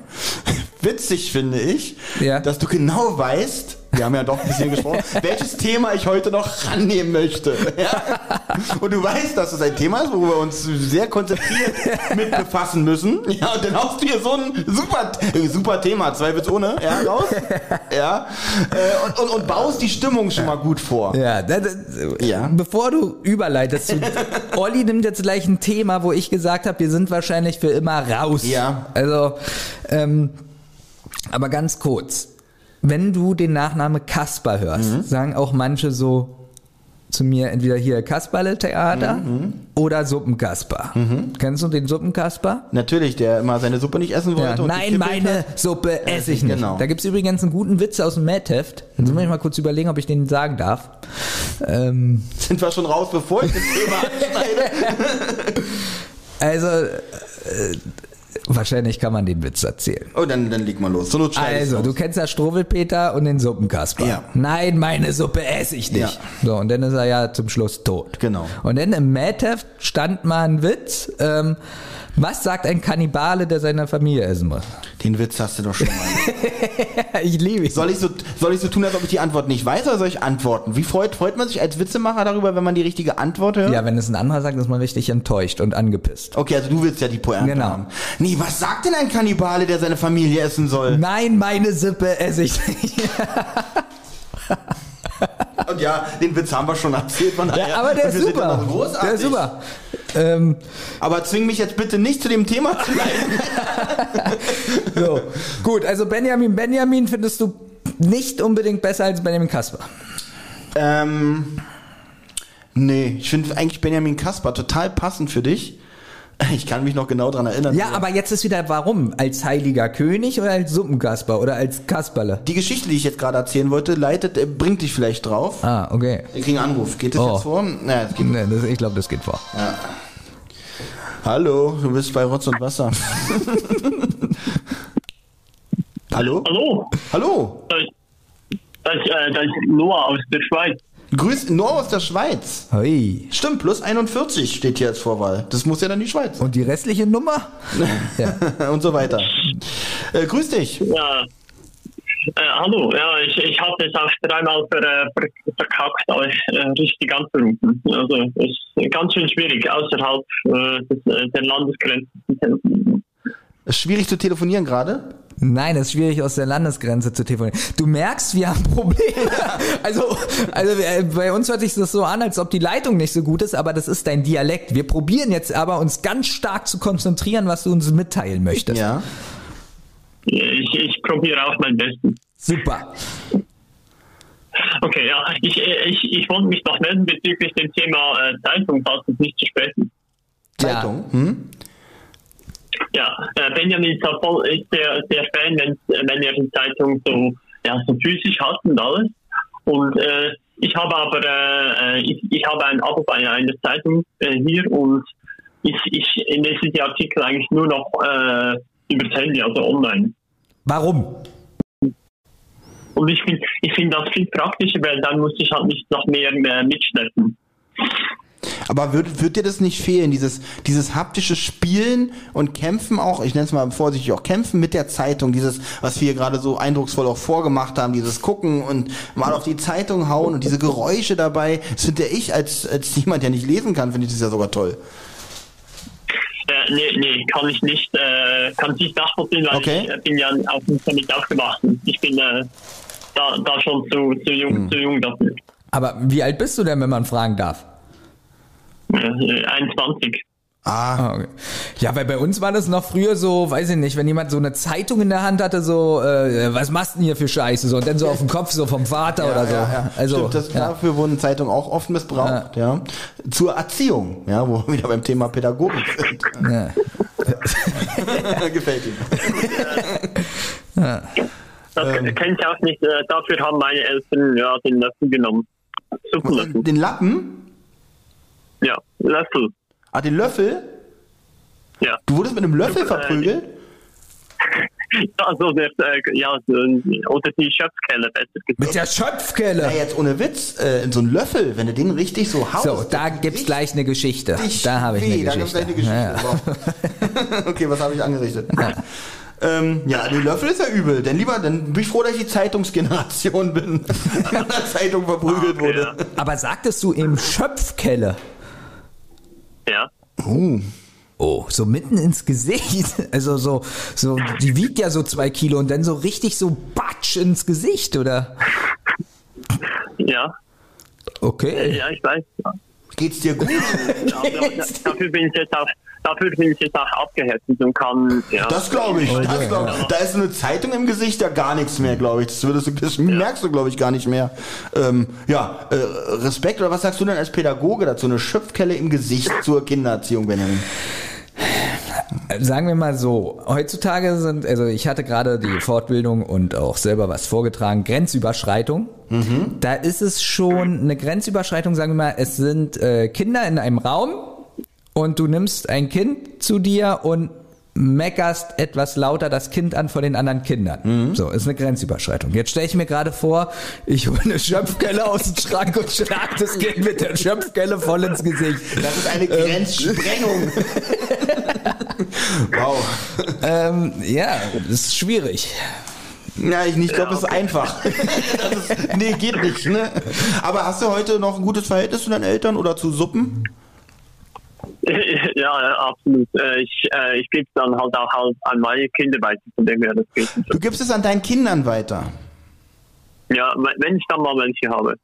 Witzig finde ich, Ja. dass du genau weißt, wir haben ja doch ein bisschen gesprochen, <laughs> welches Thema ich heute noch rannehmen möchte. Ja? Und du weißt, dass es ein Thema ist, wo wir uns sehr konzentriert <laughs> mit befassen müssen. Ja, und dann haust du hier so ein super, äh, super Thema, zweifelsohne, ja, raus. Ja. Äh, und, und, und baust die Stimmung schon mal gut vor. Ja, da, da, Ja. bevor du überleitest, zu, Olli nimmt jetzt gleich ein Thema, wo ich gesagt habe, wir sind wahrscheinlich für immer raus. Ja. Also, ähm, aber ganz kurz, wenn du den Nachname Kasper hörst, Mhm. sagen auch manche so zu mir entweder hier Kasperle-Theater Mhm. oder Suppenkasper. Kennst du den Suppenkasper? Natürlich, der immer seine Suppe nicht essen wollte. Ja, nein, meine hat. Suppe esse ich nicht. genau. Da gibt's übrigens einen guten Witz aus dem Mad-Heft. Jetzt muss ich mal kurz überlegen, ob ich den sagen darf. Ähm, <laughs> Sind wir schon raus, bevor ich das Thema <laughs> anschneide? also, äh, wahrscheinlich kann man den Witz erzählen. Oh, dann, dann leg mal los. So Also, du kennst ja Struwwelpeter und den Suppenkasper. Ja. Nein, meine Suppe esse ich nicht. So, und dann ist er ja zum Schluss tot. Genau. Und dann im Mad-Heft stand mal ein Witz. Ähm, was sagt ein Kannibale, der seine Familie essen muss? Den Witz hast du doch schon mal. <laughs> ich liebe ihn. Soll ich, so, soll ich so tun, als ob ich die Antwort nicht weiß, oder soll ich antworten? Wie freut, freut man sich als Witzemacher darüber, wenn man die richtige Antwort hört? Ja, wenn es ein anderer sagt, ist man richtig enttäuscht und angepisst. Okay, also du willst ja die Pointe Genau. haben. Nee, was sagt denn ein Kannibale, der seine Familie essen soll? Nein, meine Suppe esse ich nicht. Und ja, den Witz haben wir schon erzählt. Von. Ja, aber der ist super. Der ist super. Ähm, Aber zwing mich jetzt bitte nicht zu dem Thema zu leiten. <laughs> so. Gut, also Benjamin Benjamin findest du nicht unbedingt besser als Benjamin Kasper. ähm, nee, ich finde eigentlich Benjamin Kasper total passend für dich. <laughs> Ich kann mich noch genau dran erinnern. Ja, aber jetzt ist wieder warum? Als heiliger König oder als Suppenkasper oder als Kasperle? Die Geschichte, die ich jetzt gerade erzählen wollte, leitet, äh, bringt dich vielleicht drauf. Ah, okay. Ich kriege einen Anruf. Geht das Oh. jetzt vor? Naja, es geht Nee, das, ich glaube, das geht vor. Hallo, du bist bei Rotz und Wasser. <laughs> Hallo? Hallo, Hallo? das, das, äh, das ist Noah aus der Schweiz. Grüß nur aus der Schweiz. Hui. Stimmt, plus 41 steht hier als Vorwahl. Das muss ja dann die Schweiz. Und die restliche Nummer? ja. <laughs> Und so weiter. Äh, grüß dich. Ja. Äh, hallo, ja, ich, ich hatte es auch dreimal ver, äh, ver, verkackt, euch äh, richtig anzurufen. Also es ist ganz schön schwierig, außerhalb äh, des, äh, der Landesgrenze zu telefonieren. Ist schwierig zu telefonieren gerade? Nein, es ist schwierig aus der Landesgrenze zu telefonieren. Du merkst, wir haben Probleme. <laughs> Also, also äh, bei uns hört sich das so an, als ob die Leitung nicht so gut ist, aber das ist dein Dialekt. Wir probieren jetzt aber uns ganz stark zu konzentrieren, was du uns mitteilen möchtest. Ja. Ich, ich probiere auch mein Bestes. Super. Okay, ja, ich, ich, ich wollte mich noch melden bezüglich dem Thema äh, Zeitung, falls es nicht zu spät ist. Zeitung? Hm? Ja, äh, Benjamin voll, ist sehr, sehr Fan, wenn, wenn er die Zeitung so, ja, so physisch hat und alles. Und äh, ich habe aber äh, ich, ich habe ein Abo bei einer Zeitung äh, hier und ich, ich lese die Artikel eigentlich nur noch äh, über das Handy, also online. Warum? Und ich finde ich find das viel praktischer, weil dann muss ich halt nicht noch mehr, mehr mitschleppen. Aber wird, wird dir das nicht fehlen, dieses, dieses haptische Spielen und Kämpfen auch, ich nenne es mal vorsichtig auch Kämpfen mit der Zeitung, dieses, was wir gerade so eindrucksvoll auch vorgemacht haben, dieses Gucken und mal auf die Zeitung hauen und diese Geräusche dabei, das finde ich als, als jemand, der nicht lesen kann, finde ich das ja sogar toll. Äh, nee, nee, kann ich nicht, äh, kann ich nicht nachvollziehen, weil Okay. ich äh, bin ja auf dem Internet aufgewachsen. Ich bin äh, da, da schon zu, zu, jung, zu jung dafür. Aber wie alt bist du denn, wenn man fragen darf? Äh, 21. Ah, Ah, okay. Ja, weil bei uns war das noch früher so, weiß ich nicht, wenn jemand so eine Zeitung in der Hand hatte, so, äh, was machst du denn hier für Scheiße? So, und dann so auf dem Kopf, so vom Vater oder so. ja, ja. Also, Stimmt, das, ja. dafür wurden Zeitungen auch oft missbraucht, ja. Zur Erziehung, ja, wo wir wieder beim Thema Pädagogik sind. Ja. <laughs> <laughs> Gefällt ihm. Das Ähm. kenne ich auch nicht. Äh, dafür haben meine Eltern ja, den Löffel genommen. Den Lappen? Ja, Löffel. Ah, den Löffel? Ja. Du wurdest mit einem Löffel Äh, verprügelt? <laughs> Also, der, äh, ja, so, oder die Schöpfkelle, Mit der Schöpfkelle. Ja, jetzt ohne Witz, äh, so ein Löffel, wenn du den richtig so haust. So, da gibt's gleich eine Geschichte. Da habe ich weh, eine da gibt's Geschichte. gleich eine Geschichte. Ja, ja. <laughs> okay, was habe ich angerichtet? Ähm, ja, den Löffel ist ja übel. Denn lieber, dann bin ich froh, dass ich die Zeitungsgeneration bin, die <laughs> an der Zeitung verprügelt Okay, wurde. Aber sagtest du eben Schöpfkelle? Ja. Oh, so mitten ins Gesicht. <laughs> Also so, so, die wiegt ja so zwei Kilo und dann so richtig so batsch ins Gesicht, oder? Ja, Okay. ja, ich weiß. Geht's dir gut? Aber <laughs> dafür bin ich jetzt auch, dafür bin ich jetzt auch abgehärtet und kann, ja. Das glaube ich. Das glaub ich. Da ist eine Zeitung im Gesicht ja gar nichts mehr, glaube ich. Das, würdest du, das merkst du, glaube ich, gar nicht mehr. Ähm, ja, äh, Respekt, oder was sagst du denn als Pädagoge dazu? Eine Schöpfkelle im Gesicht zur Kindererziehung, Benjamin. Sagen wir mal so, heutzutage sind, also ich hatte gerade die Fortbildung und auch selber was vorgetragen, Grenzüberschreitung. Da ist es schon eine Grenzüberschreitung, sagen wir mal, es sind äh, Kinder in einem Raum und du nimmst ein Kind zu dir und meckerst etwas lauter das Kind an vor den anderen Kindern. So, ist eine Grenzüberschreitung. Jetzt stelle ich mir gerade vor, ich hole eine Schöpfkelle aus dem Schrank und schlag das Kind mit der Schöpfkelle voll ins Gesicht. Das ist eine Grenzsprengung. <laughs> wow. Ähm, ja, das ist schwierig. Ja, ich nicht glaube, es ist einfach. <laughs> das ist, nee, geht nicht, ne? Aber hast du heute noch ein gutes Verhältnis zu deinen Eltern oder zu Suppen? <laughs> ja, ja, absolut. Äh, ich äh, ich gebe es dann halt auch halt an meine Kinder weiter, von dem her das geht. Du gibst es an deinen Kindern weiter. Ja, wenn ich dann mal welche habe.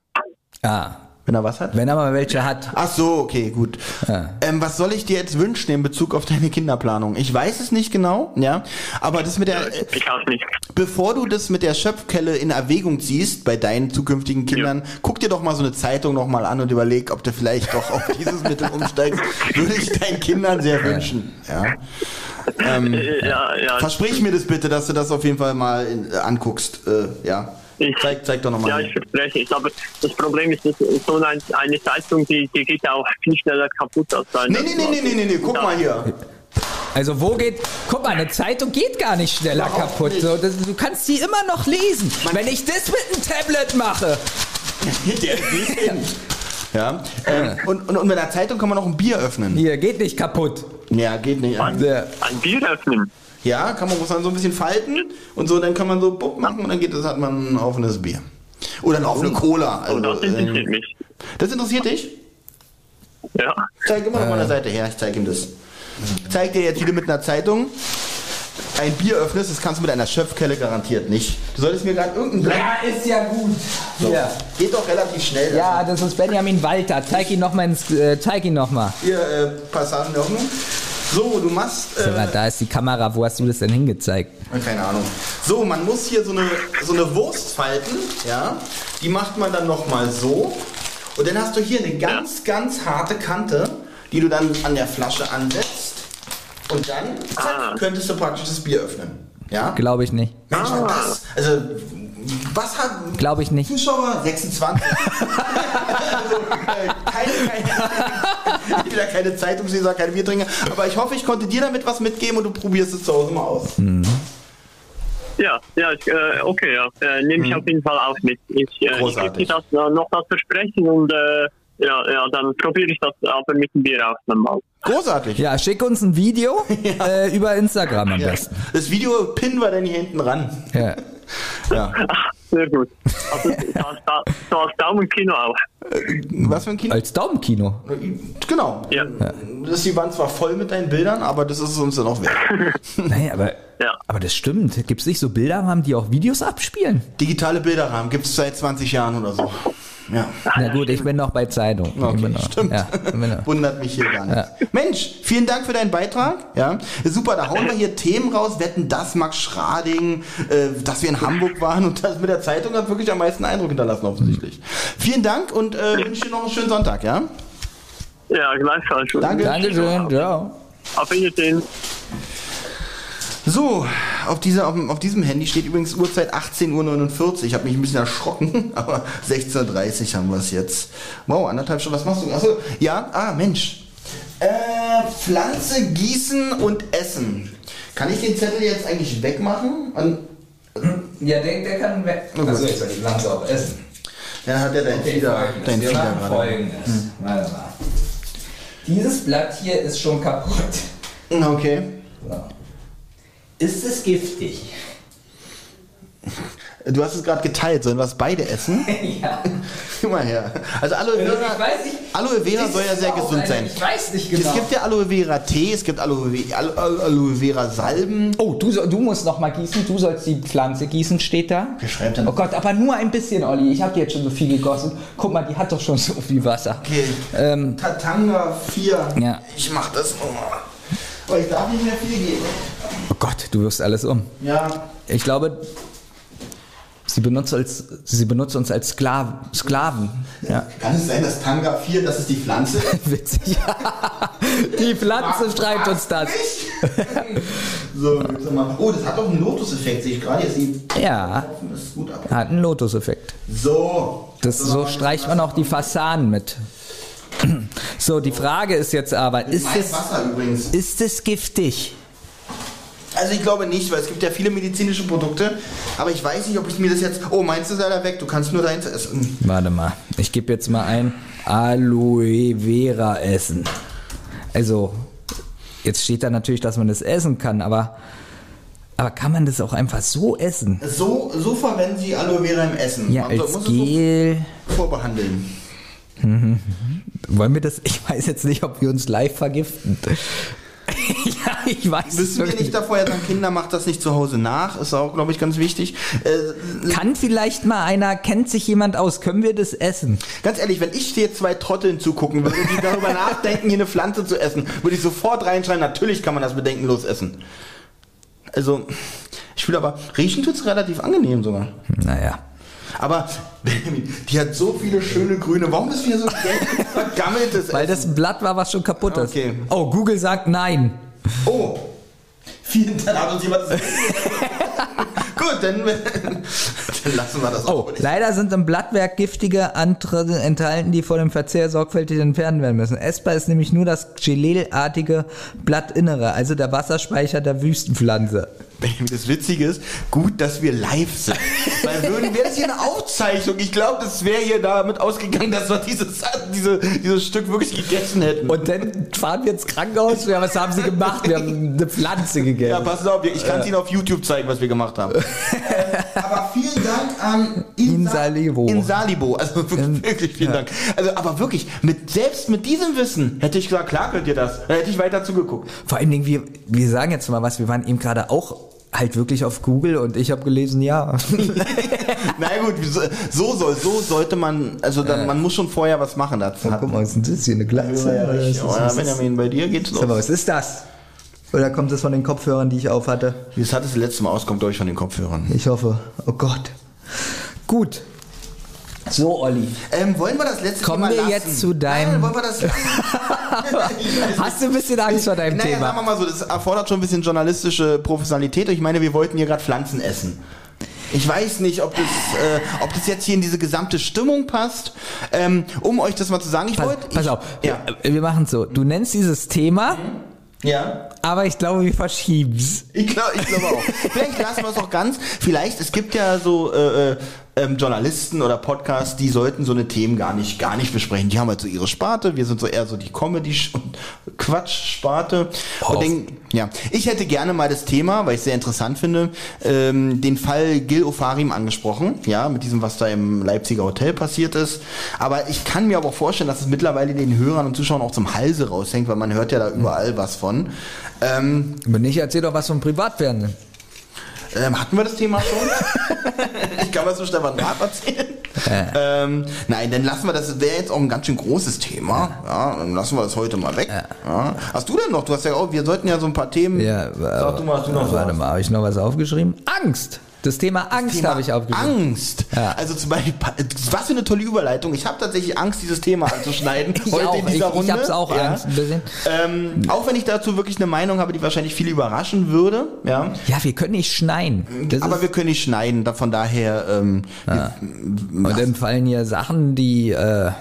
Ah, Wenn er was hat? wenn er mal welche hat. Ach so, okay, gut. Ja. Ähm, was soll ich dir jetzt wünschen in Bezug auf deine Kinderplanung? Ich weiß es nicht genau, ja, aber das mit der, äh, Ich auch nicht. bevor du das mit der Schöpfkelle in Erwägung ziehst bei deinen zukünftigen Kindern, guck dir doch mal so eine Zeitung noch mal an und überleg, ob du vielleicht doch auf dieses Mittel umsteigst. <laughs> Würde ich deinen Kindern sehr wünschen, ja. Ähm, Äh, Ja, ja. versprich mir das bitte, dass du das auf jeden Fall mal in, äh, anguckst, äh, ja. Ich- Zeig, zeig doch noch Ja, ich verspreche es. Aber das Problem ist, dass so eine, eine Zeitung, die, die geht auch viel schneller kaputt als eine. Nee, nee, nee, nee, nee, nee, nee, guck mal hier. Also wo geht, guck mal, eine Zeitung geht gar nicht schneller Überhaupt kaputt. nicht. So, das, du kannst sie immer noch lesen. Wenn ich das mit einem Tablet mache, <laughs> Der. <laughs> Ja. Ähm, und, und, und mit der Zeitung kann man auch ein Bier öffnen. Hier, geht nicht kaputt. Ja, geht nicht. Ein, ein Bier öffnen. Ja, kann man muss man so ein bisschen falten und so, dann kann man so bupp machen und dann geht das, hat man ein offenes Bier. Oder eine offene Cola. Oh, Also, das interessiert ähm, mich. das interessiert dich? Ja. Zeig immer noch mal eine Seite her, ich zeig ihm das. Ich zeig dir jetzt, wie du mit einer Zeitung ein Bier öffnest, das kannst du mit einer Schöpfkelle garantiert nicht. Du solltest mir gerade irgendein Blatt. Ja, ist ja gut. So. Hier. Geht doch relativ schnell. Ja, das ist Benjamin Walter. Zeig ihn nochmal ins, äh, zeig ihn nochmal. Hier, äh, Passagen der Hoffnung. So, du machst. Äh, Da ist die Kamera. Wo hast du das denn hingezeigt? keine Ahnung. So, man muss hier so eine, so eine Wurst falten, ja. Die macht man dann nochmal so. Und dann hast du hier eine ganz, ganz harte Kante, die du dann an der Flasche ansetzt. Und dann zack, Ah. könntest du praktisch das Bier öffnen. Ja? Glaube ich nicht. Mensch, Ah. das, also, was hat Glaube ich nicht. Zuschauer? 26. <laughs> also, äh, keine, keine, ich will ja keine Zeitungsleser, keine Biertrinker, aber ich hoffe, ich konnte dir damit was mitgeben und du probierst es zu Hause mal aus. Ja, ja, ich, äh, okay, ja. Äh, nehme ich auf jeden Fall auch mit. Ich, äh, ich Großartig. gebe dir das äh, noch das Versprechen und äh, ja, ja, dann probiere ich das aber mit dem Bier auch nochmal. Großartig. Ja, schick uns ein Video <laughs> äh, über Instagram am Ja. besten. Das Video pinnen wir dann hier hinten ran. Ja. Ja. <laughs> Sehr gut. Also, so als, Da- so als Daumenkino auch. Was für ein Kino? Als Daumenkino. Genau. Ja. Das die Wand zwar voll mit deinen Bildern, aber das ist es uns dann auch wert. <laughs> Nee, aber, Ja. aber das stimmt. Gibt es nicht so Bilderrahmen, die auch Videos abspielen? Digitale Bilderrahmen gibt es seit 20 Jahren oder so. Ja. Na gut, ich bin noch bei Zeitung. ich Okay, bin noch, stimmt. Ja, ich bin noch. Wundert mich hier gar nicht. Mensch, vielen Dank für deinen Beitrag. Ja, super, da hauen wir hier Themen raus. Wetten das, Max Schrading, äh, dass wir in Hamburg waren und das mit der Zeitung hat wirklich am meisten Eindruck hinterlassen offensichtlich. Vielen Dank und äh, wünsche dir noch einen schönen Sonntag, ja? Ja, gleichfalls. Danke. Dankeschön, ciao. Auf Wiedersehen. So, auf, dieser, auf, auf diesem Handy steht übrigens Uhrzeit 18.49 Uhr. Ich habe mich ein bisschen erschrocken, <laughs> aber 16.30 Uhr haben wir es jetzt. Wow, anderthalb Stunden. Was machst du? Achso, ja, ah, Mensch. Äh, Pflanze gießen und essen. Kann ich den Zettel jetzt eigentlich wegmachen? Und Ja, der, der kann weg. gut. Achso, ich soll die Pflanze auch essen. dann hat er dein Fieder, dein Fieder gerade. folgendes. Warte mal. Dieses Blatt hier ist schon kaputt. Okay. So. Ist es giftig? Du hast es gerade geteilt, sollen wir es beide essen? <laughs> ja. Guck mal her. Also Aloe Ich Vera, weiß nicht. Aloe Vera soll ja sehr gesund eine- sein. Ich weiß nicht genau. Es gibt ja Aloe Vera Tee, es gibt Aloe, Ve- Alo- Alo- Aloe Vera Salben. Oh, du, du musst noch mal gießen. Du sollst die Pflanze gießen, steht da. Wer schreibt denn? Oh Gott, aber nur ein bisschen, Olli. Ich habe dir jetzt schon so viel gegossen. Guck mal, die hat doch schon so viel Wasser. Okay. Ähm, Tatanga 4. Ja. Ich mach das nochmal. Aber ich darf nicht mehr viel geben. oh Gott, du wirst alles um. Ja. Ich glaube, sie benutzt, als, sie benutzt uns als Sklaven. Sklaven. Ja. Kann es sein, dass Tanga 4, das ist die Pflanze? <laughs> Witzig. die Pflanze schreibt uns das. so, jetzt mal. Oh, das hat doch einen Lotus-Effekt, sehe ich gerade. Jetzt Ja, das ist gut ab. hat einen Lotus-Effekt. So. Das, so streicht man auch die Fassaden mit. <clears throat> So, die Frage ist jetzt aber, ist es, ist es giftig? Also ich glaube nicht, weil es gibt ja viele medizinische Produkte, aber ich weiß nicht, ob ich mir das jetzt. Oh, meinst du sei da weg? Du kannst nur deins essen. Warte mal, ich gebe jetzt mal ein Aloe Vera essen. Also, jetzt steht da natürlich, dass man das essen kann, aber, aber kann man das auch einfach so essen? So, so verwenden sie Aloe Vera im Essen. Ja, Man als muss es Gel. so vorbehandeln. Wollen wir das? Ich weiß jetzt nicht, ob wir uns live vergiften. <laughs> ja, ich weiß es Wissen wir nicht davor, ja, sagen, Kinder macht das nicht zu Hause nach, ist auch, glaube ich, ganz wichtig. Äh, Kann vielleicht mal einer, kennt sich jemand aus, können wir das essen? ganz ehrlich, wenn ich dir zwei Trotteln zugucken würde, die darüber <laughs> nachdenken, hier eine Pflanze zu essen, würde ich sofort reinschreien, natürlich kann man das bedenkenlos essen. Also, ich will aber, riechen tut's relativ angenehm sogar. Naja. Aber, <laughs> die hat so viele schöne grüne, warum ist hier so gelb vergammeltes Weil das ein Blatt war, was schon kaputt ist. Okay. Oh, Google sagt nein. Oh, vielen Dank, hat uns jemand <laughs> Gut, dann, <laughs> dann lassen wir das Oh, auch. leider sind im Blattwerk giftige Antritte enthalten, die vor dem Verzehr sorgfältig entfernt werden müssen. Essbar ist nämlich nur das gelelartige Blattinnere, also der Wasserspeicher der Wüstenpflanze. Das Witzige ist, gut, dass wir live sind. Weil würden wäre das hier eine Aufzeichnung. Ich glaube, das wäre hier damit ausgegangen, dass wir dieses, diese, dieses Stück wirklich gegessen hätten. Und dann fahren wir ins Krankenhaus. Ja, was haben sie gemacht? Wir haben eine Pflanze gegessen. Ja, pass auf, ich kann es Ihnen auf YouTube zeigen, was wir gemacht haben. äh, aber vielen Dank an Insalibo. Insalibo. Also wirklich, wirklich vielen Dank. Also, aber wirklich, mit, selbst mit diesem Wissen hätte ich gesagt, klar könnt ihr das. Da hätte ich weiter zugeguckt. Vor allen Dingen, wir, wir sagen jetzt mal was, wir waren eben gerade auch halt wirklich auf Google und ich habe gelesen, ja. <laughs> Na gut, so, so soll, so sollte man, also dann, man muss schon vorher was machen dazu. Guck mal, ist das hier? Eine Glatze? Ja, ja, ist ja, was ist- Benjamin, bei dir geht's los. Mal, was ist das? Oder kommt das von den Kopfhörern, die ich auf hatte? Das hat das letzte Mal auskommt, glaube ich, von den Kopfhörern. Ich hoffe. Oh Gott. Gut. So, Olli. Ähm, wollen wir das letzte Kommen Thema wir lassen? jetzt zu deinem- Nein, wollen wir das? <laughs> Hast du ein bisschen Angst vor deinem <laughs> naja, Thema? sagen wir mal so, das erfordert schon ein bisschen journalistische Professionalität. Ich meine, wir wollten hier gerade Pflanzen essen. Ich weiß nicht, ob das, äh, ob das jetzt hier in diese gesamte Stimmung passt. Ähm, um euch das mal zu sagen, ich wollte... pass auf, Ja. wir machen es so. Du nennst dieses Thema, ja. aber ich glaube, wir verschieben's. Ich glaube ich glaube auch. <laughs> Vielleicht lassen wir es auch ganz. Vielleicht, es gibt ja so äh, äh, ähm, Journalisten oder Podcasts, die sollten so eine Themen gar nicht, gar nicht besprechen. Die haben halt so ihre Sparte. Wir sind so eher so die Comedy- und Quatsch-Sparte. Und denk, ja, ich hätte gerne mal das Thema, weil ich es sehr interessant finde, ähm, den Fall Gil Ofarim angesprochen. Ja, mit diesem, was da im Leipziger Hotel passiert ist. Aber ich kann mir aber auch vorstellen, dass es mittlerweile den Hörern und Zuschauern auch zum Halse raushängt, weil man hört ja da überall was von. Ähm, Wenn nicht, erzähl doch was vom Privatfernsehen. Ähm, hatten wir das Thema schon? <laughs> ich kann was zu Stefan Raab erzählen. Ähm, nein, dann lassen wir das, das wäre jetzt auch ein ganz schön großes Thema. Ja, dann lassen wir das heute mal weg. Ja. Hast du denn noch? Du hast ja auch, wir sollten ja so ein paar Themen. Ja, Sag du mal, hast du noch warte was? mal, habe ich noch was aufgeschrieben? Angst. Das Thema Angst habe ich aufgeschrieben. Angst. Ja. Also zum Beispiel, was für eine tolle Überleitung. Ich habe tatsächlich Angst, dieses Thema <laughs> anzuschneiden. Ich heute auch. in dieser ich, Runde. Ich hab's auch ja. Angst ein bisschen. Ähm, auch wenn ich dazu wirklich eine Meinung habe, die wahrscheinlich viele überraschen würde. Ja. Ja, wir können nicht schneien. Das Aber wir können nicht schneiden. Von daher. Ähm, und dann fallen hier Sachen, die äh,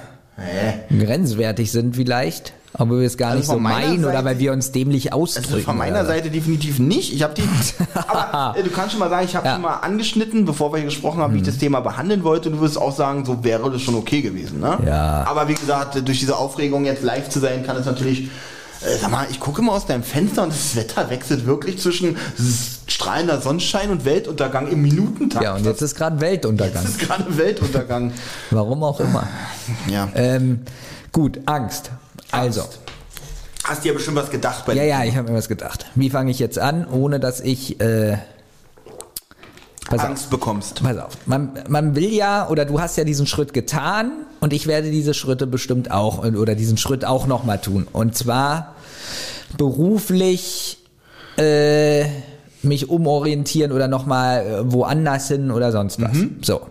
grenzwertig sind vielleicht, aber wir es gar Also nicht so meinen oder Seite- weil wir uns dämlich ausdrücken. Also von meiner oder? Seite definitiv nicht. Ich habe die, <laughs> aber äh, du kannst schon mal sagen, ich habe Ja. schon mal angeschnitten, bevor wir hier gesprochen haben, wie ich das Thema behandeln wollte. Und du wirst auch sagen, so wäre das schon okay gewesen. Ne? Ja. Aber wie gesagt, durch diese Aufregung jetzt live zu sein, kann es natürlich. Äh, sag mal, ich gucke mal aus deinem Fenster und das Wetter wechselt wirklich zwischen strahlender Sonnenschein und Weltuntergang im Minutentakt. Ja, und jetzt ist gerade Weltuntergang. Das ist gerade Weltuntergang. <laughs> Warum auch immer. Ja. Ähm, gut, Angst. Also, Hast dir ja bestimmt was gedacht bei ja, ja, ich habe mir was gedacht. Wie fange ich jetzt an, ohne dass ich... Äh, pass auf. Angst bekommst. Pass auf, man, man will ja, oder du hast ja diesen Schritt getan und ich werde diese Schritte bestimmt auch, oder diesen Schritt auch nochmal tun. Und zwar beruflich äh, mich umorientieren oder nochmal äh, woanders hin oder sonst was. So.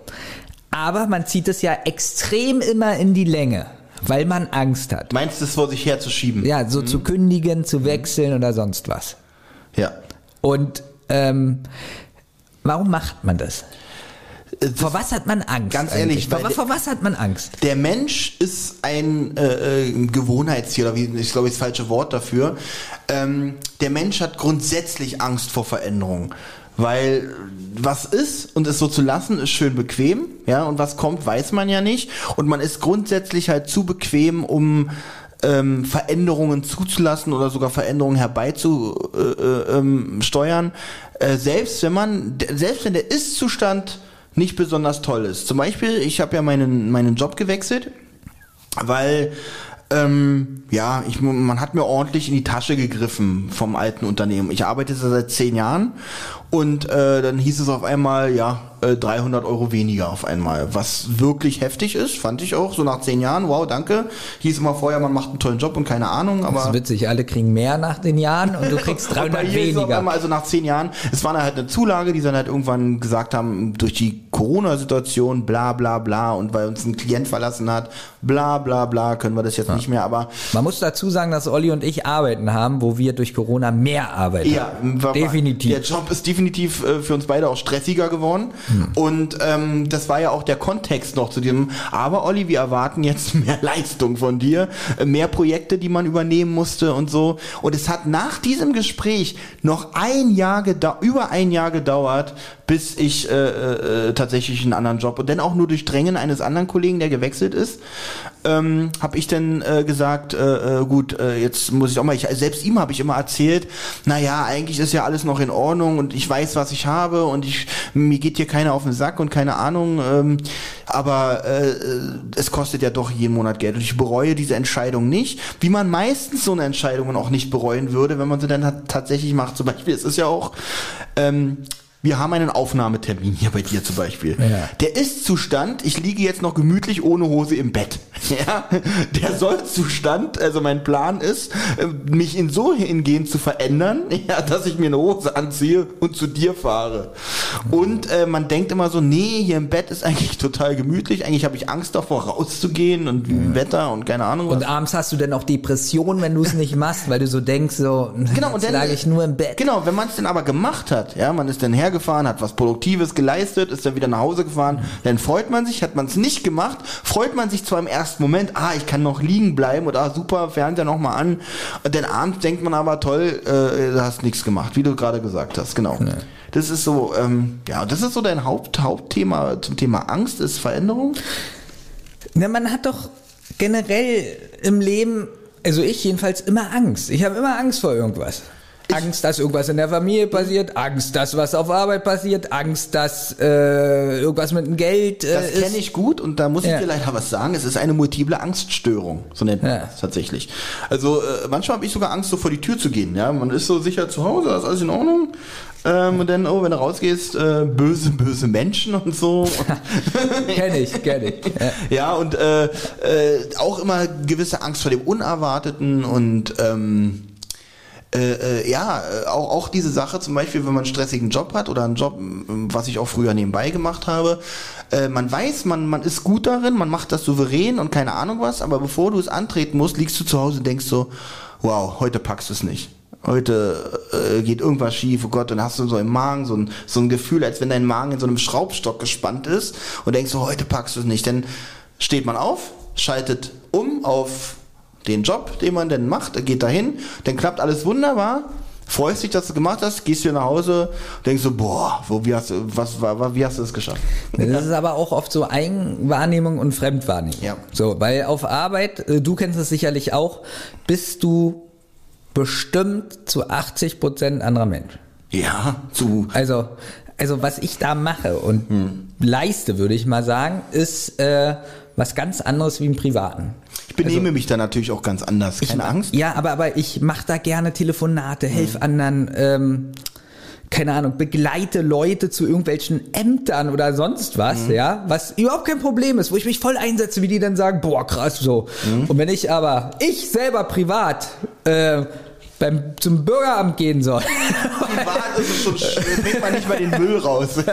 Aber man zieht es ja extrem immer in die Länge, weil man Angst hat. Meinst du, es vor sich herzuschieben? Ja, so zu kündigen, zu wechseln oder sonst was. Ja. Und ähm, warum macht man das? Äh, Vor was hat man Angst? Ganz ehrlich, vor, vor was hat man Angst? Der Mensch ist ein äh, äh, Gewohnheitstier, oder wie ich glaube, das falsche Wort dafür. Ähm, der Mensch hat grundsätzlich Angst vor Veränderung. Weil was ist und es so zu lassen, ist schön bequem, ja, und was kommt, weiß man ja nicht. Und man ist grundsätzlich halt zu bequem, um ähm, Veränderungen zuzulassen oder sogar Veränderungen herbeizusteuern. Äh, äh, ähm, äh, selbst wenn man, selbst wenn der Ist-Zustand nicht besonders toll ist. Zum Beispiel, ich habe ja meinen, meinen Job gewechselt, weil ähm, ja, ich, man hat mir ordentlich in die Tasche gegriffen vom alten Unternehmen. Ich arbeite seit zehn Jahren und äh, dann hieß es auf einmal, ja, äh, 300 Euro weniger auf einmal, was wirklich heftig ist, fand ich auch, so nach zehn Jahren, wow, danke. Hieß immer vorher, man macht einen tollen Job und keine Ahnung, Das aber... ist witzig, alle kriegen mehr nach den Jahren und du kriegst Und bei 300 hier ist es auf weniger. einmal, also nach zehn Jahren, es war dann halt eine Zulage, die sie dann halt irgendwann gesagt haben, durch die Corona-Situation, bla bla bla und weil uns ein Klient verlassen hat, bla bla bla, können wir das jetzt nicht mehr, aber Man muss dazu sagen, dass Olli und ich Arbeiten haben, wo wir durch Corona mehr arbeiten. ja, definitiv. Der Job ist definitiv äh, für uns beide auch stressiger geworden. Und ähm, das war ja auch der Kontext noch zu diesem, aber Olli, wir erwarten jetzt <laughs> mehr Leistung von dir, äh, mehr Projekte, die man übernehmen musste und so. Und es hat nach diesem Gespräch noch ein Jahr gedauert, über ein Jahr gedauert, bis ich äh, äh, tatsächlich einen anderen Job und dann auch nur durch Drängen eines anderen Kollegen, der gewechselt ist, ähm, habe ich dann äh, gesagt, äh, äh, gut, äh, jetzt muss ich auch mal, ich, selbst ihm habe ich immer erzählt, naja, eigentlich ist ja alles noch in Ordnung und ich weiß, was ich habe und ich mir geht hier keiner auf den Sack und keine Ahnung, ähm, aber äh, es kostet ja doch jeden Monat Geld und ich bereue diese Entscheidung nicht, wie man meistens so eine Entscheidung auch nicht bereuen würde, wenn man sie dann tatsächlich macht. Zum Beispiel, es ist ja auch, ähm, wir haben einen Aufnahmetermin hier bei dir zum Beispiel. Ja. Der Ist-Zustand, ich liege jetzt noch gemütlich ohne Hose im Bett. <laughs> Ja, der Soll-Zustand, also mein Plan ist, äh, mich in so hingehend zu verändern, <laughs> ja, dass ich mir eine Hose anziehe und zu dir fahre. Und äh, man denkt immer so, nee, hier im Bett ist eigentlich <laughs> total gemütlich, eigentlich habe ich Angst davor rauszugehen und Wetter und keine Ahnung was. und abends hast du dann auch Depressionen, wenn du es nicht machst, weil du so denkst, so, <laughs> Genau, und dann lag ich nur im Bett. Genau, wenn man es dann aber gemacht hat, ja, man ist dann hergefahren, hat was Produktives geleistet, ist dann wieder nach Hause gefahren, dann freut man sich, hat man es nicht gemacht, freut man sich zwar im ersten Moment, ah, ich kann noch liegen bleiben oder ah, super, Fernseher noch mal an, und dann abends denkt man aber, toll, äh, du hast nichts gemacht, wie du gerade gesagt hast, genau. Das ist so, ähm, ja, das ist so dein Haupt, Hauptthema zum Thema Angst, ist Veränderung. Na, man hat doch generell im Leben, also ich jedenfalls, immer Angst. Ich habe immer Angst vor irgendwas. Angst, dass irgendwas in der Familie passiert, Angst, dass was auf Arbeit passiert, Angst, dass äh, irgendwas mit dem Geld äh, Das kenne ich gut und da muss Ja. ich dir leider was sagen. Es ist eine multiple Angststörung, so nennt man Ja. es tatsächlich. Also äh, manchmal habe ich sogar Angst, so vor die Tür zu gehen. Ja, man ist so sicher zu Hause, ist alles in Ordnung. Ähm, und dann, oh, wenn du rausgehst, äh, böse, böse Menschen und so. <laughs> Kenn ich, kenn ich. Ja. ja, und äh, äh, auch immer gewisse Angst vor dem Unerwarteten und ähm, äh, äh, ja, äh, auch, auch diese Sache zum Beispiel, wenn man einen stressigen Job hat oder einen Job, m, was ich auch früher nebenbei gemacht habe, äh, man weiß, man, man ist gut darin, man macht das souverän und keine Ahnung was, aber bevor du es antreten musst, liegst du zu Hause und denkst so, wow, heute packst du es nicht. Heute äh, geht irgendwas schief, oh Gott, und hast du so im Magen so ein, so ein Gefühl, als wenn dein Magen in so einem Schraubstock gespannt ist und denkst so, heute packst du es nicht. Dann steht man auf, schaltet um auf den Job, den man denn macht, geht dahin, dann klappt alles wunderbar, freust dich, dass du gemacht hast, gehst wieder nach Hause, denkst so, boah, wo, wie hast du, was, war, wie hast du es geschafft? Das ist aber auch oft so Eigenwahrnehmung und Fremdwahrnehmung. Ja. So, weil auf Arbeit, äh, du kennst es sicherlich auch, bist du bestimmt zu 80 Prozent anderer Mensch. Ja, zu, Also, also was ich da mache und Hm. leiste, würde ich mal sagen, ist äh, was ganz anderes wie im Privaten. ich benehme mich da natürlich auch ganz anders, keine Angst. Ja, aber, aber ich mache da gerne Telefonate, helf anderen, ähm, keine Ahnung, begleite Leute zu irgendwelchen Ämtern oder sonst was, ja, was überhaupt kein Problem ist, wo ich mich voll einsetze, wie die dann sagen, boah, krass, so. Und wenn ich aber, ich selber privat, äh, beim, zum Bürgeramt gehen soll. Privat ist es schon, <laughs> sch- bringt man nicht mal den Müll raus. <laughs>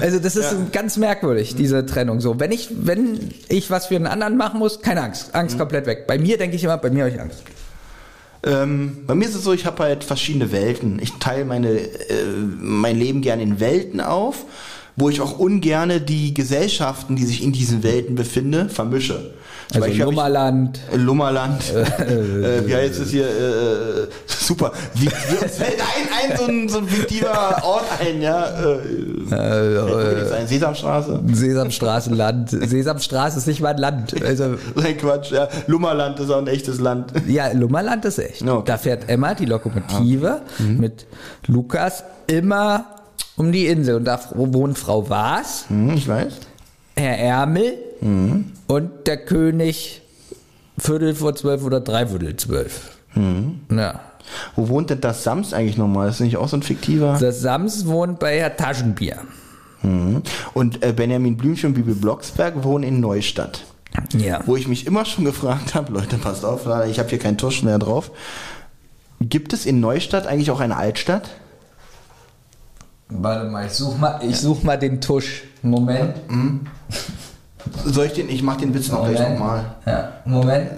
Also das ist ganz merkwürdig, diese Trennung. So, wenn ich, wenn ich was für einen anderen machen muss, keine Angst, Angst komplett weg. Bei mir denke ich immer, bei mir habe ich Angst. Ähm, bei mir ist es so, ich habe halt verschiedene Welten. Ich teile meine, äh, mein Leben gerne in Welten auf, wo ich auch ungerne die Gesellschaften, die sich in diesen Welten befinden, vermische. Zum Also Beispiel hab ich- Lummerland. Äh, Lummerland. äh, wie heißt es hier? Äh, <laughs> super. Wie, <laughs> fällt ein, ein so, ein so ein fiktiver Ort ein, ja? Äh, ein. Sesamstraße. Sesamstraßenland. <laughs> Sesamstraße ist nicht mal ein Land. Also, Nein, Quatsch, ja. Lummerland ist auch ein echtes Land. ja, Lummerland ist echt. Okay. Da fährt Emma, die Lokomotive, mit Lukas immer um die Insel. Und da wohnt Frau Waas, Hm, ich weiß. Herr Ärmel und der König Viertel vor zwölf oder dreiviertel zwölf. Ja. Wo wohnt denn das Sams eigentlich nochmal? Ist das nicht auch so ein fiktiver? Das Sams wohnt bei Herr Taschenbier. Mhm. Und äh, Benjamin Blümchen und Bibi Blocksberg wohnen in Neustadt. Ja. Wo ich mich immer schon gefragt habe, Leute, passt auf, ich habe hier keinen Tusch mehr drauf. Gibt es in Neustadt eigentlich auch eine Altstadt? Warte mal, ich such mal, ich such mal den Tusch. Moment. Soll ich den, ich mach den Witz noch gleich Moment. nochmal. Ja, Moment.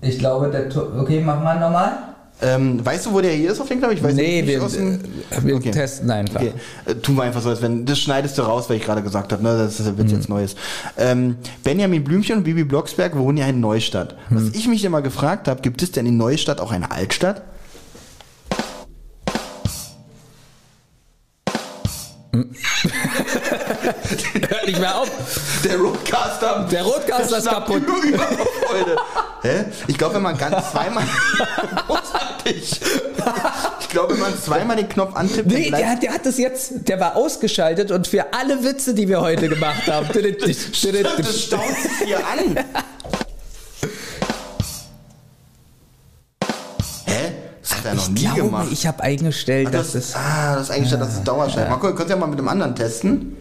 Ich glaube, der. Okay, mach mal nochmal. Ähm, weißt du, wo der hier ist auf jeden Fall? Ich weiß Nee, nicht wir, äh, wir Okay. testen einfach. Okay, äh, tun wir einfach so, als wenn, das schneidest du raus, weil ich gerade gesagt habe, ne, das ist, wird Mhm. jetzt Neues. Ähm, Benjamin Blümchen und Bibi Blocksberg wohnen ja in Neustadt. Was Mhm. ich mich immer gefragt habe, gibt es denn in Neustadt auch eine Altstadt? <laughs> <laughs> Hört nicht mehr auf. Der Roadcaster. Der Roadcaster ist kaputt. über- Freude. Hä? Ich glaube, wenn man ganz <laughs> zweimal. <laughs> Großartig. Ich glaube, wenn man zweimal den Knopf antippt, Nee, der hat, der hat das jetzt, der war ausgeschaltet und für alle Witze, die wir heute gemacht haben. das staut sich hier an. Hä? Das hat er noch ich nie glaube, gemacht. ich habe eingestellt, Ah, das, dass es. ah, das ist eigentlich das ist Dauerschleife. Mal gucken, könnt ihr ja mal mit dem anderen testen.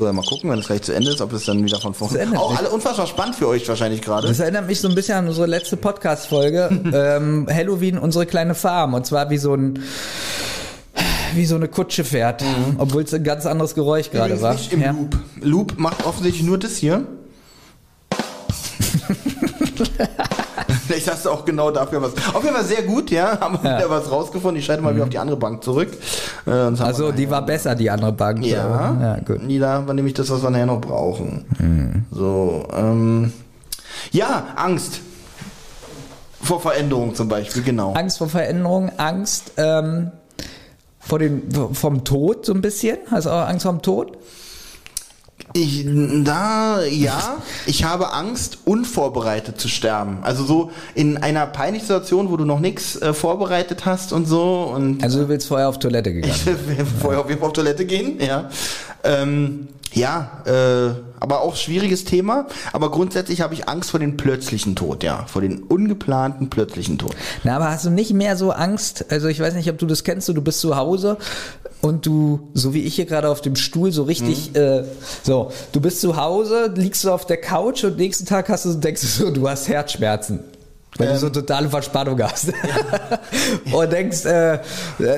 So, dann mal gucken, wenn es gleich zu Ende ist, ob es dann wieder von vorne. Ende Auch ist alle unfassbar spannend für euch wahrscheinlich gerade. Das erinnert mich so ein bisschen an unsere letzte Podcast-Folge. <laughs> ähm, Halloween, unsere kleine Farm. Und zwar wie so ein. Wie so eine Kutsche fährt. Obwohl es ein ganz anderes Geräusch gerade war. nicht im Ja. Loop. Loop macht offensichtlich nur das hier. <laughs> Vielleicht hast du auch genau dafür was. Auf jeden Fall sehr gut, ja. Haben wir wieder was rausgefunden. Ich schalte mal wieder auf die andere Bank zurück. Äh, Also, die war besser, die andere Bank. Ja, Ja, gut. Die da war nämlich das, was wir nachher noch brauchen. So, ähm, ja, Angst. Vor Veränderung zum Beispiel, genau. Angst vor Veränderung, Angst ähm, vor dem, vom Tod so ein bisschen. Hast du auch Angst vor dem Tod? Ich, da, ja, ich habe Angst, unvorbereitet zu sterben. Also so in einer peinlichen Situation, wo du noch nichts äh, vorbereitet hast und so und Also du willst vorher auf Toilette gegangen. <laughs> ich will vorher auf jeden Fall auf Toilette gehen, ja. Ähm, ja, äh, aber auch schwieriges Thema. Aber grundsätzlich habe ich Angst vor dem plötzlichen Tod, ja. Vor dem ungeplanten plötzlichen Tod. Na, aber hast du nicht mehr so Angst? Also ich weiß nicht, ob du das kennst, du bist zu Hause und du, so wie ich hier gerade auf dem Stuhl, so richtig, äh, so, du bist zu Hause, liegst du auf der Couch und nächsten Tag hast du, denkst du so, du hast Herzschmerzen. Weil du so totale Verspannung hast. <laughs> und denkst, äh,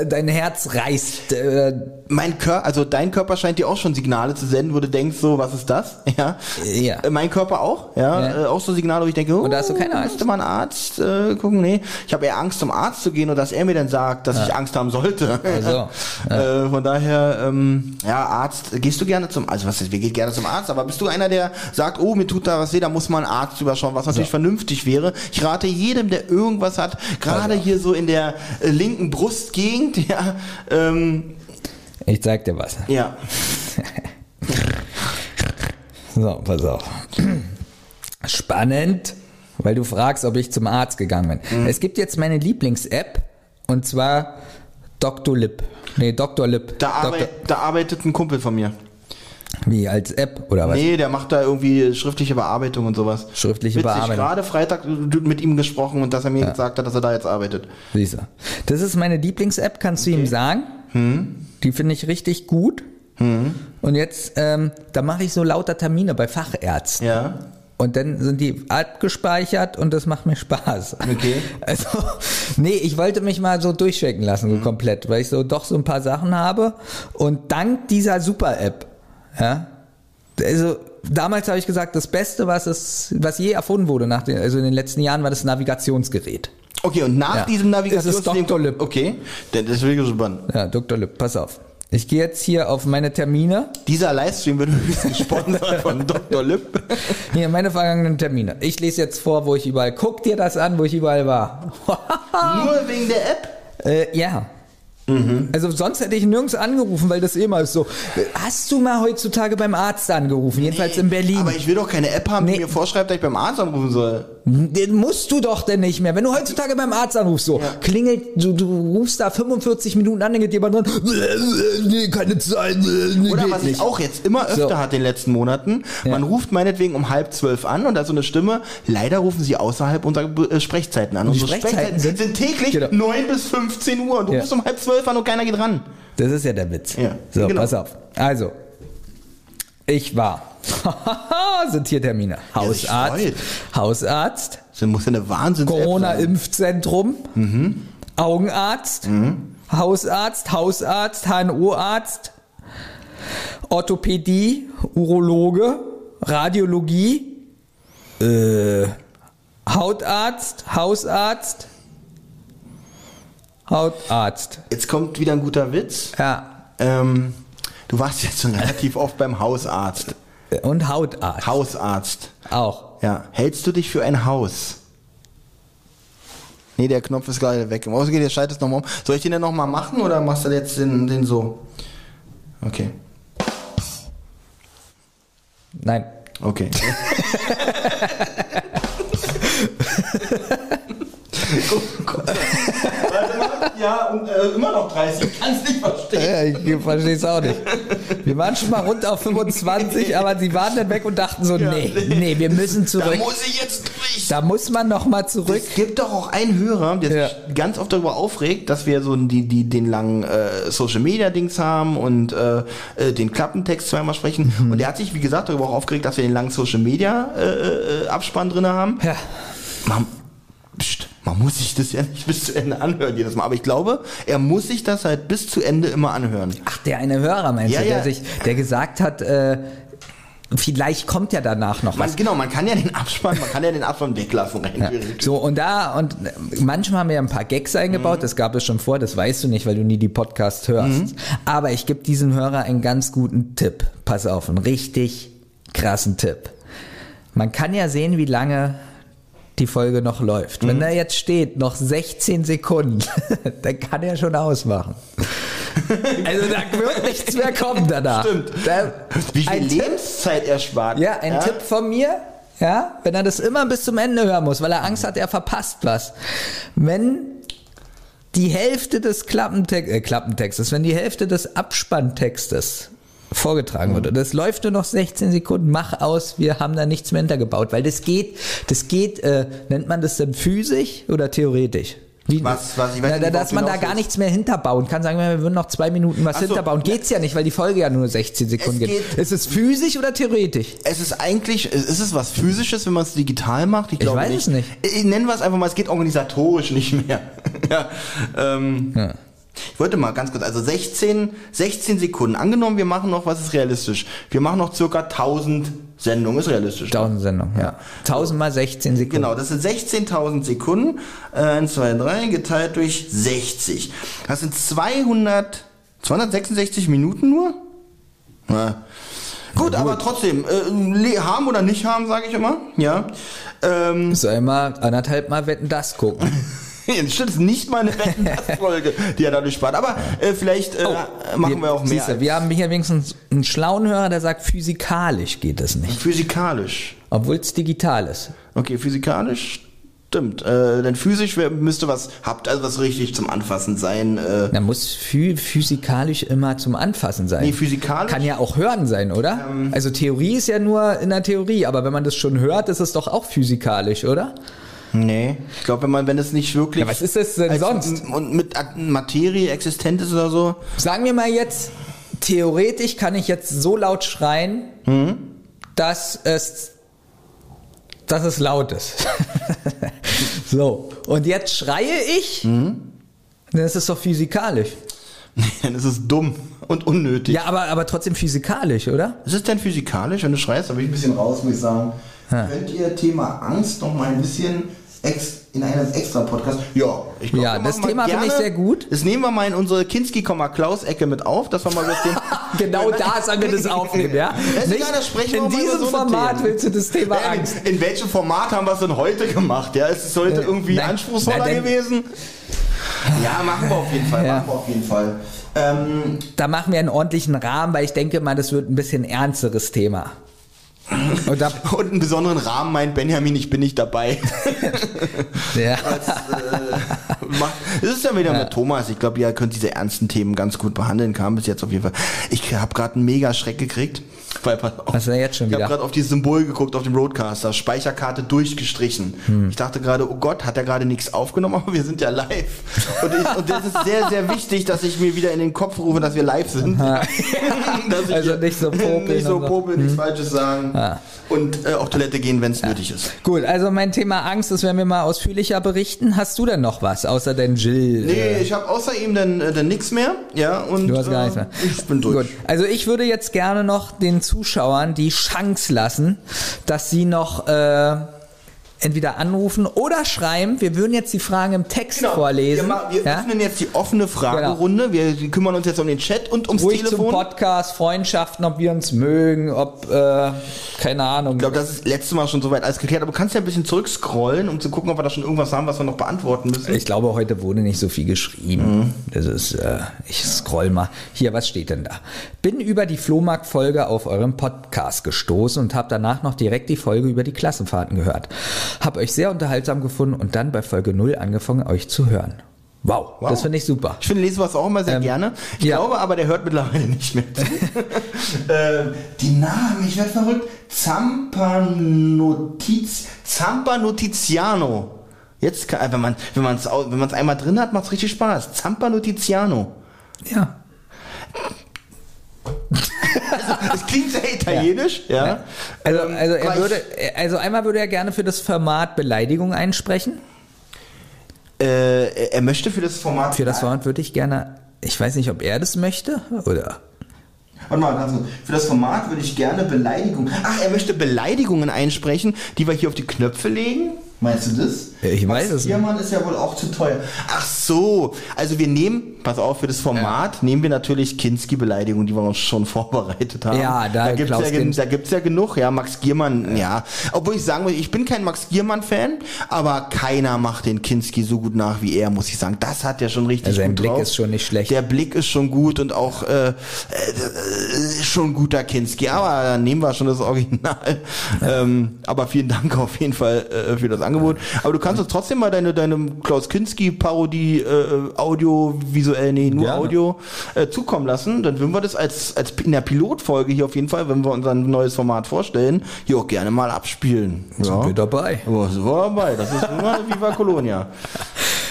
dein Herz reißt. Äh, Mein Körper, also dein Körper scheint dir auch schon Signale zu senden, wo du denkst, so, was ist das? <laughs> Ja. Ja. Äh, Mein Körper auch, ja. Ja. Äh, auch so Signale, wo ich denke, oh, Und da hast du keine Angst? Müsste mal einen Arzt äh, gucken? Nee. Ich habe eher Angst, zum Arzt zu gehen und dass er mir dann sagt, dass ich Angst haben sollte. Also, <laughs> Äh, von daher, ähm, ja, Arzt, gehst du gerne zum, also was ist, wir gehen gerne zum Arzt, aber bist du einer, der sagt, oh, mir tut da was weh, da muss man einen Arzt überschauen, was natürlich vernünftig wäre. Ich rate jedem, der irgendwas hat, gerade hier so in der äh, linken Brustgegend, ja, ähm, ich zeig dir was. ja. <laughs> So, pass auf. Spannend, weil du fragst, ob ich zum Arzt gegangen bin. Mhm. Es gibt jetzt meine Lieblings-App und zwar Dr. Lip. Nee, Dr. Lip. Da, arbeit, da arbeitet ein Kumpel von mir. Wie, als App oder was? Nee, der macht da irgendwie schriftliche Bearbeitung und sowas. Schriftliche Witzig, Bearbeitung. gerade Freitag mit ihm gesprochen und dass er mir gesagt hat, dass er da jetzt arbeitet. Siehst du. Das ist meine Lieblings-App, kannst du ihm sagen. Hm. Die finde ich richtig gut. Und jetzt, ähm, da mache ich so lauter Termine bei Fachärzten. Ja. Und dann sind die abgespeichert und das macht mir Spaß. Okay. <laughs> Also, nee, ich wollte mich mal so durchchecken lassen, Mhm. so komplett, weil ich so doch so ein paar Sachen habe. Und dank dieser Super-App, ja, also damals habe ich gesagt, das Beste, was es, was je erfunden wurde, nach den, also in den letzten Jahren, war das Navigationsgerät. Okay, und nach Ja. diesem Es Navigationssystem... ist Dr. Lip. Okay, das will ich spannend. Ja, Dr. Lüpp, pass auf. Ich gehe jetzt hier auf meine Termine. Dieser Livestream wird <laughs> gesponsert <laughs> von Dr. Lipp. Hier, meine vergangenen Termine. Ich lese jetzt vor, wo ich überall. Guck dir das an, wo ich überall war. <laughs> Nur wegen der App? Äh, ja. Also sonst hätte ich nirgends angerufen, weil das immer ist so. Hast du mal heutzutage beim Arzt angerufen? Jedenfalls in Berlin. Aber ich will doch keine App haben, die Nee. mir vorschreibt, dass ich beim Arzt anrufen soll. Den musst du doch denn nicht mehr. Wenn du heutzutage beim Arzt anrufst, so klingelt, du, du rufst da 45 Minuten an, dann geht jemand dran. <laughs> Nee, keine Zeit. Nee, Oder was nicht. ich auch jetzt immer öfter So. hatte in den letzten Monaten, man ruft meinetwegen um halb zwölf an und da ist so eine Stimme, leider rufen sie außerhalb unserer äh, Sprechzeiten an. die Unsere Sprechzeiten sind- sind täglich Genau. 9 bis 15 Uhr und du Ja. rufst um halb zwölf an und keiner geht ran. Das ist ja der Witz. Ja, so, genau. pass auf. Also, ich war. <laughs> sind hier Termine. Hausarzt. freut. Hausarzt. Das muss ja eine Wahnsinn Corona-Impfzentrum. Augenarzt. Hausarzt, Hausarzt, HNO-Arzt, Orthopädie, Urologe, Radiologie, äh, Hautarzt, Hausarzt, Hautarzt. Jetzt kommt wieder ein guter Witz. Ja. Ähm, du warst jetzt schon relativ oft beim Hausarzt. Und Hautarzt. Hausarzt. Auch. Ja. Hältst du dich für ein Haus? Nee, der Knopf ist gerade weg. Im Ausgehen, jetzt schaltest nochmal um. Soll ich den denn nochmal machen oder machst du jetzt den, den so? Okay. Nein. Okay. <laughs> oh Gott. Warte mal. Ja, und äh, immer noch 30. Ich kann es nicht verstehen. Ja, ich verstehe es auch nicht. Wir waren schon mal rund auf 25, <laughs> aber sie waren dann weg und dachten so, nee, nee, wir müssen Da zurück. muss ich jetzt durch. Da muss man noch mal zurück. Es gibt doch auch einen Hörer, der Ja. sich ganz oft darüber aufregt, dass wir so die, die, den langen äh, Social Media Dings haben und äh, äh, den Klappentext zweimal sprechen. Mhm. Und der hat sich, wie gesagt, darüber auch aufgeregt, dass wir den langen Social Media äh, äh, Abspann drin haben. Ja. Man, pst, man muss sich das ja nicht bis zu Ende anhören jedes Mal. Aber ich glaube, er muss sich das halt bis zu Ende immer anhören. Ach, der eine Hörer meinst Ja, du, der ja. sich, der gesagt hat, äh, vielleicht kommt ja danach noch was. Man, genau, man kann ja den Abspann, man kann ja den Abspann weglassen theoretisch. So, und da, und manchmal haben wir ein paar Gags eingebaut, Mhm. das gab es schon vor, das weißt du nicht, weil du nie die Podcasts hörst. Aber ich gebe diesem Hörer einen ganz guten Tipp. Pass auf, einen richtig krassen Tipp. Man kann ja sehen, wie lange die Folge noch läuft. Mhm. Wenn da jetzt steht, noch 16 Sekunden, <laughs> dann kann er schon ausmachen. <laughs> Also da wird nichts mehr kommen danach. Stimmt. Da, Wie viel ein Tipp, Lebenszeit er spart. ja, ein Tipp von mir, ja, wenn er das immer bis zum Ende hören muss, weil er Angst hat, er verpasst was. Wenn die Hälfte des Klappentex äh, Klappentextes, wenn die Hälfte des Abspanntextes vorgetragen wird und das läuft nur noch 16 Sekunden, mach aus, wir haben da nichts mehr hintergebaut, weil das geht, das geht, äh, nennt man das denn physisch oder theoretisch? Wie, Was- was? Ich weiß Na, nicht, dass man da gar nichts mehr hinterbauen kann. Sagen wir, wir würden noch zwei Minuten was so. hinterbauen. Geht's ja nicht, weil die Folge ja nur 16 Sekunden geht. geht- Ist es physisch oder theoretisch? Es ist eigentlich, ist es was Physisches, wenn man es digital macht? Ich glaube weiß nicht. es nicht. Ich nennen wir es einfach mal, es geht organisatorisch nicht mehr. <laughs> ja, ähm, Ja. Ich wollte mal ganz kurz, also 16, 16 Sekunden. Angenommen, wir machen noch, was ist realistisch? Wir machen noch circa 1000 Sendungen, ist realistisch. 1000 Sendungen, ja. 1000 mal 16 Sekunden. Genau, das sind 16.000 Sekunden. Äh, 1, 2, 3 geteilt durch 60. Das sind 200, 266 Minuten nur? Ja. Gut, aber trotzdem, äh, haben oder nicht haben, sage ich immer. Ja. Ähm, Soll mal anderthalb Mal Wetten das gucken. <laughs> <laughs> das stimmt, ist nicht mal eine Wetten, das Folge, die er dadurch spart. Aber äh, vielleicht äh, machen wir, auch mehr. Siehste, wir haben hier wenigstens einen schlauen Hörer, der sagt, physikalisch geht es nicht. Physikalisch. Obwohl es digital ist. Okay, physikalisch stimmt. Äh, denn physisch müsste was, habt also was richtig zum Anfassen sein. Äh, Da muss phy physikalisch immer zum Anfassen sein. Nee, physikalisch- Kann ja auch hören sein, oder? also Theorie ist ja nur in der Theorie, aber wenn man das schon hört, ist es doch auch physikalisch, oder? Nee, ich glaube, wenn man, wenn es nicht wirklich. Ja, was ist das denn sonst? Und mit Materie existent ist oder so. Sagen wir mal jetzt, theoretisch kann ich jetzt so laut schreien, dass es, dass es laut ist. <laughs> so. Und jetzt schreie ich, dann ist es doch physikalisch. <laughs> Dann ist es dumm und unnötig. Ja, aber, aber trotzdem physikalisch, oder? Ist es denn physikalisch, wenn du schreist? Da bin ich ein bisschen raus, muss ich sagen. Könnt ihr Thema Angst noch mal ein bisschen ex in einem extra Podcast? Ja, ich glaub, Ja, das Thema finde ich sehr gut. Das nehmen wir mal in unsere Kinski, Klaus-Ecke mit auf, dass wir mal das Thema. <laughs> Genau da sollen wir das aufnehmen, ja? <laughs> Das Nicht egal, da sprechen in diesem so Format Themen. willst du das Thema Ja, in, in welchem Format haben wir es denn heute gemacht? Ja, ist es heute Äh, irgendwie nein, anspruchsvoller nein, gewesen? Ja, machen wir auf jeden Fall, <laughs> Ja. machen wir auf jeden Fall. Ähm, Da machen wir einen ordentlichen Rahmen, weil ich denke mal, das wird ein bisschen ernsteres Thema. Und da, <laughs> und einen besonderen Rahmen meint Benjamin, ich bin nicht dabei. <laughs> ja. Das, äh, macht, das ist ja wieder mit Thomas. Ich glaube, ihr könnt diese ernsten Themen ganz gut behandeln. Kam bis jetzt auf jeden Fall. Ich habe gerade einen mega Schreck gekriegt. Weil, auf, Was ist denn jetzt schon ich habe wieder? gerade auf dieses Symbol geguckt auf dem Roadcaster. Speicherkarte durchgestrichen. Hm. Ich dachte gerade, oh Gott, hat er gerade nichts aufgenommen, <laughs> aber wir sind ja live. Und, ich, und das ist sehr, sehr wichtig, dass ich mir wieder in den Kopf rufe, dass wir live sind. <laughs> Also nicht so popeln Nicht so popeln, nichts Falsches sagen. Ja. Und äh, auf Toilette gehen, wenn es nötig ist. Gut, also mein Thema Angst, das werden wir mal ausführlicher berichten. Hast du denn noch was, außer dein Jill Nee, äh, ich habe außer ihm dann, äh, dann nichts mehr. Ja, und Du hast gar äh, nichts mehr. ich bin durch. Gut. Also ich würde jetzt gerne noch den Zuschauern die Chance lassen, dass sie noch äh, entweder anrufen oder schreiben. Wir würden jetzt die Fragen im Text Genau. vorlesen. Wir, ma- wir ja? öffnen jetzt die offene Fragerunde. Wir, wir kümmern uns jetzt um den Chat und ums Ruhig zum Telefon. Podcast, Freundschaften, ob wir uns mögen, ob, äh, keine Ahnung. Ich glaube, das ist letztes Mal schon soweit alles geklärt. Aber du kannst ja ein bisschen zurückscrollen, um zu gucken, ob wir da schon irgendwas haben, was wir noch beantworten müssen. Ich glaube, heute wurde nicht so viel geschrieben. Mhm. Das ist, äh, ich scroll mal. Hier, was steht denn da? Bin über die Flohmarkt-Folge auf eurem Podcast gestoßen und habe danach noch direkt die Folge über die Klassenfahrten gehört. Hab euch sehr unterhaltsam gefunden und dann bei Folge 0 angefangen, euch zu hören. Wow, Wow. das finde ich super. Ich finde, lesen wir es auch immer sehr Ähm, gerne. Ich ja. glaube aber, der hört mittlerweile nicht mehr zu. <laughs> ähm, die Namen, ich werde verrückt. Zampa Notiz, Zampa Notiziano. Jetzt, kann, wenn man wenn man es wenn man es einmal drin hat, macht es richtig Spaß. Zampa Notiziano. Ja. Das klingt sehr italienisch, ja. Also, Ähm, also er würde, also einmal würde er gerne für das Format Beleidigung einsprechen. Äh, er möchte für das Format. Für das Format würde ich gerne, ich weiß nicht, ob er das möchte oder. Warte mal, ganz kurz. Für das Format würde ich gerne Beleidigung. Ach, er möchte Beleidigungen einsprechen, die wir hier auf die Knöpfe legen. Meinst du das? Ich weiß es nicht. Biermann ist ja wohl auch zu teuer. Ach so. Also wir nehmen, pass auf, für das Format nehmen wir natürlich Kinski-Beleidigungen, die wir uns schon <laughs> vorbereitet haben. Ja, da gibt's Klaus ja, gen- Kinski. da gibt's ja genug. Ja, Max Giermann, ja. Obwohl ich sagen muss, ich bin kein Max Giermann-Fan, aber keiner macht den Kinski so gut nach wie er, muss ich sagen. Das hat er schon richtig Also sein gut Blick drauf. ist schon nicht schlecht. Der Blick ist schon gut und auch äh, äh, äh, schon ein guter Kinski, aber dann nehmen wir schon das Original. Ähm, aber vielen Dank auf jeden Fall äh, für das Angebot. Aber du kannst uns trotzdem mal deine, deine Klaus Kinski-Parodie äh, audiovisuell, nee, nur Gerne. Audio äh, zukommen lassen. Dann würden wir das als, als in der Pilotfolge hier auf jeden Fall, wenn wir unser neues Format vorstellen, hier auch gerne mal abspielen. Sind wir dabei. Ja, sind wir dabei. Das ist immer Viva Colonia. <laughs>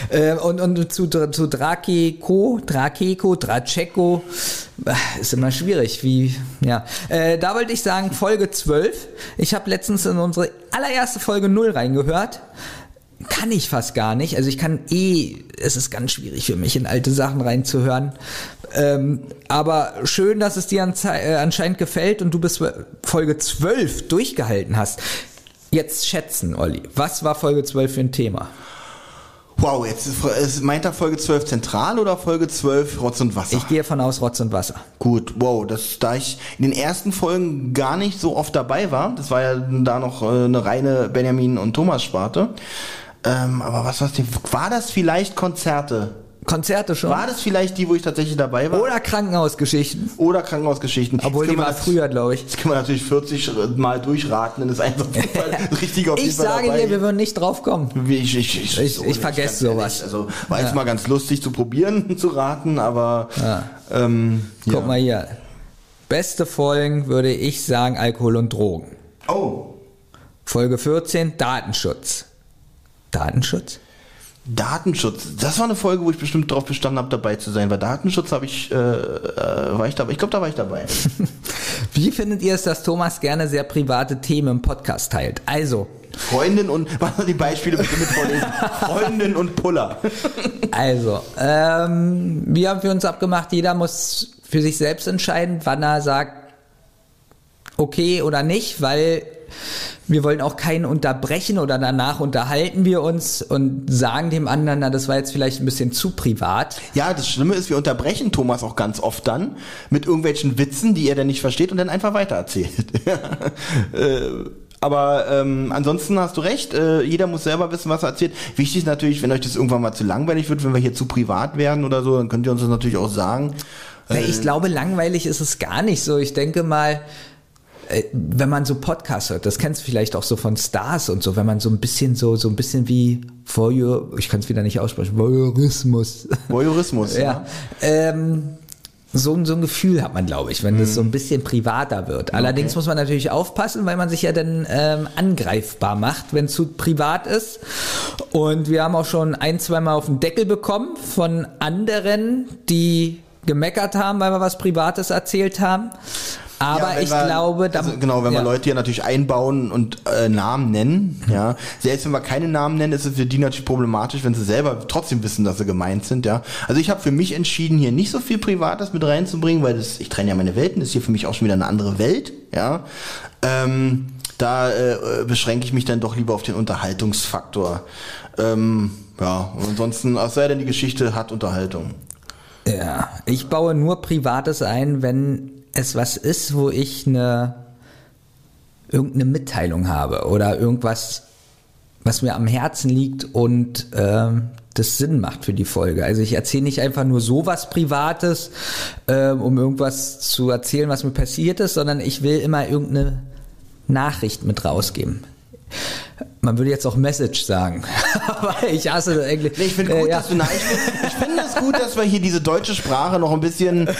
Äh, und, und zu, zu Drakeko, Drakeko, Draceko, äh, ist immer schwierig, wie, ja. Äh, da wollte ich sagen, Folge 12. Ich habe letztens in unsere allererste Folge 0 reingehört. Kann ich fast gar nicht. Also ich kann eh, es ist ganz schwierig für mich, in alte Sachen reinzuhören. Ähm, aber schön, dass es dir äh, anscheinend gefällt und du bis Folge 12 durchgehalten hast. Jetzt schätzen, Olli. Was war Folge 12 für ein Thema? Wow, jetzt ist, meint er Folge 12 zentral oder Folge 12 Rotz und Wasser? Ich gehe von aus Rotz und Wasser. Gut, wow, das, da ich in den ersten Folgen gar nicht so oft dabei war, das war ja da noch äh, eine reine Benjamin und Thomas Sparte. Ähm, aber was war's denn? War das vielleicht Konzerte? Konzerte schon. War das vielleicht die, wo ich tatsächlich dabei war? Oder Krankenhausgeschichten. Oder Krankenhausgeschichten? Obwohl die war früher, glaube ich. Das kann man natürlich 40 Mal durchraten, dann ist einfach richtig auf jeden Ich Fall sage dabei. dir, wir würden nicht drauf kommen. Ich, ich, ich, Ich- so ich vergesse sowas. Also war jetzt mal ganz lustig zu probieren, <laughs> zu raten, aber ähm, Guck ja. mal hier. Beste Folgen würde ich sagen Alkohol und Drogen. Oh, Folge 14 Datenschutz. Datenschutz? Datenschutz. Das war eine Folge, wo ich bestimmt darauf bestanden habe, dabei zu sein. Weil Datenschutz habe ich, äh, äh, war ich dabei. Ich glaube, da war ich dabei. <laughs> Wie findet ihr es, dass Thomas gerne sehr private Themen im Podcast teilt? Also, Freundin und, <laughs> was die Beispiele bitte mit vorlesen? <laughs> Freundin und Puller. also, ähm, wie haben wir uns abgemacht? Jeder muss für sich selbst entscheiden, wann er sagt, okay oder nicht, weil wir wollen auch keinen unterbrechen oder danach unterhalten wir uns und sagen dem anderen, na, das war jetzt vielleicht ein bisschen zu privat. Ja, das Schlimme ist, wir unterbrechen Thomas auch ganz oft dann mit irgendwelchen Witzen, die er dann nicht versteht und dann einfach weitererzählt. <laughs> äh, aber ähm, ansonsten hast du recht, äh, jeder muss selber wissen, was er erzählt. Wichtig ist natürlich, wenn euch das irgendwann mal zu langweilig wird, wenn wir hier zu privat werden oder so, dann könnt ihr uns das natürlich auch sagen. Na, Ich glaube, langweilig ist es gar nicht so. Ich denke mal, äh, wenn man so Podcasts hört, das kennst du vielleicht auch so von Stars und so, wenn man so ein bisschen so, so ein bisschen wie Voyeur, ich kann es wieder nicht aussprechen, Voyeurismus. Voyeurismus. <laughs> ja. Ähm, so, ein- so ein Gefühl hat man, glaube ich, wenn das so ein bisschen privater wird. Allerdings muss man natürlich aufpassen, weil man sich ja dann ähm, angreifbar macht, wenn es zu privat ist. Und wir haben auch schon ein, zweimal auf den Deckel bekommen von anderen, die gemeckert haben, weil wir was Privates erzählt haben. Aber wenn ich wir, glaube, da, also genau, wenn ja. wir Leute hier natürlich einbauen und äh, Namen nennen, ja, selbst wenn wir keine Namen nennen, ist es für die natürlich problematisch, wenn sie selber trotzdem wissen, dass sie gemeint sind, ja. Also ich habe für mich entschieden, hier nicht so viel Privates mit reinzubringen, weil das, ich trenne ja meine Welten, das ist hier für mich auch schon wieder eine andere Welt, ja. Ähm, da äh, beschränke ich mich dann doch lieber auf den Unterhaltungsfaktor. Ähm, ja, und ansonsten, es sei denn, die Geschichte hat Unterhaltung. Ja, ich baue nur Privates ein, wenn es was ist, wo ich eine irgendeine Mitteilung habe oder irgendwas, was mir am Herzen liegt und ähm, das Sinn macht für die Folge. Also ich erzähle nicht einfach nur sowas Privates, ähm, um irgendwas zu erzählen, was mir passiert ist, sondern ich will immer irgendeine Nachricht mit rausgeben. Man würde jetzt auch Message sagen, <laughs> aber ich hasse eigentlich. Nee, ich finde gut, äh, ja. dass du nein, ich finde ich find es gut, dass wir hier diese deutsche Sprache noch ein bisschen äh,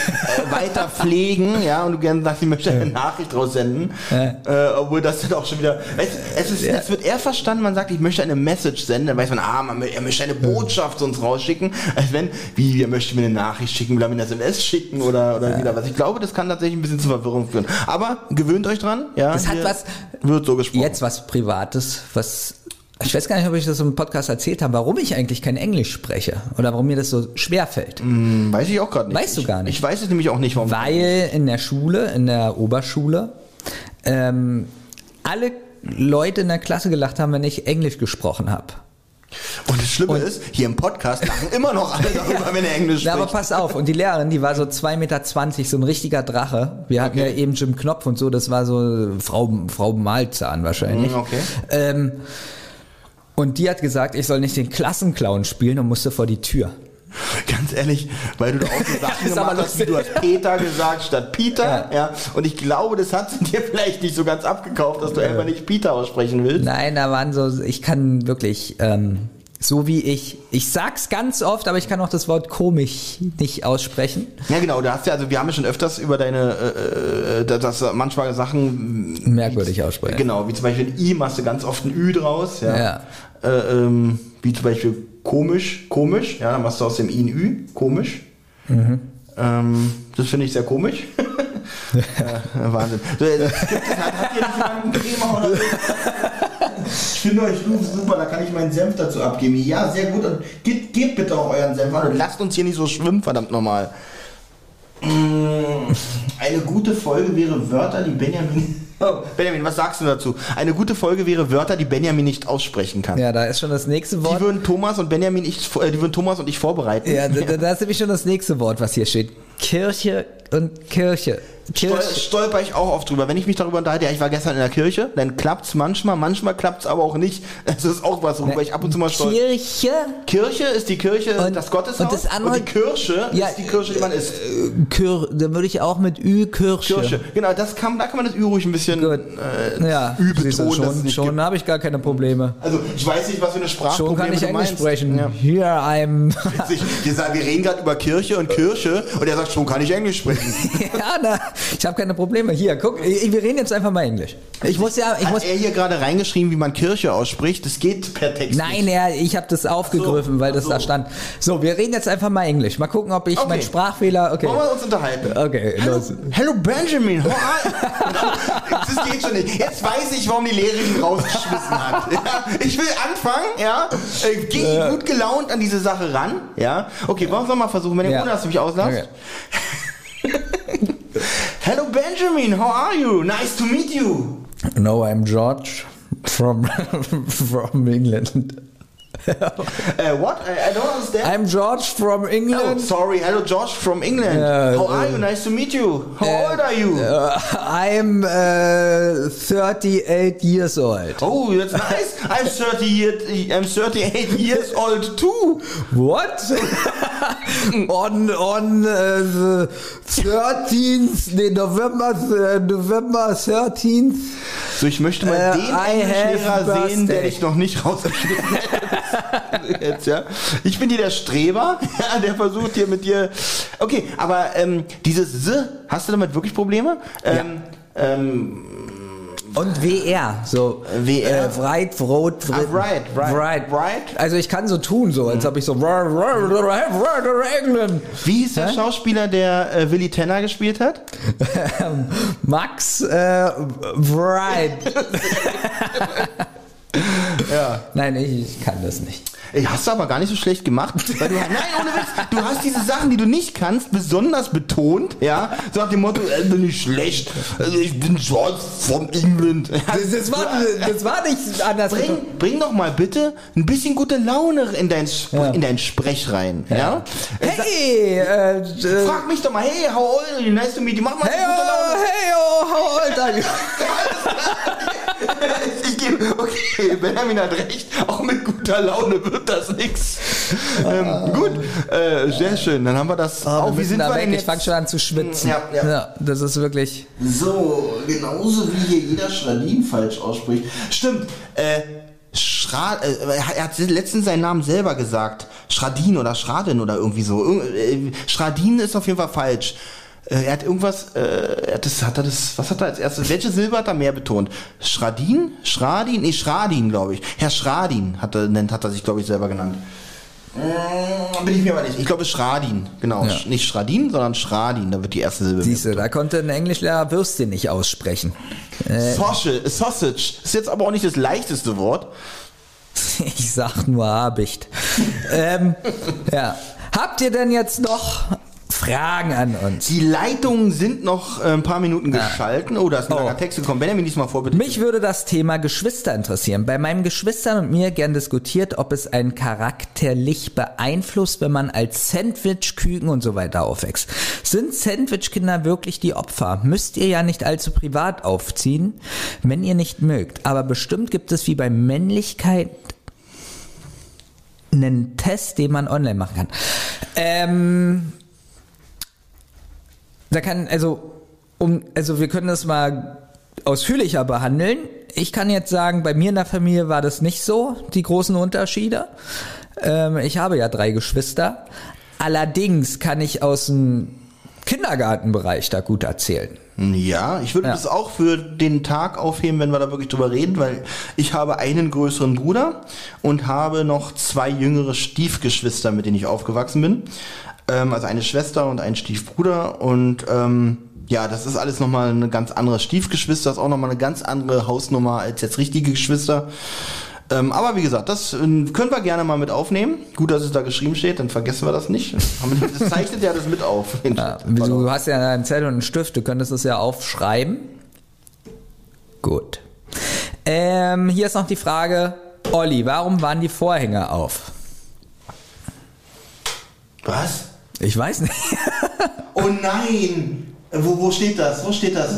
weiter pflegen, ja, und du gerne sagst, ich möchte eine Nachricht raussenden, äh, obwohl das dann auch schon wieder, es, es, ist, es wird eher verstanden, man sagt, ich möchte eine Message senden, dann weiß man, ah, man, er möchte eine Botschaft zu uns rausschicken, als wenn, wie, er möchte mir eine Nachricht schicken, will er mir eine SMS schicken oder, oder wieder was. Ich glaube, das kann tatsächlich ein bisschen zu Verwirrung führen. Aber gewöhnt euch dran, ja. Das hat was- Wird so gesprochen. Jetzt was Privates, was ich weiß gar nicht, ob ich das im Podcast erzählt habe, warum ich eigentlich kein Englisch spreche oder warum mir das so schwer fällt. Hm, Weiß ich auch gerade nicht. Weißt du gar nicht. Ich, ich weiß es nämlich auch nicht, warum. Weil in der Schule, in der Oberschule, ähm, alle Leute in der Klasse gelacht haben, wenn ich Englisch gesprochen habe. Und das Schlimme Und- ist, hier im Podcast lachen immer noch alle <laughs> darüber, wenn er Englisch spricht. aber pass auf, und die Lehrerin, die war so 2,20 Meter, so ein richtiger Drache. Wir hatten Okay. ja eben Jim Knopf und so, das war so Frau, Frau Malzahn wahrscheinlich. Mm, okay. Ähm, und die hat gesagt, ich soll nicht den Klassenclown spielen und musste vor die Tür. <laughs> Ganz ehrlich, weil du da auch so <laughs> Sachen gemacht hast, wie du hast <laughs> Peter gesagt statt Peter, ja. Ja. Und ich glaube, das hat sie dir vielleicht nicht so ganz abgekauft, dass du einfach nicht Peter aussprechen willst. Nein, da waren so, ich kann wirklich, ähm, so wie ich, ich sag's ganz oft, aber ich kann auch das Wort komisch nicht aussprechen. Ja, genau, da hast ja, also wir haben ja schon öfters über deine, äh, äh, dass dass manchmal Sachen, Merkwürdig aussprechen. genau, wie zum Beispiel ein I machst du ganz oft ein Ü draus, ja. Ja. Äh, ähm, wie zum Beispiel komisch, komisch, ja, dann machst du aus dem I ein Ü, komisch. Mhm. Ähm, das finde ich sehr komisch. <laughs> ja, Wahnsinn. So, das gibt es, hat, hat hier nicht oder so? Ich finde euch super, da kann ich meinen Senf dazu abgeben. Ja, sehr gut. Und gebt, gebt bitte auch euren Senf an und lasst uns hier nicht so schwimmen, verdammt nochmal. Mm, Eine gute Folge wäre Wörter, die Benjamin. Oh, <laughs> Benjamin, was sagst du dazu? Eine gute Folge wäre Wörter, die Benjamin nicht aussprechen kann. Ja, da ist schon das nächste Die Wort. würden Thomas und Benjamin ich, äh, die würden Thomas und ich vorbereiten. Ja, da, da ist nämlich schon das nächste Wort, was hier steht. Kirche und Kirche. Kirche. stolper ich auch oft drüber. Wenn ich mich darüber unterhalte, ja, ich war gestern in der Kirche, dann klappt's manchmal, manchmal klappt's aber auch nicht. <laughs> Das ist auch was, worüber ich ab und zu mal stolper. Kirche, Kirche ist die Kirche, Und- das Gotteshaus. und das andere- und die Kirche Ja, ist die Kirche, die man ist. äh, Kir, da würde ich auch mit Ü Kirche. Kirche. Genau, das kann, da kann man das Ü ruhig ein bisschen Gut. äh, Ja, Ü betonen, es schon, schon habe ich gar keine Probleme. Also ich weiß nicht, was für eine Sprachprobleme Schon kann ich Englisch meinst. sprechen. Ja. Here I'm. Witzig. Wir, sagen, wir reden gerade über Kirche und Kirche und er sagt, schon kann ich Englisch sprechen. <laughs> ja, na, ich habe keine Probleme. Hier, guck, ich, wir reden jetzt einfach mal Englisch. Ich muss ja, ich Hat muss. er hier gerade reingeschrieben, wie man Kirche ausspricht? Das geht per Text Nein, nicht. ja, ich habe das aufgegriffen, weil das so. da stand. So, wir reden jetzt einfach mal Englisch. Mal gucken, ob ich Okay. meinen Sprachfehler. Okay. Wollen wir uns unterhalten? Okay, Hallo, los. Hallo Benjamin? <laughs> Das geht schon nicht. Jetzt weiß ich, warum die Lehrerin ihn rausgeschmissen hat. <laughs> Ja, ich will anfangen, ja. Äh, Geh gut gelaunt an diese Sache ran, ja. Okay, wollen wir es nochmal versuchen, wenn Ja. du mich auslässt? Okay. <laughs> Hello Benjamin, how are you? Nice to meet you. No, I'm George from <laughs> from England. <laughs> Uh, what? I, I don't understand. I'm George from Oh, England. sorry. Hello, Josh from England. Yeah, How are uh, you? Nice to meet you. How Uh, old are you? Uh, I'm uh, 38 years old. oh, that's nice. <laughs> I'm 30 year, I'm 38 years old too. What? <laughs> on on uh, the 13th, nee, November, uh, November 13th. So, ich möchte mal den Englischlehrer sehen, der dich noch nicht rausgeschnitten hat. <laughs> Jetzt, ja. Ich bin hier der Streber, <laughs> ja, der versucht hier mit dir. Okay, aber ähm, dieses S, hast du damit wirklich Probleme? Ähm, ähm, Und WR, so WR? Äh, Wreit, Rot, Ah, right, right, right. right. Also ich kann so tun, so als ob ich so. Wie hieß der? Schauspieler, der äh, Willy Tanner gespielt hat? <laughs> Max äh, Wright. Ja. Nein, ich, ich kann das nicht. Ey, hast du aber gar nicht so schlecht gemacht. Weil du, nein, ohne Witz. Du hast diese Sachen, die du nicht kannst, besonders betont. Ja, so nach dem Motto, äh, bin ich schlecht. Also ich bin George von England. Ja, Das, das, war, das war nicht anders. Bring, bring doch mal bitte ein bisschen gute Laune in dein, Sp Ja. in dein Sprech rein. Ja? Sa- Hey, äh, äh, Frag mich doch mal, hey, how old are you? Nice to meet you. Mach mal hey, gute oh, Laune. hey, oh, how old are you? <laughs> <laughs> Ich gebe, okay, Benjamin hat recht, auch mit guter Laune wird das nix. Ähm, gut, äh, sehr schön, dann haben wir das Oh, auch. wir Wie sind da wir weg. denn Ich jetzt? fange schon an zu schwitzen. Ja, ja. das ist wirklich. So, genauso wie hier jeder Schradin falsch ausspricht. Stimmt, äh, Schra äh, er hat letztens seinen Namen selber gesagt. Schradin oder Schradin oder irgendwie so. Äh, Schradin ist auf jeden Fall falsch. Äh, Er hat irgendwas, äh, er hat das, hat er das, was hat er als erstes, welche Silbe hat er mehr betont? Schradin? Schradin? Nee, Schradin, glaube ich. Herr Schradin hat er, nennt, hat er sich, glaube ich, selber genannt. Mm, bin ich mir aber nicht. Ich glaube, Schradin, genau. Ja. Nicht Schradin, sondern Schradin, da wird die erste Silbe. Siehst du, da konnte ein Englischlehrer Würstchen nicht aussprechen. Sausage, Sausage ist jetzt aber auch nicht das leichteste Wort. <laughs> Ich sag nur Habicht. ähm, ja. Habt ihr denn jetzt noch Fragen an uns? Die Leitungen sind noch äh, ein paar Minuten geschalten. Oh, da ist ein Oh. langer Text gekommen. Benjamin, lies mal vor, bitte. Mich würde das Thema Geschwister interessieren. Bei meinen Geschwistern und mir gern diskutiert, ob es einen charakterlich beeinflusst, wenn man als Sandwich-Küken und so weiter aufwächst. Sind Sandwich-Kinder wirklich die Opfer? Müsst ihr ja nicht allzu privat aufziehen, wenn ihr nicht mögt. Aber bestimmt gibt es wie bei Männlichkeit einen Test, den man online machen kann. Ähm, da kann, also, um, also wir können das mal ausführlicher behandeln. Ich kann jetzt sagen, bei mir in der Familie war das nicht so, die großen Unterschiede. Ähm, ich habe ja drei Geschwister. Allerdings kann ich aus dem Kindergartenbereich da gut erzählen. Ja, ich würde Ja. das auch für den Tag aufheben, wenn wir da wirklich drüber reden, weil ich habe einen größeren Bruder und habe noch zwei jüngere Stiefgeschwister, mit denen ich aufgewachsen bin. Ähm, also eine Schwester und einen Stiefbruder und ähm, ja, das ist alles nochmal eine ganz andere Stiefgeschwister, ist auch nochmal eine ganz andere Hausnummer als jetzt richtige Geschwister. Ähm, aber wie gesagt, das äh, können wir gerne mal mit aufnehmen. Gut, dass es da geschrieben steht, dann vergessen wir das nicht. <laughs> Das zeichnet ja das mit auf. <laughs> Ja, du hast ja einen Zettel und einen Stift, du könntest es ja aufschreiben. Gut. Ähm, hier ist noch die Frage, Olli, warum waren die Vorhänge auf? Was? Ich weiß nicht. <laughs> Oh nein! Wo, wo steht das? Wo steht das?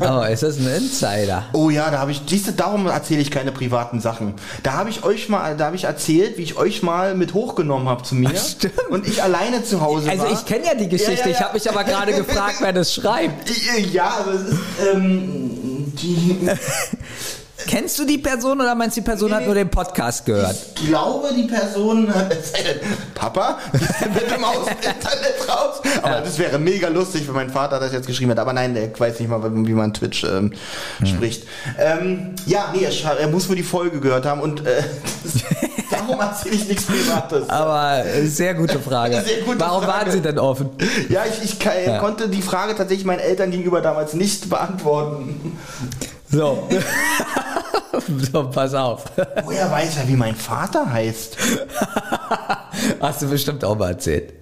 Oh, ist das ein Insider? Oh ja, da habe ich, siehst du, darum erzähle ich keine privaten Sachen. Da habe ich euch mal, da habe ich erzählt, wie ich euch mal mit hochgenommen habe zu mir. Ach, stimmt. Und ich alleine zu Hause Also war. ich kenne ja die Geschichte, Ja, ja, ja. ich habe mich aber gerade gefragt, wer das schreibt. <laughs> Ja, aber es ist, ähm, die, <laughs> Kennst du die Person oder meinst du, die Person hat nur den Podcast gehört? ich glaube, die Person, <laughs> Papa, bitte mal aus dem Internet raus. Aber das wäre mega lustig, wenn mein Vater das jetzt geschrieben hat. Aber nein, der weiß nicht mal, wie man Twitch ähm, Hm. spricht. Ähm, ja, nee, er, er muss wohl die Folge gehört haben und äh, <laughs> darum erzähle ich nichts Privates. Aber äh, sehr gute Frage. Sehr gute Warum Frage. waren sie denn offen? Ja, ich, ich kann, Ja. konnte die Frage tatsächlich meinen Eltern gegenüber damals nicht beantworten. So. <laughs> so, pass auf. Woher weiß er, wie mein Vater heißt? Hast du bestimmt auch mal erzählt.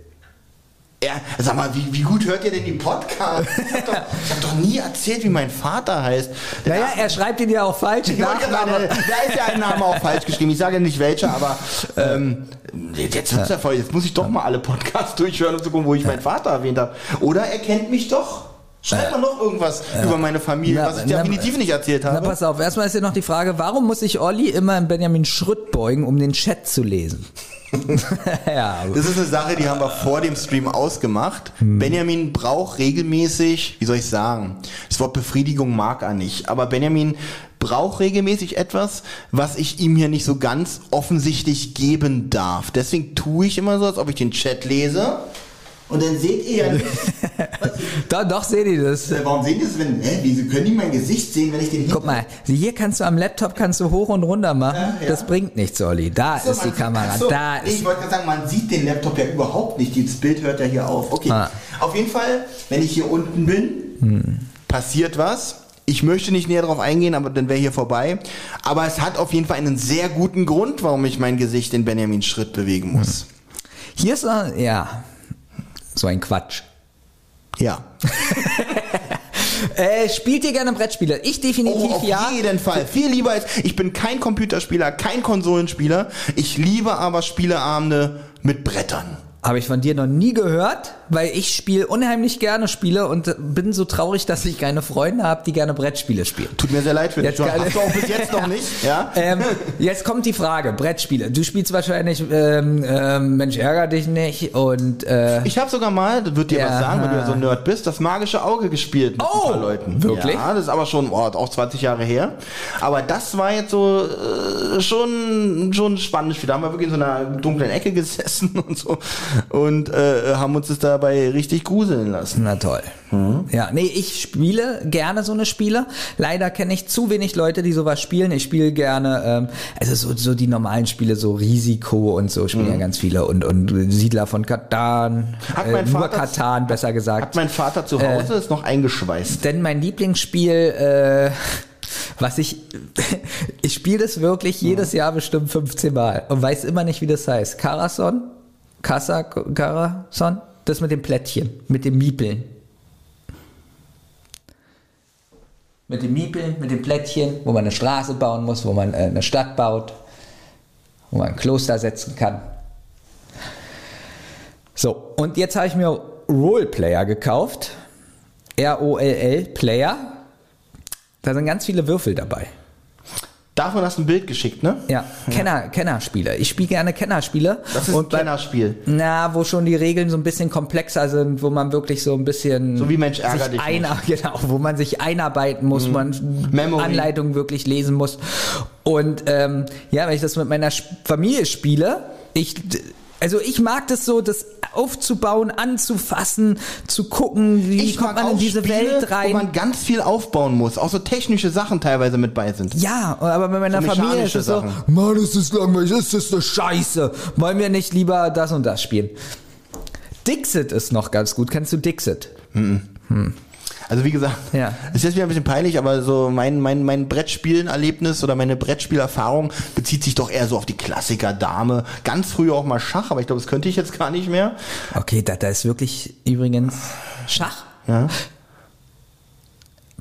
Ja, sag mal, wie, wie gut hört ihr denn die Podcast? Ich habe doch, ich hab doch nie erzählt, wie mein Vater heißt. Der Naja, er schreibt ihn ja auch falsch. Nachname. <laughs> da ist ja ein Name auch falsch geschrieben. Ich sage ja nicht welcher, aber ähm, jetzt wird's ja voll. Jetzt muss ich doch mal alle Podcasts durchhören, um zu gucken, wo ich meinen Vater erwähnt habe. Oder er kennt mich doch. Schreibt mal noch irgendwas über meine Familie, Na, was ich na, definitiv nicht erzählt Na, habe. pass auf. Erstmal ist hier noch die Frage, warum muss sich Olli immer in Benjamin Schritt beugen, um den Chat zu lesen? <laughs> ja, Das ist eine Sache, die haben wir vor dem Stream ausgemacht. Benjamin braucht regelmäßig, wie soll ich sagen, das Wort Befriedigung mag er nicht, aber Benjamin braucht regelmäßig etwas, was ich ihm hier nicht so ganz offensichtlich geben darf. Deswegen tue ich immer so, als ob ich den Chat lese Und dann seht ihr ja <laughs> doch, doch, seht ihr das. Äh, Warum sehen die das, wenn, hä, wieso können die mein Gesicht sehen, wenn ich den Guck mal, hier kannst du am Laptop kannst du hoch und runter machen. Ja, ja. Das bringt nichts, Olli. Da So, ist die Kamera. so, da Ich ist. wollte gerade sagen, man sieht den Laptop ja überhaupt nicht. Das Bild hört ja hier auf. Okay. Ah. Auf jeden Fall, wenn ich hier unten bin, passiert was. Ich möchte nicht näher darauf eingehen, aber dann wäre hier vorbei. Aber es hat auf jeden Fall einen sehr guten Grund, warum ich mein Gesicht in Benjamins Schritt bewegen muss. Hier ist noch, ja, so ein Quatsch. Ja. <laughs> Äh, spielt ihr gerne Brettspiele? Ich definitiv Oh, auf ja. jeden Fall. Viel lieber als, ich bin kein Computerspieler, kein Konsolenspieler. Ich liebe aber Spieleabende mit Brettern. Habe ich von dir noch nie gehört, weil ich spiele unheimlich gerne Spiele und bin so traurig, dass ich keine Freunde habe, die gerne Brettspiele spielen. Tut mir sehr leid für dich. Jetzt Hast du auch bis jetzt noch nicht, ja? <laughs> Ähm, jetzt kommt die Frage, Brettspiele. Du spielst wahrscheinlich ähm, ähm, Mensch, ärger dich nicht und äh, Ich habe sogar mal, das wird dir Ja. was sagen, weil du ja so ein Nerd bist, das magische Auge gespielt mit Oh, ein paar Leuten. wirklich? Ja, das ist aber schon oh, auch 20 Jahre her. Aber das war jetzt so äh, schon schon Spiel. Da haben wir wirklich in so einer dunklen Ecke <laughs> gesessen und so und äh, haben uns das dabei richtig gruseln lassen. Na toll. Ja, nee, ich spiele gerne so eine Spiele. Leider kenne ich zu wenig Leute, die sowas spielen. Ich spiele gerne, ähm, also so, so die normalen Spiele, so Risiko und so spielen ja ganz viele und, und Siedler von Katan, Hat äh, mein nur Vater- Katan, besser Hat gesagt. mein Vater zu Hause ist noch eingeschweißt. Denn mein Lieblingsspiel, äh, was ich, <laughs> ich spiele das wirklich jedes Jahr bestimmt 15 Mal und weiß immer nicht, wie das heißt. Karason? Kassa, Karason? Das mit dem Plättchen, mit dem Miepeln. Mit dem Miepeln, mit dem Plättchen, wo man eine Straße bauen muss, wo man äh, eine Stadt baut, wo man ein Kloster setzen kann. So, und jetzt habe ich mir Roleplayer gekauft. R-O-L-L, Player. Da sind ganz viele Würfel dabei. Davon hast du ein Bild geschickt, ne? Ja, Kenner, Kennerspiele. Ich spiele gerne Kennerspiele. Das ist ein bei- kleiner Spiel. Na, wo schon die Regeln so ein bisschen komplexer sind, wo man wirklich so ein bisschen So wie Mensch, ärger sich dich einer, <laughs> genau, wo man sich einarbeiten muss, man Memory. Anleitungen wirklich lesen muss. Und ähm, ja, wenn ich das mit meiner Familie spiele, ich also ich mag das so, das aufzubauen, anzufassen, zu gucken, wie Ich kommt man in diese Spiele, Welt wo rein. man ganz viel aufbauen muss. Auch so technische Sachen teilweise mit bei sind. Ja, aber bei meiner So Familie ist es so. Mann, ist das langweilig, ist das eine Scheiße. Wollen wir nicht lieber das und das spielen? Dixit ist noch ganz gut. Kennst du Dixit? Also wie gesagt, Ja. <laughs> ist jetzt wieder ein bisschen peinlich, aber so mein, mein, mein Brettspielen-Erlebnis oder meine Brettspielerfahrung bezieht sich doch eher so auf die Klassiker Dame. Ganz früher auch mal Schach, aber ich glaube, das könnte ich jetzt gar nicht mehr. Okay, da, da ist wirklich übrigens Schach. Ja.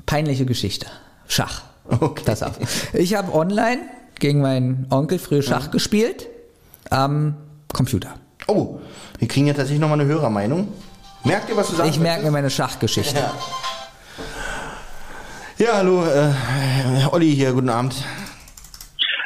Peinliche Geschichte. Schach. Okay. Pass auf. Ich habe online gegen meinen Onkel früher Schach gespielt am Computer. Oh, wir kriegen ja tatsächlich nochmal eine Hörermeinung. Merkt ihr, was du sagst? Ich merke mir meine Schachgeschichte. Ja. Ja, hallo, äh, Olli hier, guten Abend.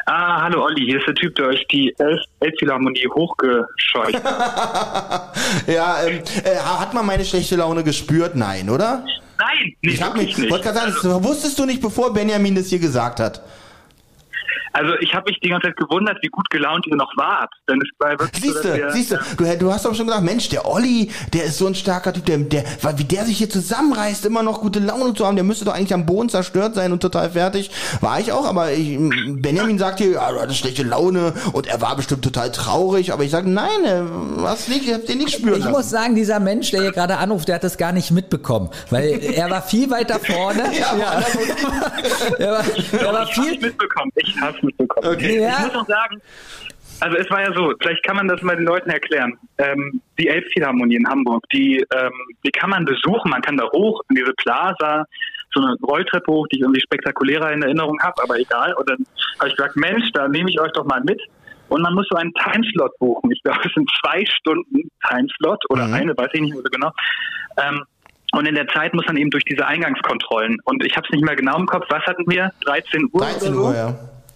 Ah, hallo Olli, hier ist der Typ, der euch die Elbphilharmonie hochgescheucht hat. <laughs> Ja, ähm, äh, hat man meine schlechte Laune gespürt? Nein, oder? Nein, nicht Ich hab mich, nicht. wollte gerade sagen, das wusstest du nicht, bevor Benjamin das hier gesagt hat. Also ich habe mich die ganze Zeit gewundert, wie gut gelaunt ihr noch wart. Denn es war wirklich so, Siehst dass du, wir, du, du, du hast doch schon gesagt, Mensch, der Olli, der ist so ein starker Typ, der, der, weil wie der sich hier zusammenreißt, immer noch gute Laune zu haben, der müsste doch eigentlich am Boden zerstört sein und total fertig. War ich auch, aber ich, Benjamin sagt hier, ja, du hattest schlechte Laune und er war bestimmt total traurig, aber ich sage, nein, äh, was nicht, ich hab den nicht spüren Ich lassen. muss sagen, dieser Mensch, der hier gerade anruft, der hat das gar nicht mitbekommen, weil er war viel weiter vorne. <laughs> Ja, <laughs> er war, er war ich hab's viel. mitbekommen. Ich hab's mitbekommen. Okay. Ja. Ich muss auch sagen, also es war ja so, vielleicht kann man das mal den Leuten erklären. Ähm, die Elbphilharmonie in Hamburg, die, ähm, die kann man besuchen, man kann da hoch in diese Plaza, so eine Rolltreppe hoch, die ich irgendwie spektakulärer in Erinnerung habe, aber egal. Und dann habe ich gesagt, Mensch, da nehme ich euch doch mal mit. Und man muss so einen Timeslot buchen. Ich glaube, es sind zwei Stunden Timeslot oder eine, weiß ich nicht mehr so genau. Ähm, und in der Zeit muss man eben durch diese Eingangskontrollen. Und ich habe es nicht mehr genau im Kopf. Was hatten wir? 13 Uhr? 13 oder so? Uhr, ja.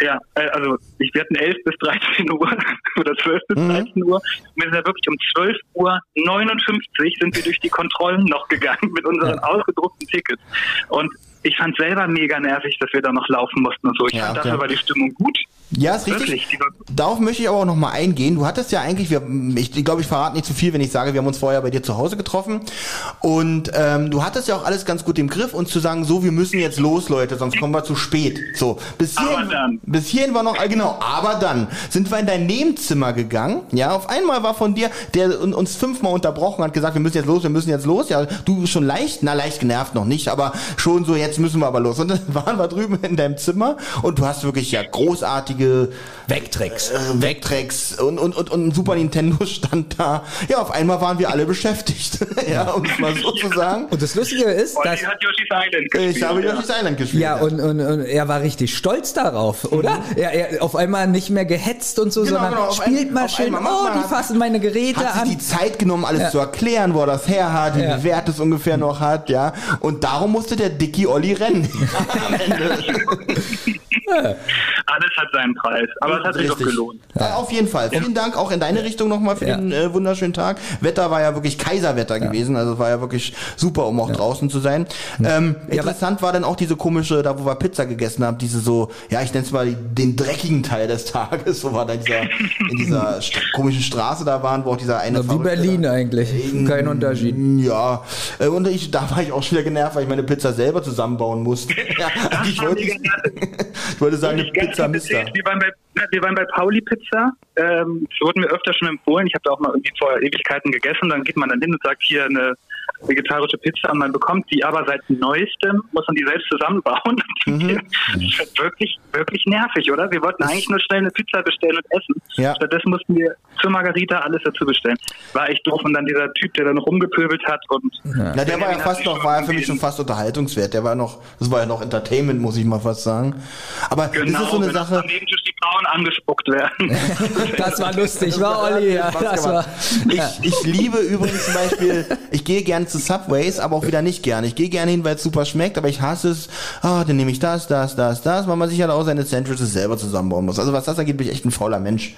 Ja, äh, also ich, wir hatten 11 bis 13 Uhr <laughs> oder 12 bis 13 Uhr. Und wir sind ja wirklich um 12 Uhr 59 sind wir durch die Kontrollen noch gegangen mit unseren ausgedruckten Tickets. Und ich fand selber mega nervig, dass wir da noch laufen mussten und so. Ich Ja, fand okay. dafür war die Stimmung gut. Ja, ist richtig. Wirklich, Darauf möchte ich aber auch noch mal eingehen. Du hattest ja eigentlich, wir, ich, ich glaube, ich verrate nicht zu viel, wenn ich sage, wir haben uns vorher bei dir zu Hause getroffen. Und ähm, du hattest ja auch alles ganz gut im Griff, uns zu sagen, so, wir müssen jetzt los, Leute, sonst kommen wir zu spät. So, bis hierhin. Bis hierhin war noch, genau, aber dann sind wir in dein Nebenzimmer gegangen. Ja, auf einmal war von dir, der un- uns fünfmal unterbrochen hat, gesagt, wir müssen jetzt los, wir müssen jetzt los. Ja, du schon leicht, na leicht genervt noch nicht, aber schon so, jetzt müssen wir aber los. Und dann <laughs> waren wir drüben in deinem Zimmer und du hast wirklich ja großartige Wegtricks. äh, Vectrex und, und, und, und ein Super Nintendo stand da. Ja, auf einmal waren wir alle beschäftigt. <laughs> ja, um es mal so zu sagen. Und das Lustige ist, dass die hat Yoshi's Island gespielt. Ich habe. Yoshi's Island gespielt. Ja, und, und, und er war richtig stolz darauf, oder? Er, er auf einmal nicht mehr gehetzt und so, Genau, sondern genau, spielt ein- mal schön, einmal oh, die hat- fassen meine Geräte hat sich an. die Zeit genommen, alles Ja. zu erklären, wo er das her hat, wie Ja. viel Wert es ungefähr noch hat, ja. Und darum musste der Dicky Olli rennen. <laughs> Am Ende. Alles hat seinen Preis. Aber es hat sich doch Richtig. gelohnt. Ja, auf jeden Fall. Vielen Dank auch in deine Richtung nochmal für Ja. den äh, wunderschönen Tag. Wetter war ja wirklich Kaiserwetter gewesen, also war ja wirklich super, um auch draußen zu sein. Ähm, interessant war dann auch diese komische, da wo wir Pizza gegessen haben, diese so, ja, ich nenne es mal den dreckigen Teil des Tages, wo wir da in dieser, in dieser st komischen Straße da waren, wo auch dieser eine Wie Verrückte Berlin eigentlich. Kein Unterschied. Ja, äh, und ich, da war ich auch schon wieder genervt, weil ich meine Pizza selber zusammenbauen musste. <laughs> ja, ich, wollte, <laughs> ich wollte sagen, eine Pizza Mister. Wir waren bei, na, wir waren bei Pauli Pizza. Ähm, das wurden mir öfter schon empfohlen. Ich habe da auch mal irgendwie vor Ewigkeiten gegessen. Dann geht man dann hin und sagt, hier eine vegetarische Pizza und man bekommt die aber seit neuestem, muss man die selbst zusammenbauen. <laughs> Mhm. Das ist wirklich, wirklich nervig, oder? Wir wollten eigentlich nur schnell eine Pizza bestellen und essen. Ja. Stattdessen mussten wir für Margarita alles dazu bestellen. War echt doof. Und dann dieser Typ, der da noch rumgepöbelt hat und Na, der war ja fast noch, war ja für mich schon fast unterhaltungswert. Der war noch, das war ja noch Entertainment, muss ich mal fast sagen. Aber Genau, das ist so eine wenn Sache. am Nebentisch die Frauen angespuckt werden. <laughs> Das war lustig, war Olli. Ja, das war, ich, ich liebe übrigens zum Beispiel, ich gehe gerne zu Subways, aber auch wieder nicht gerne. Ich gehe gerne hin, weil es super schmeckt, aber ich hasse es, ah, dann nehme ich das, das, das, das, weil man sich halt auch seine Sandwiches selber zusammenbauen muss. Also was das angeht, bin ich echt ein fauler Mensch.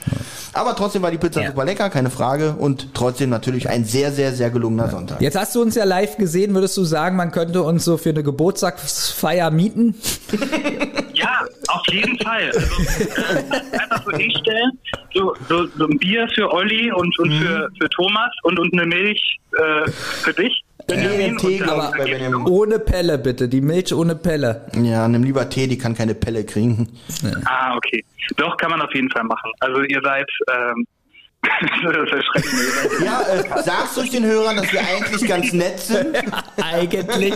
Aber trotzdem war die Pizza Ja. super lecker, keine Frage. Und trotzdem natürlich ein sehr, sehr, sehr gelungener Sonntag. Jetzt hast du uns ja live gesehen, würdest du sagen, man könnte uns so für eine Geburtstagsfeier mieten? <laughs> Ja, auf jeden Fall. Also, äh, einfach so hinstellen, so, so, so ein Bier für Olli und, und für, für Thomas und, und eine Milch äh, für dich. Benjamin. Tee, Und, glaub ich, bei Benjamin. Ohne Pelle bitte, die Milch ohne Pelle. Ja, nimm lieber Tee, die kann keine Pelle kriegen. Ah, okay. Doch, kann man auf jeden Fall machen. Also ihr seid, ähm. <laughs> Ja, äh, sag's durch den Hörern, dass wir eigentlich ganz nett sind. <laughs> Eigentlich.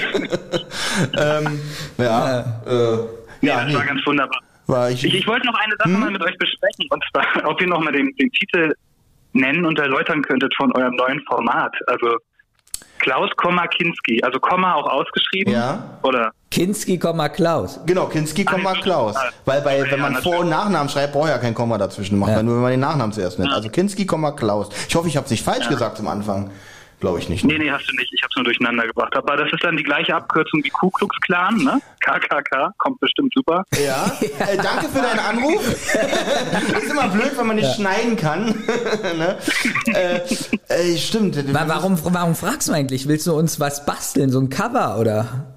ähm, ja, äh, ja, das nee, war ganz wunderbar. war ich, Ich, ich wollte noch eine Sache mal mit euch besprechen, und zwar, <laughs> ob ihr noch mal den, den Titel nennen und erläutern könntet von eurem neuen Format. Also Klaus, Komma, Kinski. Also Komma auch ausgeschrieben. Ja. Oder? Kinski, Klaus. Genau, Kinski, Komma, Klaus. Weil bei, ja, wenn man. Vor- und Nachnamen schreibt, braucht ja kein Komma dazwischen. Macht Ja. man nur, wenn man den Nachnamen zuerst nennt. Also Kinski, Komma, Klaus. Ich hoffe, ich habe es nicht falsch gesagt am Anfang. Glaube ich nicht. Nee, nee, hast du nicht. Ich habe es nur durcheinander gebracht. Aber das ist dann die gleiche Abkürzung wie Ku Klux Klan, ne? KKK, kommt bestimmt super. Ja. Äh, danke für deinen Anruf. ist immer blöd, wenn man nicht schneiden kann. <laughs> ne? äh, äh, stimmt. Wa- Warum, warum fragst du eigentlich? Willst du uns was basteln, so ein Cover oder?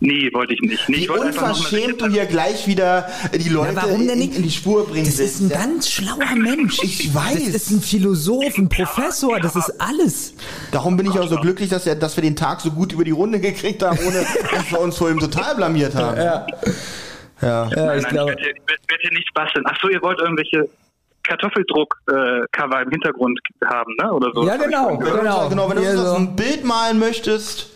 Nee, wollte ich nicht. Nee, Wie ich unverschämt du hier gleich wieder die Leute warum denn in, nicht? in die Spur bringst. Das ist ein ja? ganz schlauer Mensch. Ich weiß. Das ist ein Philosoph, ein Professor, das ist alles. Darum bin ich auch so glücklich, dass, dass wir den Tag so gut über die Runde gekriegt haben, ohne <laughs> dass wir uns vor ihm total blamiert haben. Ja. Ja, Nein, ich nein, ich glaube. werde hier, ich werd- hier nichts basteln. Ach so, ihr wollt irgendwelche Kartoffeldruck-Cover im Hintergrund haben, ne? Oder so. Ja, genau, Wenn du genau. uns, genau, wenn du Hier uns so. ein Bild malen möchtest,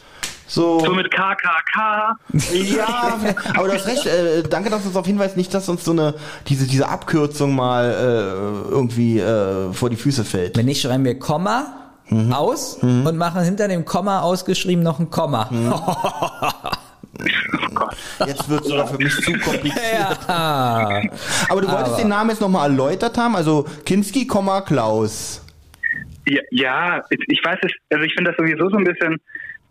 so. So mit KKK. <laughs> Ja, aber du hast recht. Äh, danke, dass du uns auf hinweist, nicht, dass uns so eine diese diese Abkürzung mal äh, irgendwie äh, vor die Füße fällt. Wenn nicht, schreiben wir Komma Mhm. aus und machen hinter dem Komma ausgeschrieben noch ein Komma. Mhm. <laughs> Jetzt wird es sogar für mich zu kompliziert. <laughs> Ja. Aber du wolltest Aber- den Namen jetzt nochmal erläutert haben, also Kinski, Komma, Klaus. Ja, ja, ich ich weiß es, also ich finde das sowieso so ein bisschen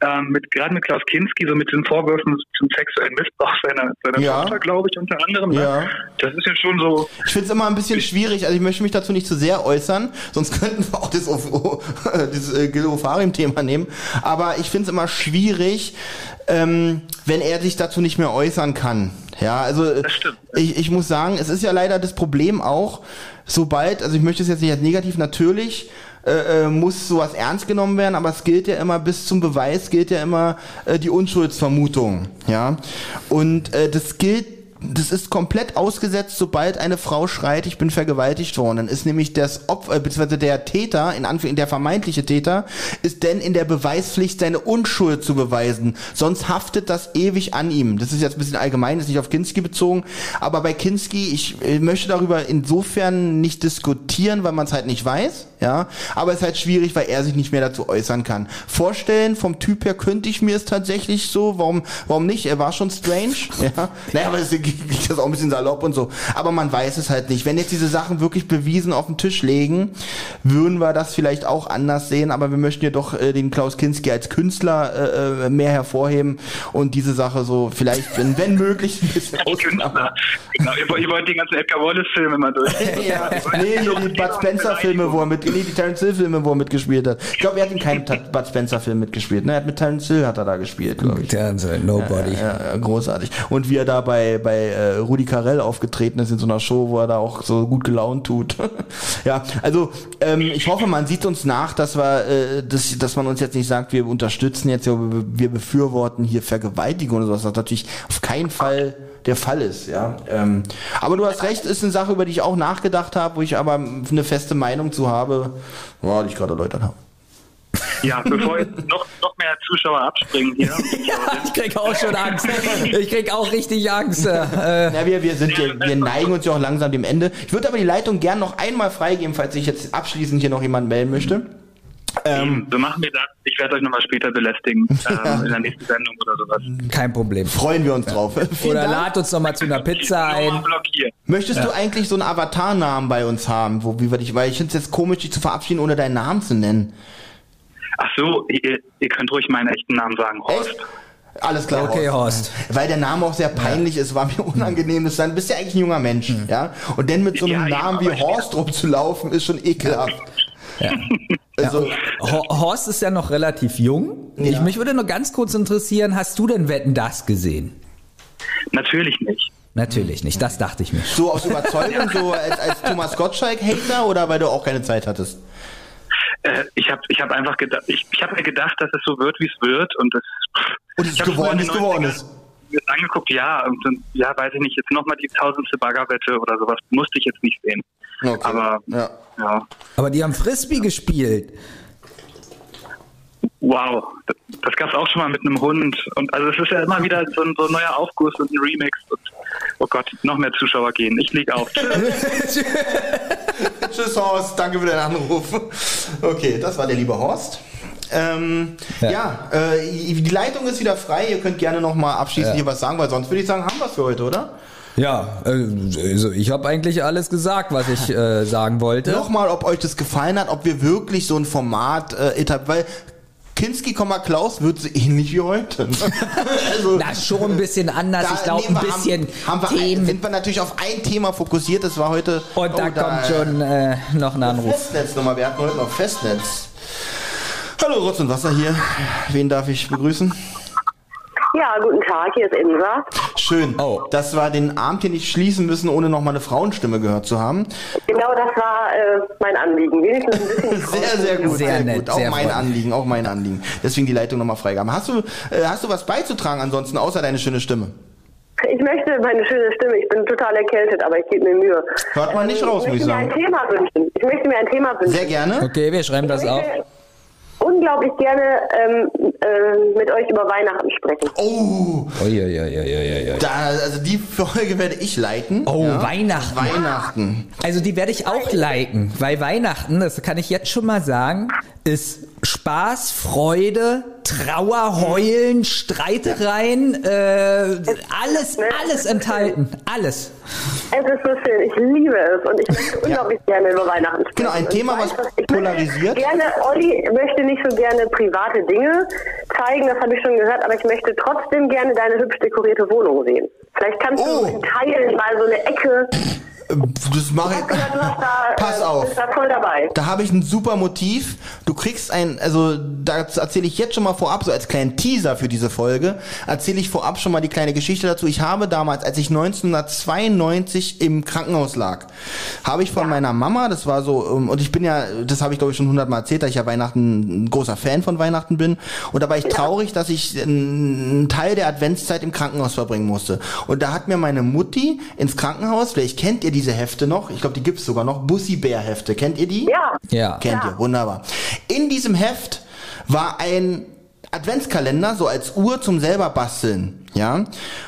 ähm, mit gerade mit Klaus Kinski, so mit den Vorwürfen zum sexuellen Missbrauch seiner, seiner Ja. Tochter, glaube ich, unter anderem. Ne? Ja. Das ist ja schon so. Ich finde es immer ein bisschen schwierig, also ich möchte mich dazu nicht zu sehr äußern, sonst könnten wir auch das, Of- <laughs> das äh, Gil Ofarim-Thema nehmen. Aber ich finde es immer schwierig, ähm, wenn er sich dazu nicht mehr äußern kann. Ja, also äh, ich, ich muss sagen, es ist ja leider das Problem auch, sobald, also ich möchte es jetzt nicht als negativ, natürlich äh, äh, muss sowas ernst genommen werden, aber es gilt ja immer bis zum Beweis gilt ja immer äh, die Unschuldsvermutung, ja. Und äh, das gilt das ist komplett ausgesetzt, sobald eine Frau schreit, ich bin vergewaltigt worden. Dann ist nämlich das Opfer, äh, beziehungsweise der Täter, in Anführungszeichen der vermeintliche Täter, ist denn in der Beweispflicht, seine Unschuld zu beweisen. Sonst haftet das ewig an ihm. Das ist jetzt ein bisschen allgemein, ist nicht auf Kinski bezogen. Aber bei Kinski, ich möchte darüber insofern nicht diskutieren, weil man es halt nicht weiß. Ja, aber es ist halt schwierig, weil er sich nicht mehr dazu äußern kann. Vorstellen, vom Typ her könnte ich mir es tatsächlich so, warum, warum nicht? Er war schon strange, <laughs> ja. Naja, aber es geht das auch ein bisschen salopp und so. Aber man weiß es halt nicht. Wenn jetzt diese Sachen wirklich bewiesen auf den Tisch legen, würden wir das vielleicht auch anders sehen, aber wir möchten ja doch äh, den Klaus Kinski als Künstler äh, äh, mehr hervorheben und diese Sache so vielleicht, wenn, wenn möglich, ein bisschen. <laughs> Künstler. Genau, ihr, wollt- die ganzen Edgar Wallace-Filme mal durch. <laughs> Ja, nee, die Bud Spencer-Filme, wo er mit, nee, die Terence Hill-Filme, wo er mitgespielt hat. Ich glaube, er hat in keinem Bud Spencer-Film mitgespielt. Ne, er hat mit Terence Hill hat er da gespielt, glaube ich. Der Nobody. Ja, ja, großartig. Und wie er da bei, bei äh, Rudi Carell aufgetreten ist in so einer Show, wo er da auch so gut gelaunt tut. <laughs> ja, also ähm, ich hoffe, man sieht uns nach, dass wir, äh, dass, dass man uns jetzt nicht sagt, wir unterstützen jetzt, ja, wir wir befürworten hier Vergewaltigung oder sowas, was natürlich auf keinen Fall der Fall ist, ja. Ähm, aber du hast recht, ist eine Sache, über die ich auch nachgedacht habe, wo ich aber eine feste Meinung zu habe, ja, die ich gerade erläutert habe. Ja, bevor jetzt noch, noch mehr Zuschauer abspringen hier. <laughs> Ja, ich krieg auch schon Angst. Ich krieg auch richtig Angst. Äh, Ja, wir, wir sind hier, wir neigen uns ja auch langsam dem Ende. Ich würde aber die Leitung gern noch einmal freigeben, falls sich jetzt abschließend hier noch jemand melden möchte. Ähm, so machen wir das. Ich werde euch nochmal später belästigen. <laughs> Ähm, in der nächsten Sendung oder sowas. kein Problem. freuen wir uns drauf. <laughs> Vielen Oder Dank. lad uns noch mal zu einer Pizza ein. Nochmal. Möchtest du eigentlich so einen Avatar-Namen bei uns haben, wo wie wir dich, weil ich finde es jetzt komisch, dich zu verabschieden, ohne deinen Namen zu nennen. Ach so, ihr, ihr könnt ruhig meinen echten Namen sagen. Horst. Echt? Alles klar. Okay, Horst. Weil der Name auch sehr peinlich ist, war mir <laughs> unangenehm. Das dann bist ja eigentlich ein junger Mensch, ja. Und dann mit so einem Ja, ja, Namen wie Horst rumzulaufen, ist schon ekelhaft. Ja. <laughs> Also, Ho- Horst ist ja noch relativ jung. Ich, Ja. mich würde nur ganz kurz interessieren, hast du denn Wetten das gesehen? Natürlich nicht. Natürlich nicht, das dachte ich mir. so aus Überzeugung, so als, als Thomas Gottschalk-Hater oder weil du auch keine Zeit hattest? Äh, ich habe ich hab einfach gedacht, ich, ich habe mir gedacht, dass es so wird, wie es wird. Und es, Und es ist ich geworden, ist die geworden 90er ist. Mir das angeguckt, ja, und dann, ja, weiß ich nicht, jetzt nochmal die tausendste Baggerwette oder sowas musste ich jetzt nicht sehen. Okay. Aber Ja. ja, Aber die haben Frisbee gespielt. wow, das, das gab es auch schon mal mit einem Hund. Und also es ist ja immer wieder so ein, so ein neuer Aufguss und ein Remix. Und, oh Gott, noch mehr Zuschauer gehen. Ich leg auf. <laughs> <laughs> Tschüss Horst, danke für deinen Anruf. Okay, das war der liebe Horst. Ähm, ja, Ja. äh, die Leitung ist wieder frei. Ihr könnt gerne noch mal abschließend hier was sagen, weil sonst würde ich sagen, haben wir es für heute, oder? Ja, äh, also ich habe eigentlich alles gesagt, was ich äh, sagen wollte. Nochmal, ob euch das gefallen hat, ob wir wirklich so ein Format äh, etablieren, weil Kinski, Klaus wird so ähnlich wie heute. <laughs> also, Na, schon ein bisschen anders. da ich glaube, ein bisschen haben, haben wir, Themen. sind wir natürlich auf ein Thema fokussiert. Das war heute. Und da oh, kommt schon äh, noch ein Anruf. Festnetznummer. Wir hatten heute noch Festnetz. Hallo Rotz und Wasser hier. Wen darf ich begrüßen? Ja, guten Tag, hier ist Insa. Schön, Oh. dass wir den Abend hier nicht schließen müssen, ohne noch mal eine Frauenstimme gehört zu haben. Genau das war äh, mein Anliegen. Wenigstens ein bisschen <laughs> Sehr, sehr gut, Sehr sehr, nett, gut. Auch sehr mein freundlich. Anliegen, auch mein Anliegen. Deswegen die Leitung nochmal freigaben. Hast du, äh, hast du was beizutragen ansonsten, außer deine schöne Stimme? Ich möchte meine schöne Stimme, ich bin total erkältet, aber ich gebe mir Mühe. Hört man nicht raus, ich muss ich möchte mir ein sagen. Thema wünschen. Ich möchte mir ein Thema wünschen. Sehr gerne. Okay, wir schreiben das ich auf. Unglaublich gerne ähm, äh, mit euch über Weihnachten sprechen. Oh, Uiuiuiuiui. da, also die Folge werde ich leiten. Oh, ja. Weihnachten. Weihnachten. Also die werde ich auch liken, weil Weihnachten, das kann ich jetzt schon mal sagen, ist Spaß, Freude, Trauer, Heulen, Streitereien, äh, alles, alles enthalten, alles. Es ist so schön, ich liebe es und ich möchte unglaublich gerne über Weihnachten sprechen. Genau, ein Thema, was weiß, ich polarisiert. Möchte gerne, Olli möchte nicht so gerne private Dinge zeigen, das habe ich schon gehört, aber ich möchte trotzdem gerne deine hübsch dekorierte Wohnung sehen. Vielleicht kannst Oh. du in Teilen mal so eine Ecke. Das mache Ich da, <laughs> Pass äh, auf. da. Da habe ich ein super Motiv. Du kriegst ein, also da erzähle ich jetzt schon mal vorab, so als kleinen Teaser für diese Folge, erzähle ich vorab schon mal die kleine Geschichte dazu. Ich habe damals, als ich 1992 im Krankenhaus lag, habe ich von meiner Mama, das war so, ähm, und ich bin ja, das habe ich glaube ich schon hundertmal erzählt, dass ich ja Weihnachten ein großer Fan von Weihnachten bin. Und da war ich traurig, dass ich einen Teil der Adventszeit im Krankenhaus verbringen musste. Und da hat mir meine Mutti ins Krankenhaus, vielleicht kennt ihr diese Hefte noch, ich glaube, die gibt's sogar noch, Bussi Bär Hefte. Kennt ihr die? Ja. Ja. Kennt Ja. ihr, wunderbar. In diesem Heft war ein Adventskalender, so als Uhr zum selber basteln, ja.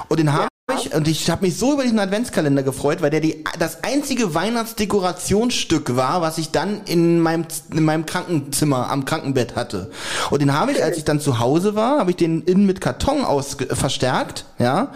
Und den habe ich, und ich habe mich so über diesen Adventskalender gefreut, weil der die, das einzige Weihnachtsdekorationsstück war, was ich dann in meinem, in meinem Krankenzimmer am Krankenbett hatte. Und den habe ich, als ich dann zu Hause war, habe ich den innen mit Karton aus verstärkt, ja.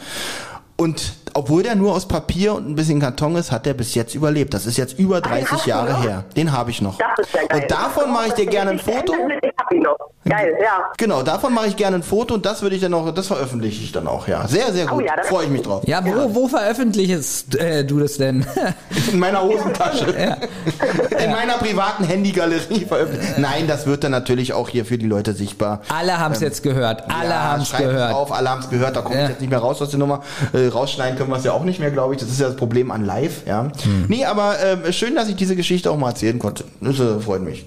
Und obwohl der nur aus Papier und ein bisschen Karton ist, hat der bis jetzt überlebt. Das ist jetzt über 30 hast du Jahre noch? her. Den habe ich noch. Das ist ja geil. Und davon mache ich dir gerne ein Foto. Ich hab ihn noch. Geil, ja. Genau, davon mache ich gerne ein Foto und das würde ich dann auch, das veröffentliche ich dann auch, ja. Sehr, sehr gut. Oh ja, Freue ich mich drauf. Ja, wo, wo veröffentlichst äh, du das denn? <laughs> In meiner Hosentasche. <laughs> In meiner privaten Handygalerie veröffentlicht. Nein, das wird dann natürlich auch hier für die Leute sichtbar. Alle haben es jetzt gehört. Alle Ja, haben es schreibt gehört. Auf, alle haben es gehört, da kommt Ja. jetzt nicht mehr raus aus der Nummer. Äh, rausschneiden können wir es ja auch nicht mehr, glaube ich. Das ist ja das Problem an live, ja. Hm. Nee, aber äh, schön, dass ich diese Geschichte auch mal erzählen konnte. Das äh, freut mich.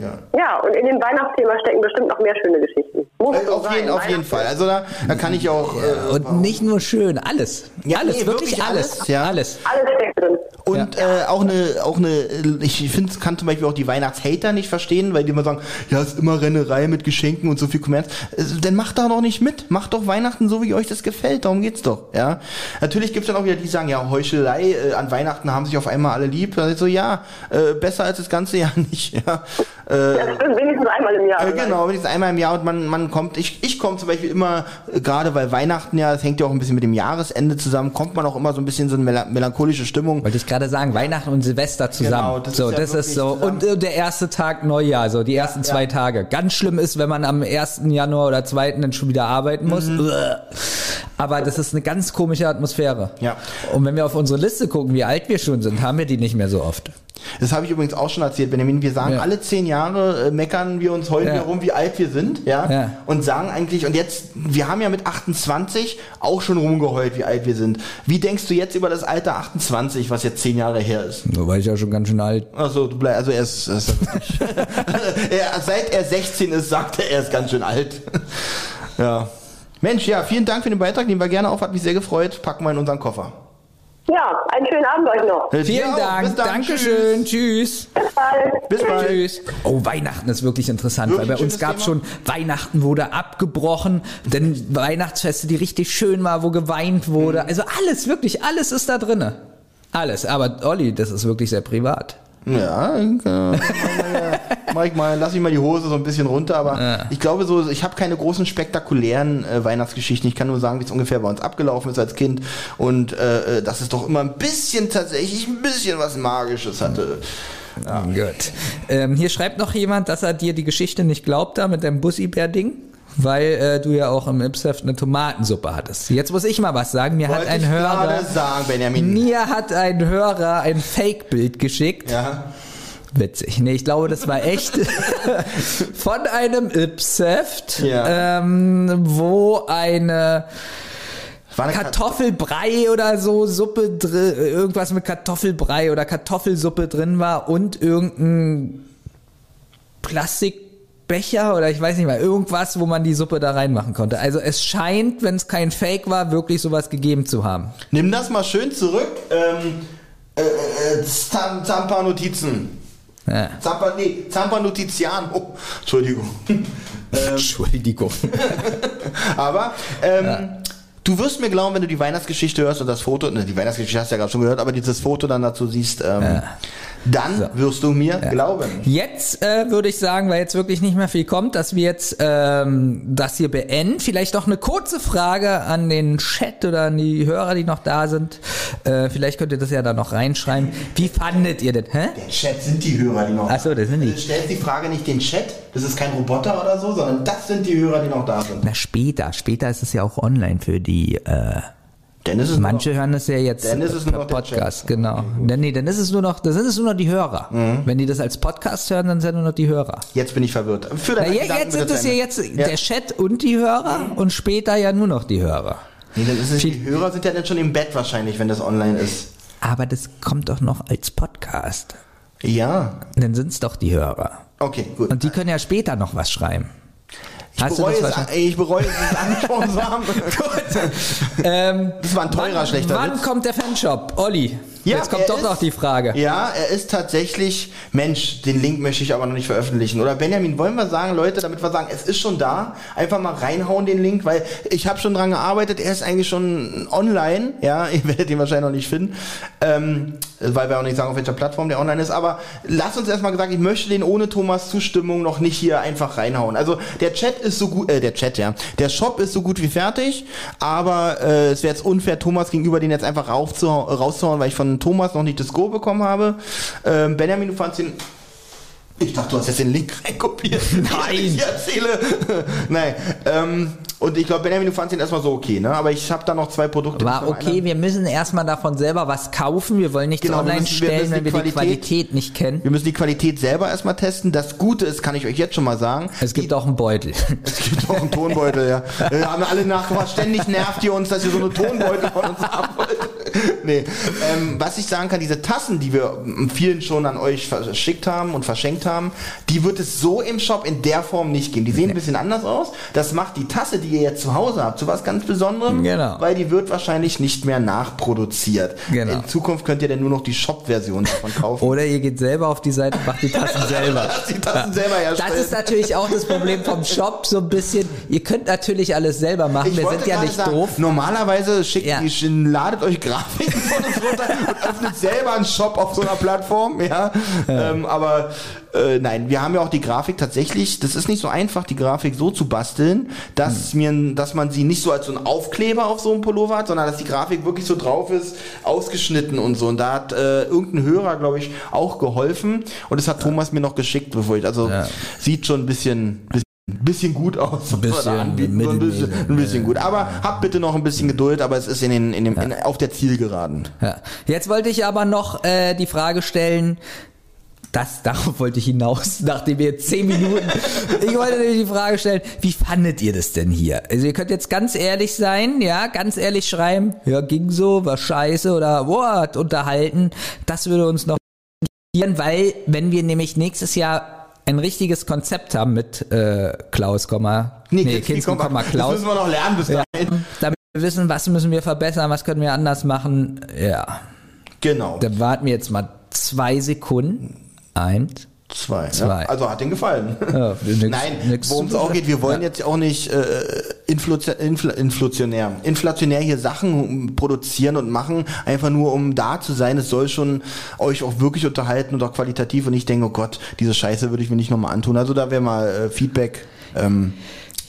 Ja. Ja, und in dem Weihnachtsthema stecken bestimmt noch mehr schöne Geschichten. Äh, auf, jeden, auf jeden Fall. Also da, da kann ich auch. Äh, Und nicht nur schön, alles. Ja, alles, nee, wirklich, wirklich alles. alles, ja. Alles. Alles steckt drin. Und äh, auch eine, auch eine, ich finde, kann zum Beispiel auch die Weihnachtshater nicht verstehen, weil die immer sagen, ja, ist immer Rennerei mit Geschenken und so viel Kommerz. Äh, Dann macht da doch nicht mit. Macht doch Weihnachten so, wie euch das gefällt. Darum geht's doch. Ja. Natürlich gibt's dann auch wieder die, die sagen, ja, Heuchelei, äh, an Weihnachten haben sich auf einmal alle lieb. Da ist so, ja, äh, besser als das ganze Jahr <laughs> nicht. Ja. Äh, Das stimmt wenigstens einmal im Jahr. äh, genau, wenigstens einmal im Jahr und man, man kommt, ich, ich komme zum Beispiel immer, äh, gerade weil Weihnachten ja, das hängt ja auch ein bisschen mit dem Jahresende zusammen, kommt man auch immer so ein bisschen so eine mela- melancholische Stimmung. Wollte ich gerade sagen, Weihnachten und Silvester zusammen. Genau, das so, ist ja das ist so. zusammen. Und äh, der erste Tag Neujahr, so die ersten zwei Tage. Ganz schlimm ist, wenn man am 1. Januar oder 2. dann schon wieder arbeiten muss. Mhm. Aber das ist eine ganz komische Atmosphäre. Ja. Und wenn wir auf unsere Liste gucken, wie alt wir schon sind, haben wir die nicht mehr so oft. Das habe ich übrigens auch schon erzählt, Benjamin. Wir sagen Ja. alle zehn Jahre, äh, meckern wir uns heulen Ja. wir rum, wie alt wir sind, ja? Ja. Und sagen eigentlich, und jetzt, wir haben ja mit 28 auch schon rumgeheult, wie alt wir sind. Wie denkst du jetzt über das Alter 28, was jetzt zehn Jahre her ist? So war ich ja schon ganz schön alt. Also, du bleib, also er ist, er ist <laughs> er, seit er 16 ist, sagt er, er ist ganz schön alt. <laughs> ja. Mensch, ja, vielen Dank für den Beitrag, nehmen wir gerne auf, hat mich sehr gefreut, packen wir in unseren Koffer. Ja, einen schönen Abend euch noch. Äh, Vielen auch. Dank. Bis dann. Dankeschön. Tschüss. Bis bald. Bis bald. Tschüss. Oh, Weihnachten ist wirklich interessant, Wirklich weil bei uns gab schon Weihnachten wurde abgebrochen, denn Weihnachtsfeste, die richtig schön war, wo geweint wurde. Also alles, wirklich alles ist da drinne. Alles. Aber Olli, das ist wirklich sehr privat. Ja, äh, mach ich mal, lass ich mal die Hose so ein bisschen runter, aber ich glaube so, ich habe keine großen spektakulären äh, Weihnachtsgeschichten. Ich kann nur sagen, wie es ungefähr bei uns abgelaufen ist als Kind und äh, äh, dass es doch immer ein bisschen tatsächlich ein bisschen was Magisches hatte. Gut. Ähm, hier schreibt noch jemand, dass er dir die Geschichte nicht glaubt da mit deinem Bussi-Bär-Ding. Weil äh, du ja auch im Ipsef eine Tomatensuppe hattest. Jetzt muss ich mal was sagen. Mir hat Wollte ein ich Hörer, sagen, Benjamin. mir hat ein Hörer ein Fake-Bild geschickt. Ja. Witzig. Nee, ich glaube, das war echt <laughs> von einem Ipseft, Ja. ähm, wo eine Kartoffelbrei oder so Suppe drin, irgendwas mit Kartoffelbrei oder Kartoffelsuppe drin war und irgendein Plastikbecher oder ich weiß nicht mal, irgendwas, wo man die Suppe da reinmachen konnte. Also es scheint, wenn es kein Fake war, wirklich sowas gegeben zu haben. Nimm das mal schön zurück. Ähm, äh, äh, Zam- Zampa-Notizen. Ja. Zampa, nee, Zampa-Notizian. Oh, Entschuldigung. <laughs> Entschuldigung. <laughs> Aber ähm, Du wirst mir glauben, wenn du die Weihnachtsgeschichte hörst und das Foto, ne, die Weihnachtsgeschichte hast du ja gerade schon gehört, aber dieses Foto dann dazu siehst, ähm, dann wirst du mir glauben. Jetzt äh, würde ich sagen, weil jetzt wirklich nicht mehr viel kommt, dass wir jetzt ähm, das hier beenden. Vielleicht noch eine kurze Frage an den Chat oder an die Hörer, die noch da sind. Äh, vielleicht könnt ihr das ja da noch reinschreiben. Wie fandet ihr das? Hä? Der Chat sind die Hörer, die noch Ach so, das sind die. Du stellst die Frage nicht den Chat, das ist kein Roboter oder so, sondern das sind die Hörer, die noch da sind. Na später, später ist es ja auch online für die. Äh, Denn es ist manche nur noch, hören das ja jetzt Dann ist es nur noch Podcast, genau. Nee, nee, dann ist es nur noch, dann sind es nur noch die Hörer. Wenn die das als Podcast hören, dann sind nur noch die Hörer. Jetzt bin ich verwirrt. Für Na, ja, jetzt sind es ja jetzt Ja. der Chat und die Hörer und später ja nur noch die Hörer. Nee, dann ist es, die Hörer sind ja dann schon im Bett wahrscheinlich, wenn das online ist. Aber das kommt doch noch als Podcast. Ja. Dann sind es doch die Hörer. Okay, gut. Und die können ja später noch was schreiben. Ich, Hast bereue es, ey, ich bereue es, es angesprochen zu haben. <laughs> Ähm, Das war ein teurer, wann, schlechter Wann Witz. kommt der Fanshop? Olli, Ja, jetzt kommt doch ist- noch die Frage. Ja, er ist tatsächlich, Mensch, den Link möchte ich aber noch nicht veröffentlichen. Oder Benjamin, wollen wir sagen, Leute, damit wir sagen, es ist schon da, einfach mal reinhauen den Link, weil ich habe schon dran gearbeitet, er ist eigentlich schon online, ja, <laughs> ihr werdet ihn wahrscheinlich noch nicht finden, ähm, weil wir auch nicht sagen, auf welcher Plattform der online ist, aber lass uns erstmal gesagt, ich möchte den ohne Thomas Zustimmung noch nicht hier einfach reinhauen. Also der Chat ist so gut, äh, der Chat, ja, der Shop ist so gut wie fertig, aber äh, es wäre jetzt unfair, Thomas gegenüber den jetzt einfach rauszuhauen, weil ich von Thomas noch nicht das Go bekommen habe. Ähm, Benjamin, du fandst den ich dachte, du hast jetzt den Link reinkopiert. <laughs> Nein. <laughs> Ich erzähle. Nein. Ähm, und ich glaube, Benjamin, du fandst ihn erstmal so okay, ne? Aber ich habe da noch zwei Produkte. War okay, einen- wir müssen erstmal davon selber was kaufen. Wir wollen nichts Genau, wir online müssen- wir stellen, müssen wenn die wir die Qualität- nicht kennen. Wir müssen die Qualität selber erstmal testen. Das Gute ist, kann ich euch jetzt schon mal sagen. Es gibt auch einen Beutel. <laughs> Es gibt auch einen Tonbeutel, ja. Wir haben alle nachgefragt, ständig nervt ihr uns, dass ihr so eine Tonbeutel von uns haben wollt. <laughs> Nee. Ähm, was ich sagen kann, diese Tassen, die wir vielen schon an euch verschickt haben und verschenkt haben, die wird es so im Shop in der Form nicht geben. Die sehen ein bisschen anders aus. Das macht die Tasse, die ihr jetzt zu Hause habt, zu was ganz Besonderem. Genau. Weil die wird wahrscheinlich nicht mehr nachproduziert. Genau. In Zukunft könnt ihr dann nur noch die Shop-Version davon kaufen. <laughs> Oder ihr geht selber auf die Seite und macht die Tassen selber. <laughs> Die Tassen selber herstellen. Das ist natürlich auch das Problem vom Shop, so ein bisschen. Ihr könnt natürlich alles selber machen, Ich wir sind ja gerade nicht sagen, doof. Normalerweise schickt Ja. ihr, ladet euch Grafiken von uns runter und öffnet selber einen Shop auf so einer Plattform, ja. Ähm, aber äh, nein, wir haben ja auch die Grafik tatsächlich, das ist nicht so einfach, die Grafik so zu basteln, dass Hm. mir, dass man sie nicht so als so einen Aufkleber auf so einem Pullover hat, sondern dass die Grafik wirklich so drauf ist, ausgeschnitten und so. Und da hat äh, irgendein Hörer, glaube ich, auch geholfen. Und das hat Thomas mir noch geschickt, bevor ich, also Ja. sieht schon ein bisschen, bisschen bisschen gut aus. wir <laughs> Bisschen, anbieten. Ein bisschen, ein bisschen gut. Aber habt bitte noch ein bisschen Geduld, aber es ist in den, in dem, in, auf der Zielgeraden. Ja. Jetzt wollte ich aber noch äh, die Frage stellen, das, <laughs> darauf wollte ich hinaus, nachdem wir jetzt zehn Minuten, <laughs> ich wollte nämlich die Frage stellen, wie fandet ihr das denn hier? Also ihr könnt jetzt ganz ehrlich sein, ja, ganz ehrlich schreiben, ja, ging so, war scheiße oder boah, hat unterhalten. Das würde uns noch interessieren, weil wenn wir nämlich nächstes Jahr ein richtiges Konzept haben mit äh, Klaus, Komma, nee, Kinski, Kinski, Komma, Das Klaus, müssen wir noch lernen bis ja, dahin. damit wir wissen, was müssen wir verbessern, was können wir anders machen, ja. Genau. Dann warten wir jetzt mal zwei Sekunden. Eins. Zwei. Zwei. Ja. Also hat den gefallen. Ja, nix- <laughs> Nein, worum es auch geht, wir wollen Ja. jetzt auch nicht äh, inflation, infl, inflationär, inflationär hier Sachen produzieren und machen, einfach nur um da zu sein. Es soll schon euch auch wirklich unterhalten und auch qualitativ und ich denke, oh Gott, diese Scheiße würde ich mir nicht nochmal antun. Also da wäre mal äh, Feedback. Ähm,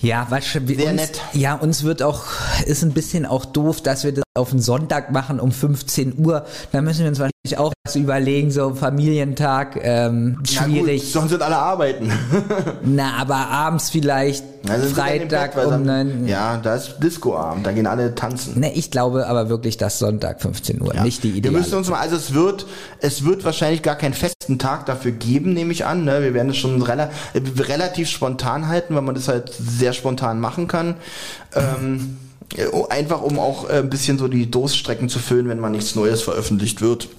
Ja, was Sehr uns, nett. Ja, uns wird auch, ist ein bisschen auch doof, dass wir das auf einen Sonntag machen um 15 Uhr. Da müssen wir uns wahrscheinlich auch was überlegen, so Familientag, ähm, ja gut, schwierig. sonst sind alle arbeiten. <laughs> Na, aber abends vielleicht, Also Freitag Bett, um dann- neun. Ja, da ist Discoabend, da gehen alle tanzen. Ne, ich glaube aber wirklich, dass Sonntag 15 Uhr, Ja. nicht die Idee. Wir müssen uns mal, also es wird, es wird wahrscheinlich gar keinen festen Tag dafür geben, nehme ich an. Ne? Wir werden es schon rela äh, relativ spontan halten, weil man das halt sehr spontan machen kann. Ähm, äh, einfach um auch äh, ein bisschen so die Durststrecken zu füllen, wenn mal nichts Neues veröffentlicht wird.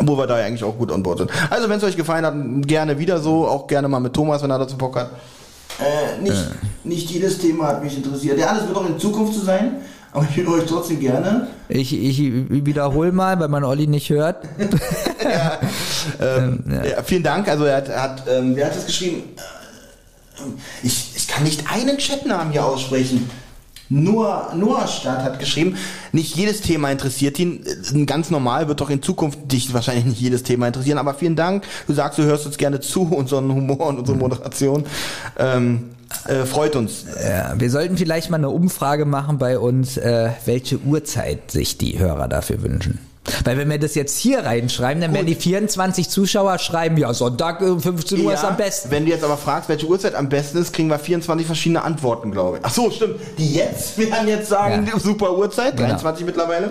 Wo wir da ja eigentlich auch gut an Bord sind. Also wenn es euch gefallen hat, gerne wieder so, auch gerne mal mit Thomas, wenn er dazu Bock hat. Äh, nicht, nicht jedes Thema hat mich interessiert. Ja, das wird auch in Zukunft so sein, aber ich will euch trotzdem gerne. Ich, ich wiederhole mal, weil man Olli nicht hört. <laughs> Ähm, ja. vielen Dank. Also er hat, er hat ähm, wer hat das geschrieben? Ich, ich kann nicht einen Chatnamen hier aussprechen. Noah, Noah Stadt hat geschrieben, nicht jedes Thema interessiert ihn. Ganz normal wird doch in Zukunft dich wahrscheinlich nicht jedes Thema interessieren, aber vielen Dank. Du sagst, du hörst uns gerne zu, unseren Humor und unsere Moderation. Ähm, äh, freut uns. Ja, wir sollten vielleicht mal eine Umfrage machen bei uns, äh, welche Uhrzeit sich die Hörer dafür wünschen. Weil wenn wir das jetzt hier reinschreiben, dann werden die 24 Zuschauer schreiben, ja, Sonntag um 15 Uhr ist am besten. Wenn du jetzt aber fragst, welche Uhrzeit am besten ist, kriegen wir 24 verschiedene Antworten, glaube ich. Ach so, stimmt. Die jetzt werden jetzt sagen, Ja. super Uhrzeit, Genau. 23 mittlerweile.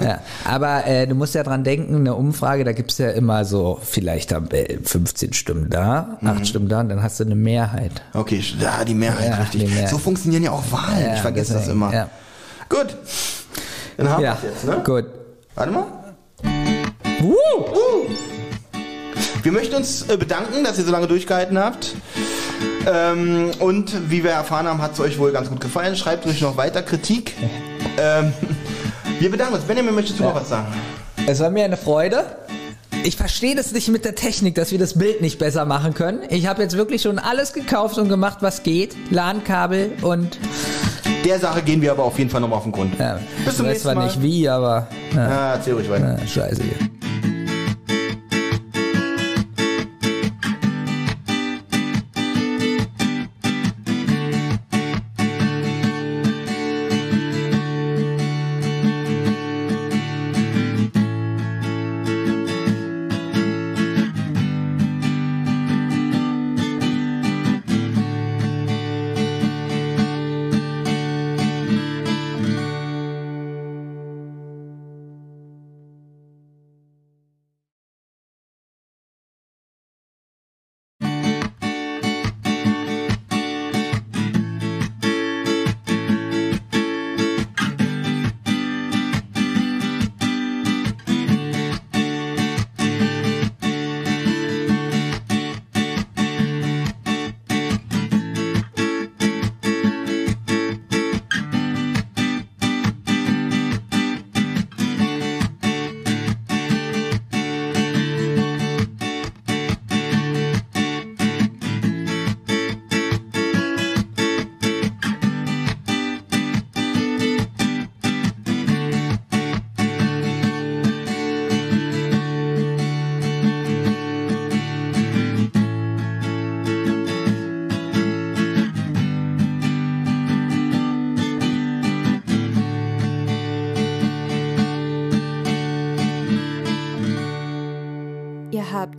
Ja, aber äh, du musst ja dran denken, eine Umfrage, da gibt's ja immer so, vielleicht haben wir 15 Stimmen da, Mhm. 8 Stimmen da und dann hast du eine Mehrheit. Okay, ja, die Mehrheit, Ja, richtig. die Mehrheit. So funktionieren ja auch Wahlen. Ja, ich vergesse das deswegen, immer. ja. Gut. Dann haben Ja, wir jetzt, ne? gut. Warte mal. Uh! Wir möchten uns äh, bedanken, dass ihr so lange durchgehalten habt. Ähm, und wie wir erfahren haben, hat es euch wohl ganz gut gefallen. Schreibt ruhig noch weiter Kritik. ähm, wir bedanken uns. Benjamin, möchtest du noch was sagen? Es war mir eine Freude. Ich verstehe das nicht mit der Technik, dass wir das Bild nicht besser machen können. Ich habe jetzt wirklich schon alles gekauft und gemacht, was geht. LAN-Kabel und Der Sache gehen wir aber auf jeden Fall nochmal auf den Grund. ja, Bis zum ich weiß nächsten zwar Mal. nicht wie, aber ja, Ja, erzähl ruhig weiter. ja, scheiße hier.